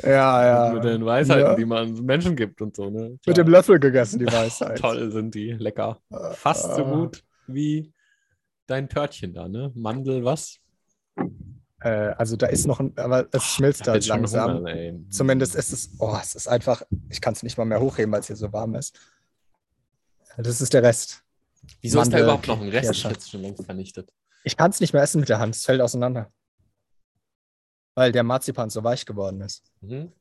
Ja, ja. Mit den Weisheiten, ja. die man Menschen gibt und so, ne? Mit dem Löffel gegessen, die Weisheit. Toll sind die, lecker. Fast so gut wie dein Törtchen da, ne? Mandel, was? Äh, also da ist noch ein, aber es schmilzt halt langsam. Hunger, Zumindest ist es, oh, es ist einfach, ich kann es nicht mal mehr hochheben, weil es hier so warm ist. Das ist der Rest. Wieso Mandel, ist da überhaupt noch ein Rest? Ich hätte es schon längst vernichtet. Ich kann es nicht mehr essen mit der Hand, es fällt auseinander weil der Marzipan so weich geworden ist. Mhm.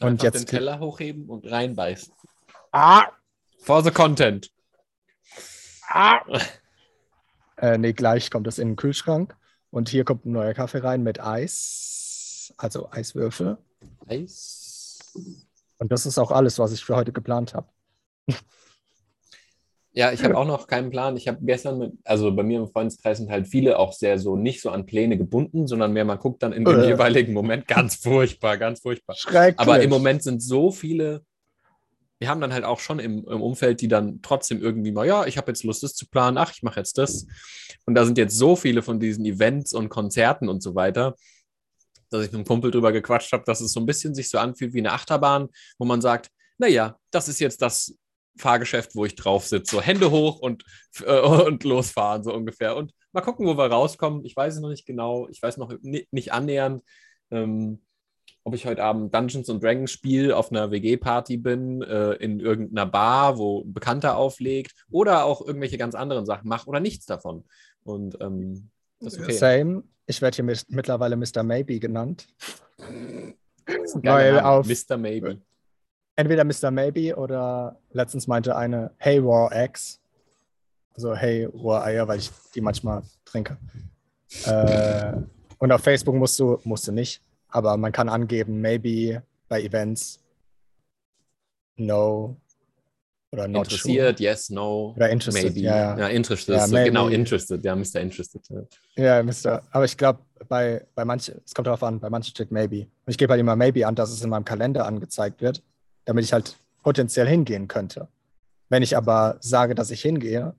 Und jetzt den Teller hochheben und reinbeißen. Ah! For the content. Ah! äh, nee, gleich kommt das in den Kühlschrank. Und hier kommt ein neuer Kaffee rein mit Eis, also Eiswürfel. Eis. Und das ist auch alles, was ich für heute geplant habe. Ja, ich habe auch noch keinen Plan. Ich habe gestern mit, also bei mir im Freundeskreis sind halt viele auch sehr so nicht so an Pläne gebunden, sondern mehr man guckt dann in dem äh. jeweiligen Moment. Ganz furchtbar, ganz furchtbar. Schrecklich. Aber im Moment sind so viele, wir haben dann halt auch schon im, im Umfeld, die dann trotzdem irgendwie mal, ja, ich habe jetzt Lust, das zu planen, ach, ich mache jetzt das. Und da sind jetzt so viele von diesen Events und Konzerten und so weiter, dass ich mit einem Kumpel drüber gequatscht habe, dass es so ein bisschen sich so anfühlt wie eine Achterbahn, wo man sagt, naja, das ist jetzt das Fahrgeschäft, wo ich drauf sitze. So Hände hoch und, äh, und losfahren, so ungefähr. Und mal gucken, wo wir rauskommen. Ich weiß es noch nicht genau. Ich weiß noch nicht annähernd, ähm, ob ich heute Abend Dungeons and Dragons spiele, auf einer WG-Party bin, äh, in irgendeiner Bar, wo ein Bekannter auflegt oder auch irgendwelche ganz anderen Sachen mache oder nichts davon. Und ähm, das ist okay. Same. Ich werde hier mittlerweile Mr. Maybe genannt. Weil auf Mr. Maybe entweder Mr. Maybe oder letztens meinte eine Hey War Eggs. Also Hey War Eier, weil ich die manchmal trinke. Äh, und auf Facebook musst du, musst du nicht, aber man kann angeben, maybe bei Events, no oder not Interessiert, sure. yes, no, oder interested, maybe. Ja, ja. ja interested, ja, so, genau, interested, ja, Mr. Interested. Ja, Mr. Aber ich glaube, bei, bei manchen, es kommt darauf an, bei manchen steht maybe. Und ich gebe halt immer maybe an, dass es in meinem Kalender angezeigt wird damit ich halt potenziell hingehen könnte. Wenn ich aber sage, dass ich hingehe,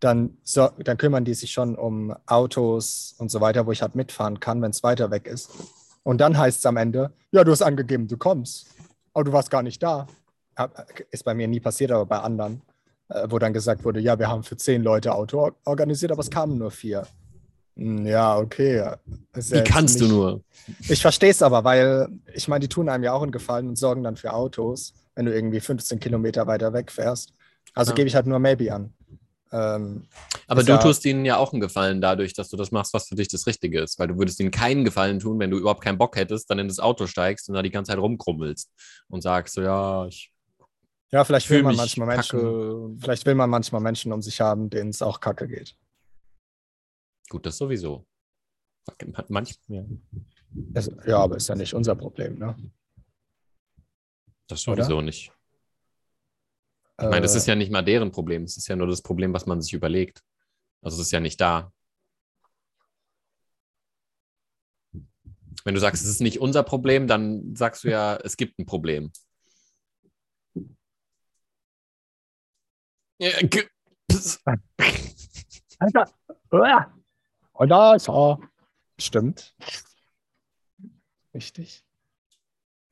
dann, so, dann kümmern die sich schon um Autos und so weiter, wo ich halt mitfahren kann, wenn es weiter weg ist. Und dann heißt es am Ende, ja, du hast angegeben, du kommst, aber du warst gar nicht da. Ist bei mir nie passiert, aber bei anderen, äh, wo dann gesagt wurde, ja, wir haben für zehn Leute Auto organisiert, aber es kamen nur vier. Hm, ja, okay. Wie kannst nicht... du nur? Ich verstehe es aber, weil ich meine, die tun einem ja auch einen Gefallen und sorgen dann für Autos, wenn du irgendwie 15 Kilometer weiter weg fährst. Also ja. gebe ich halt nur Maybe an. Ähm, aber du ja... tust ihnen ja auch einen Gefallen dadurch, dass du das machst, was für dich das Richtige ist. Weil du würdest ihnen keinen Gefallen tun, wenn du überhaupt keinen Bock hättest, dann in das Auto steigst und da die ganze Zeit rumkrummelst und sagst so, ja, ich. Ja, vielleicht will man manchmal Menschen, vielleicht will man manchmal Menschen um sich haben, denen es auch kacke geht. Gut, das sowieso. Manchmal. Ja. Es, ja, aber ist ja nicht unser Problem, ne? Das sowieso Oder? nicht. Ich meine, das ist äh. ja nicht mal deren Problem. Es ist ja nur das Problem, was man sich überlegt. Also es ist ja nicht da. Wenn du sagst, es ist nicht unser Problem, dann sagst du ja, es gibt ein Problem. Alter. Und da ist er. Stimmt. Richtig.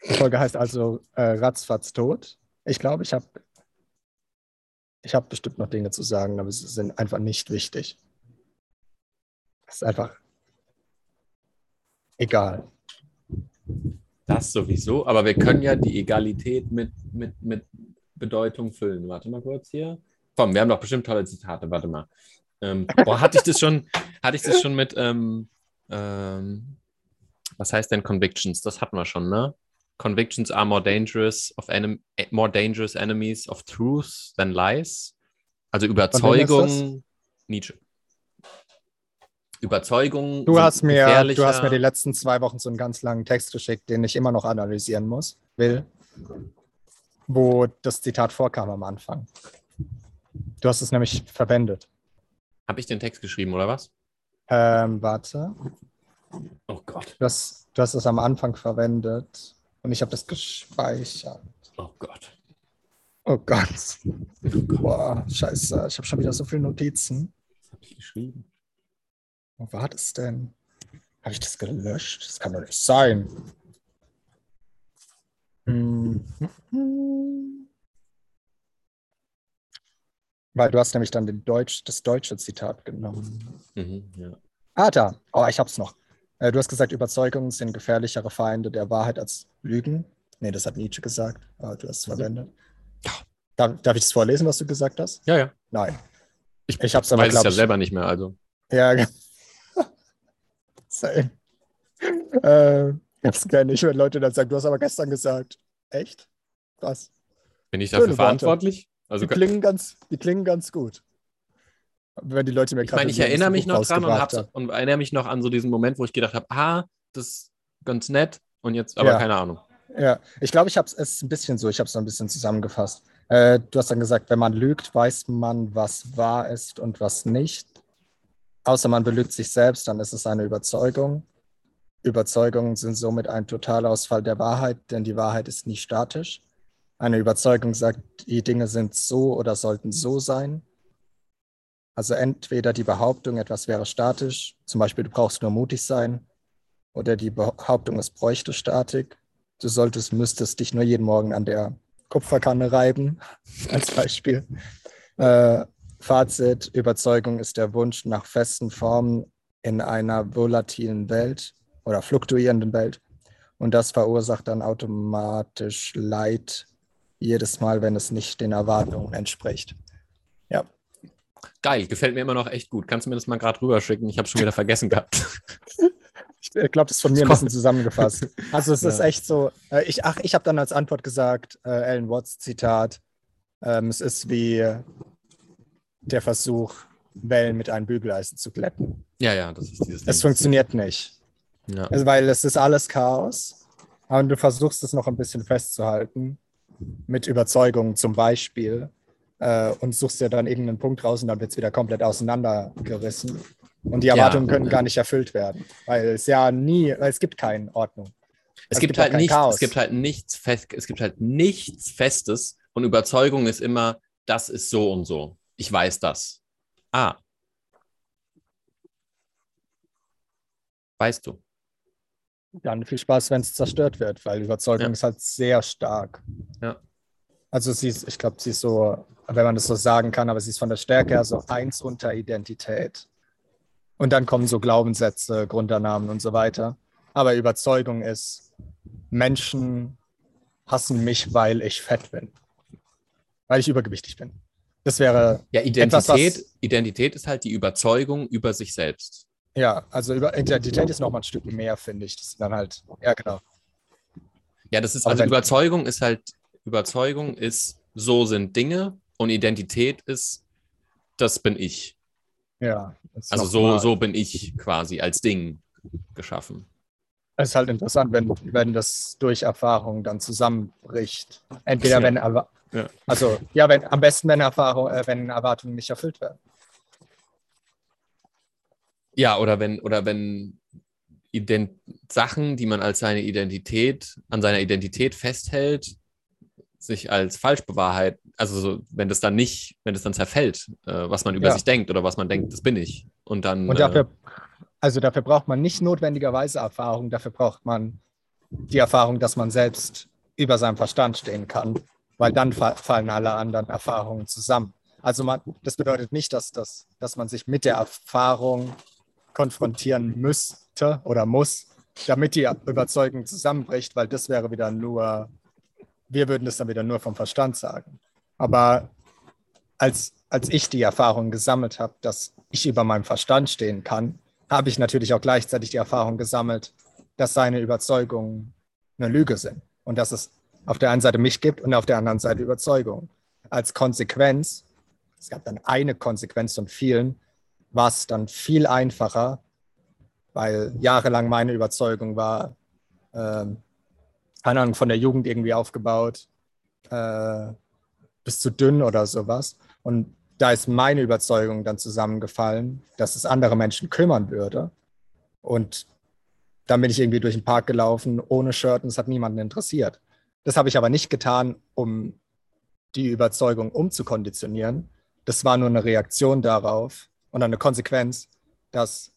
Die Folge heißt also äh, Ratzfatz tot. Ich glaube, ich habe ich hab bestimmt noch Dinge zu sagen, aber sie sind einfach nicht wichtig. Es ist einfach egal. Das sowieso, aber wir können ja die Egalität mit, mit, mit Bedeutung füllen. Warte mal kurz hier. Komm, wir haben doch bestimmt tolle Zitate. Warte mal. Ähm, boah, hatte ich das schon, hatte ich das schon mit, ähm, ähm, was heißt denn Convictions? Das hatten wir schon, ne? Convictions are more dangerous of enem more dangerous enemies of truth than lies. Also Überzeugung, Nietzsche. Überzeugung. Du hast, mir, du hast mir die letzten zwei Wochen so einen ganz langen Text geschickt, den ich immer noch analysieren muss, will, wo das Zitat vorkam am Anfang. Du hast es nämlich verwendet. Habe ich den Text geschrieben oder was? Ähm, warte. Oh Gott. Du hast, du hast es am Anfang verwendet und ich habe das gespeichert. Oh Gott. Oh Gott. Boah, scheiße. Ich habe schon wieder so viele Notizen. Was habe ich geschrieben? Wo war das denn? Habe ich das gelöscht? Das kann doch nicht sein. Hm. Weil du hast nämlich dann den Deutsch, das deutsche Zitat genommen. Mhm, ja. Ah, da. Oh, ich hab's noch. Äh, du hast gesagt, Überzeugungen sind gefährlichere Feinde der Wahrheit als Lügen. Nee, das hat Nietzsche gesagt, aber du hast es verwendet. Ja. Darf, darf ich das vorlesen, was du gesagt hast? Ja, ja. Nein. Ich, ich hab's aber, weiß es ja selber nicht mehr, also. Ja, Same. äh, das kenne ich, wenn Leute dann sagen, du hast aber gestern gesagt. Echt? Was? Bin ich dafür Schöne verantwortlich? Also die, klingen ganz, die klingen ganz gut. Wenn die Leute mir. Ich meine, ich erinnere mich noch dran und, und, erinnere mich noch an so diesen Moment, wo ich gedacht habe, ah, das ist ganz nett und jetzt aber ja. keine Ahnung. Ja, ich glaube, ich habe es ein bisschen so, ich habe es ein bisschen zusammengefasst. Äh, du hast dann gesagt, wenn man lügt, weiß man, was wahr ist und was nicht. Außer man belügt sich selbst, dann ist es eine Überzeugung. Überzeugungen sind somit ein Totalausfall der Wahrheit, denn die Wahrheit ist nie statisch. Eine Überzeugung sagt, die Dinge sind so oder sollten so sein. Also entweder die Behauptung, etwas wäre statisch, zum Beispiel du brauchst nur mutig sein, oder die Behauptung, es bräuchte Statik. Du solltest, müsstest dich nur jeden Morgen an der Kupferkanne reiben, als Beispiel. Äh, Fazit, Überzeugung ist der Wunsch nach festen Formen in einer volatilen Welt oder fluktuierenden Welt. Und das verursacht dann automatisch Leid jedes Mal, wenn es nicht den Erwartungen entspricht. Ja. Geil, gefällt mir immer noch echt gut. Kannst du mir das mal gerade rüberschicken? Ich habe schon wieder vergessen gehabt. Ich glaube, das ist von mir ein bisschen zusammengefasst. Also es ja. ist echt so, äh, ich, ach, ich habe dann als Antwort gesagt, äh, Alan Watts Zitat, ähm, es ist wie der Versuch, Wellen mit einem Bügeleisen zu glätten. Ja, ja, das ist dieses. Es funktioniert nicht. Ja. Also, weil es ist alles Chaos. Und du versuchst es noch ein bisschen festzuhalten, mit Überzeugung zum Beispiel, äh, und suchst dir dann irgendeinen Punkt raus und dann wird es wieder komplett auseinandergerissen. Und die Erwartungen ja. können gar nicht erfüllt werden, weil es ja nie, weil es gibt keine Ordnung. Es, es gibt, gibt halt nichts, Chaos. es gibt halt nichts fest, es gibt halt nichts Festes und Überzeugung ist immer, das ist so und so. Ich weiß das. Ah. Weißt du. Dann viel Spaß, wenn es zerstört wird, weil Überzeugung ja. ist halt sehr stark. Ja. Also sie ist, ich glaube, sie ist so, wenn man das so sagen kann, aber sie ist von der Stärke her so eins unter Identität. Und dann kommen so Glaubenssätze, Grundannahmen und so weiter. Aber Überzeugung ist, Menschen hassen mich, weil ich fett bin. Weil ich übergewichtig bin. Das wäre. Ja, Identität, etwas, Identität ist halt die Überzeugung über sich selbst. Ja, also über Identität ist nochmal ein Stück mehr, finde ich. Das ist dann halt, ja, genau. Ja, das ist, also Überzeugung ist halt, Überzeugung ist, so sind Dinge und Identität ist, das bin ich. Ja. Also so, so bin ich quasi als Ding geschaffen. Es ist halt interessant, wenn, wenn das durch Erfahrung dann zusammenbricht. Entweder ja. wenn. Also ja, wenn, am besten, wenn, Erfahrung, äh, wenn Erwartungen nicht erfüllt werden. Ja, oder wenn, oder wenn Ident Sachen, die man als seine Identität, an seiner Identität festhält, sich als falsch bewahrheit, also so, wenn das dann nicht, wenn das dann zerfällt, äh, was man über ja. sich denkt oder was man denkt, das bin ich. Und dann. Und dafür, äh, also dafür braucht man nicht notwendigerweise Erfahrung, dafür braucht man die Erfahrung, dass man selbst über seinem Verstand stehen kann weil dann fallen alle anderen Erfahrungen zusammen. Also man, das bedeutet nicht, dass, dass, dass man sich mit der Erfahrung konfrontieren müsste oder muss, damit die Überzeugung zusammenbricht, weil das wäre wieder nur, wir würden das dann wieder nur vom Verstand sagen. Aber als, als ich die Erfahrung gesammelt habe, dass ich über meinem Verstand stehen kann, habe ich natürlich auch gleichzeitig die Erfahrung gesammelt, dass seine Überzeugungen eine Lüge sind und dass es auf der einen Seite mich gibt und auf der anderen Seite Überzeugung. Als Konsequenz, es gab dann eine Konsequenz von vielen, war es dann viel einfacher, weil jahrelang meine Überzeugung war, ähm, keine Ahnung, von der Jugend irgendwie aufgebaut, äh, bis zu dünn oder sowas. Und da ist meine Überzeugung dann zusammengefallen, dass es andere Menschen kümmern würde. Und dann bin ich irgendwie durch den Park gelaufen, ohne Shirt und es hat niemanden interessiert. Das habe ich aber nicht getan, um die Überzeugung umzukonditionieren. Das war nur eine Reaktion darauf und eine Konsequenz, dass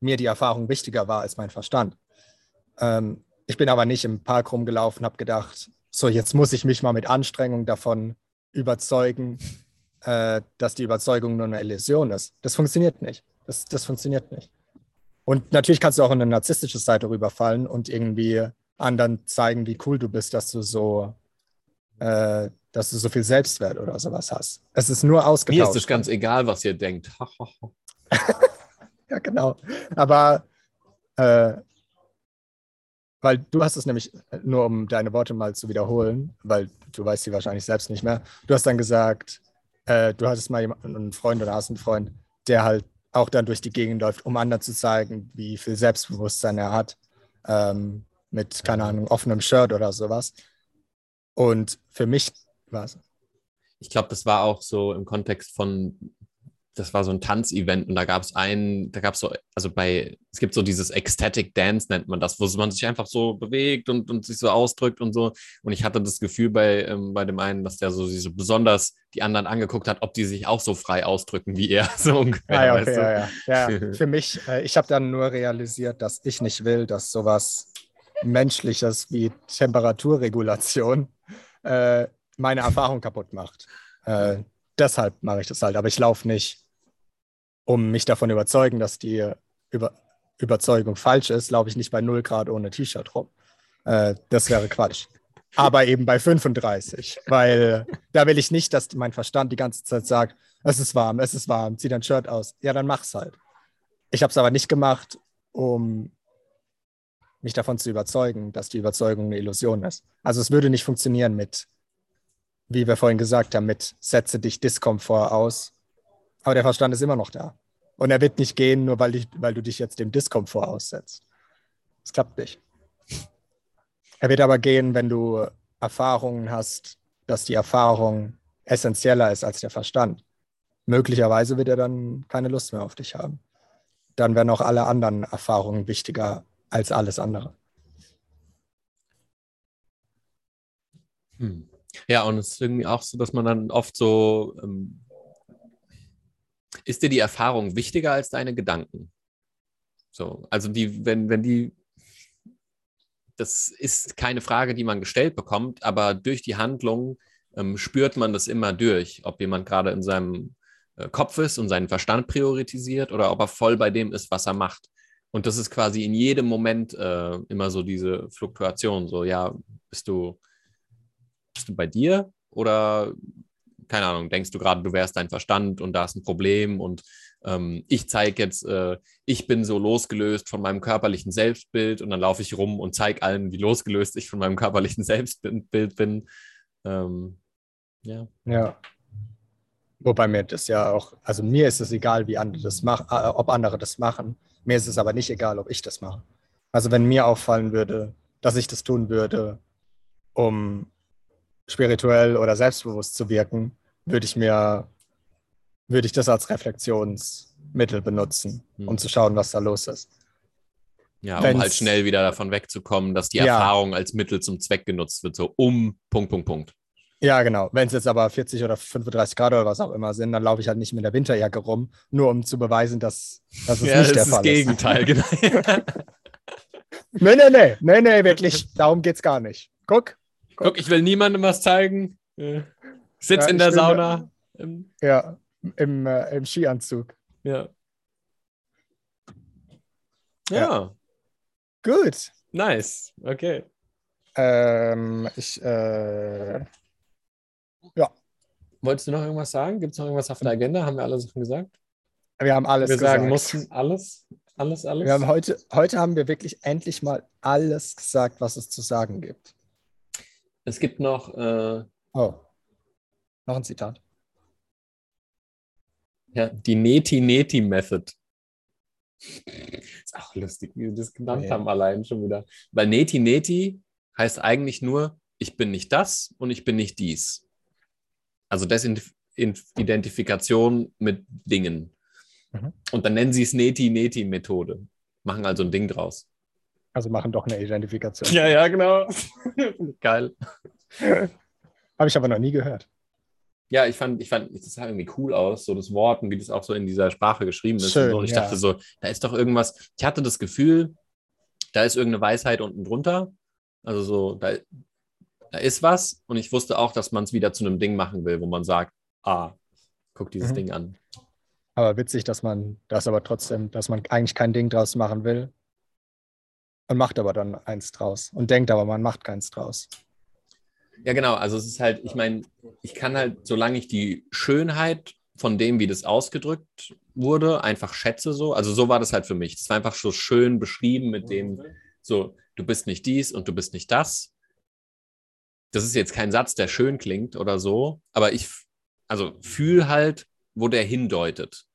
mir die Erfahrung wichtiger war als mein Verstand. Ähm, ich bin aber nicht im Park rumgelaufen, habe gedacht, so jetzt muss ich mich mal mit Anstrengung davon überzeugen, äh, dass die Überzeugung nur eine Illusion ist. Das funktioniert nicht. Das, das funktioniert nicht. Und natürlich kannst du auch in eine narzisstische Seite rüberfallen und irgendwie anderen zeigen, wie cool du bist, dass du so, äh, dass du so viel Selbstwert oder sowas hast. Es ist nur ausgetauscht. Mir ist es ganz egal, was ihr denkt. ja, genau. Aber äh, weil du hast es nämlich, nur um deine Worte mal zu wiederholen, weil du weißt sie wahrscheinlich selbst nicht mehr. Du hast dann gesagt, äh, du hattest mal jemanden, einen Freund oder hast einen Freund, der halt auch dann durch die Gegend läuft, um anderen zu zeigen, wie viel Selbstbewusstsein er hat. Ähm, mit, keine Ahnung, offenem Shirt oder sowas. Und für mich war es. Ich glaube, das war auch so im Kontext von das war so ein Tanzevent und da gab es einen, da gab es so, also bei, es gibt so dieses Ecstatic Dance, nennt man das, wo man sich einfach so bewegt und, und sich so ausdrückt und so. Und ich hatte das Gefühl bei, ähm, bei dem einen, dass der so, so besonders die anderen angeguckt hat, ob die sich auch so frei ausdrücken wie er. So ungefähr, ah, ja, okay, ja, ja, ja. Für mich, äh, ich habe dann nur realisiert, dass ich nicht will, dass sowas Menschliches wie Temperaturregulation äh, meine Erfahrung kaputt macht. Äh, deshalb mache ich das halt. Aber ich laufe nicht, um mich davon überzeugen, dass die Über Überzeugung falsch ist, laufe ich nicht bei 0 Grad ohne T-Shirt rum. Äh, das wäre Quatsch. Aber eben bei 35, weil da will ich nicht, dass mein Verstand die ganze Zeit sagt, es ist warm, es ist warm, zieh dein Shirt aus. Ja, dann mach's halt. Ich habe es aber nicht gemacht, um mich davon zu überzeugen, dass die Überzeugung eine Illusion ist. Also es würde nicht funktionieren mit wie wir vorhin gesagt haben, mit setze dich Diskomfort aus. Aber der Verstand ist immer noch da. Und er wird nicht gehen, nur weil, ich, weil du dich jetzt dem Diskomfort aussetzt. Das klappt nicht. Er wird aber gehen, wenn du Erfahrungen hast, dass die Erfahrung essentieller ist als der Verstand. Möglicherweise wird er dann keine Lust mehr auf dich haben. Dann werden auch alle anderen Erfahrungen wichtiger als alles andere. Hm. Ja, und es ist irgendwie auch so, dass man dann oft so, ähm, ist dir die Erfahrung wichtiger als deine Gedanken? So, also die, wenn, wenn die, das ist keine Frage, die man gestellt bekommt, aber durch die Handlung ähm, spürt man das immer durch, ob jemand gerade in seinem äh, Kopf ist und seinen Verstand priorisiert oder ob er voll bei dem ist, was er macht. Und das ist quasi in jedem Moment äh, immer so diese Fluktuation. So, ja, bist du bist du bei dir oder keine Ahnung, denkst du gerade, du wärst dein Verstand und da ist ein Problem und ähm, ich zeige jetzt, äh, ich bin so losgelöst von meinem körperlichen Selbstbild und dann laufe ich rum und zeige allen, wie losgelöst ich von meinem körperlichen Selbstbild bin. Ähm, ja. Ja. Wobei mir das ja auch, also mir ist es egal, wie andere das machen, äh, ob andere das machen. Mir ist es aber nicht egal, ob ich das mache. Also wenn mir auffallen würde, dass ich das tun würde, um spirituell oder selbstbewusst zu wirken, würde ich mir, würde ich das als Reflexionsmittel benutzen, hm. um zu schauen, was da los ist. Ja, um Wenn's, halt schnell wieder davon wegzukommen, dass die ja. Erfahrung als Mittel zum Zweck genutzt wird, so um Punkt, Punkt, Punkt. Ja, genau. Wenn es jetzt aber 40 oder 35 Grad oder was auch immer sind, dann laufe ich halt nicht mit der Winterjacke rum, nur um zu beweisen, dass, dass es ja, nicht das der ist Fall das Gegenteil, genau. nee, nee, nee, nee, nee, wirklich, darum geht es gar nicht. Guck, Guck, ich will niemandem was zeigen. Sitz ja, in der Sauna. Im, ja, im, äh, im Skianzug. Ja. ja. Ja. Gut. Nice. Okay. Ähm, ich, äh, ja. Wolltest du noch irgendwas sagen? Gibt es noch irgendwas auf der Agenda? Haben wir alle Sachen gesagt? Wir haben alles wir gesagt. Wir sagen mussten alles, alles, alles. Wir haben heute, heute haben wir wirklich endlich mal alles gesagt, was es zu sagen gibt. Es gibt noch. Äh, oh. Noch ein Zitat. Ja, die Neti-Neti-Method. Ist auch lustig, wie wir das genannt ja. haben, allein schon wieder. Weil Neti-Neti heißt eigentlich nur, ich bin nicht das und ich bin nicht dies. Also Desidentifikation mit Dingen. Mhm. Und dann nennen sie es Neti-Neti-Methode. Machen also ein Ding draus. Also machen doch eine Identifikation. Ja, ja, genau. Geil. Habe ich aber noch nie gehört. Ja, ich fand, ich fand, das sah irgendwie cool aus, so das Wort und wie das auch so in dieser Sprache geschrieben ist. Schön, und, so. und ich ja. dachte so, da ist doch irgendwas. Ich hatte das Gefühl, da ist irgendeine Weisheit unten drunter. Also so, da, da ist was. Und ich wusste auch, dass man es wieder zu einem Ding machen will, wo man sagt, ah, guck dieses mhm. Ding an. Aber witzig, dass man das aber trotzdem, dass man eigentlich kein Ding draus machen will und macht aber dann eins draus und denkt aber, man macht keins draus. Ja, genau. Also es ist halt, ich meine, ich kann halt, solange ich die Schönheit von dem, wie das ausgedrückt wurde, einfach schätze so. Also so war das halt für mich. Das war einfach so schön beschrieben mit dem, so, du bist nicht dies und du bist nicht das. Das ist jetzt kein Satz, der schön klingt oder so, aber ich, also fühl halt, wo der hindeutet.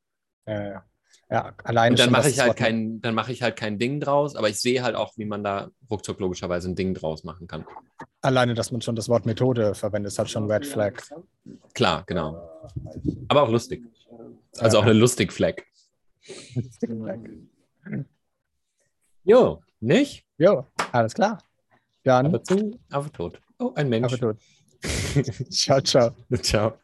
Ja, ja. Ja, alleine und dann mache ich halt kein, dann mache ich halt kein Ding draus, aber ich sehe halt auch, wie man da ruckzuck logischerweise ein Ding draus machen kann. Alleine, dass man schon das Wort Methode verwendet, ist halt schon Red Flag. Klar, genau. Aber auch lustig. Also ja. auch eine lustig Flag. Lustig Flag. Jo, nicht? Jo, alles klar. Dann. Aber zu, aber tot. Oh, ein Mensch. Aber tot. ciao, ciao. Ciao.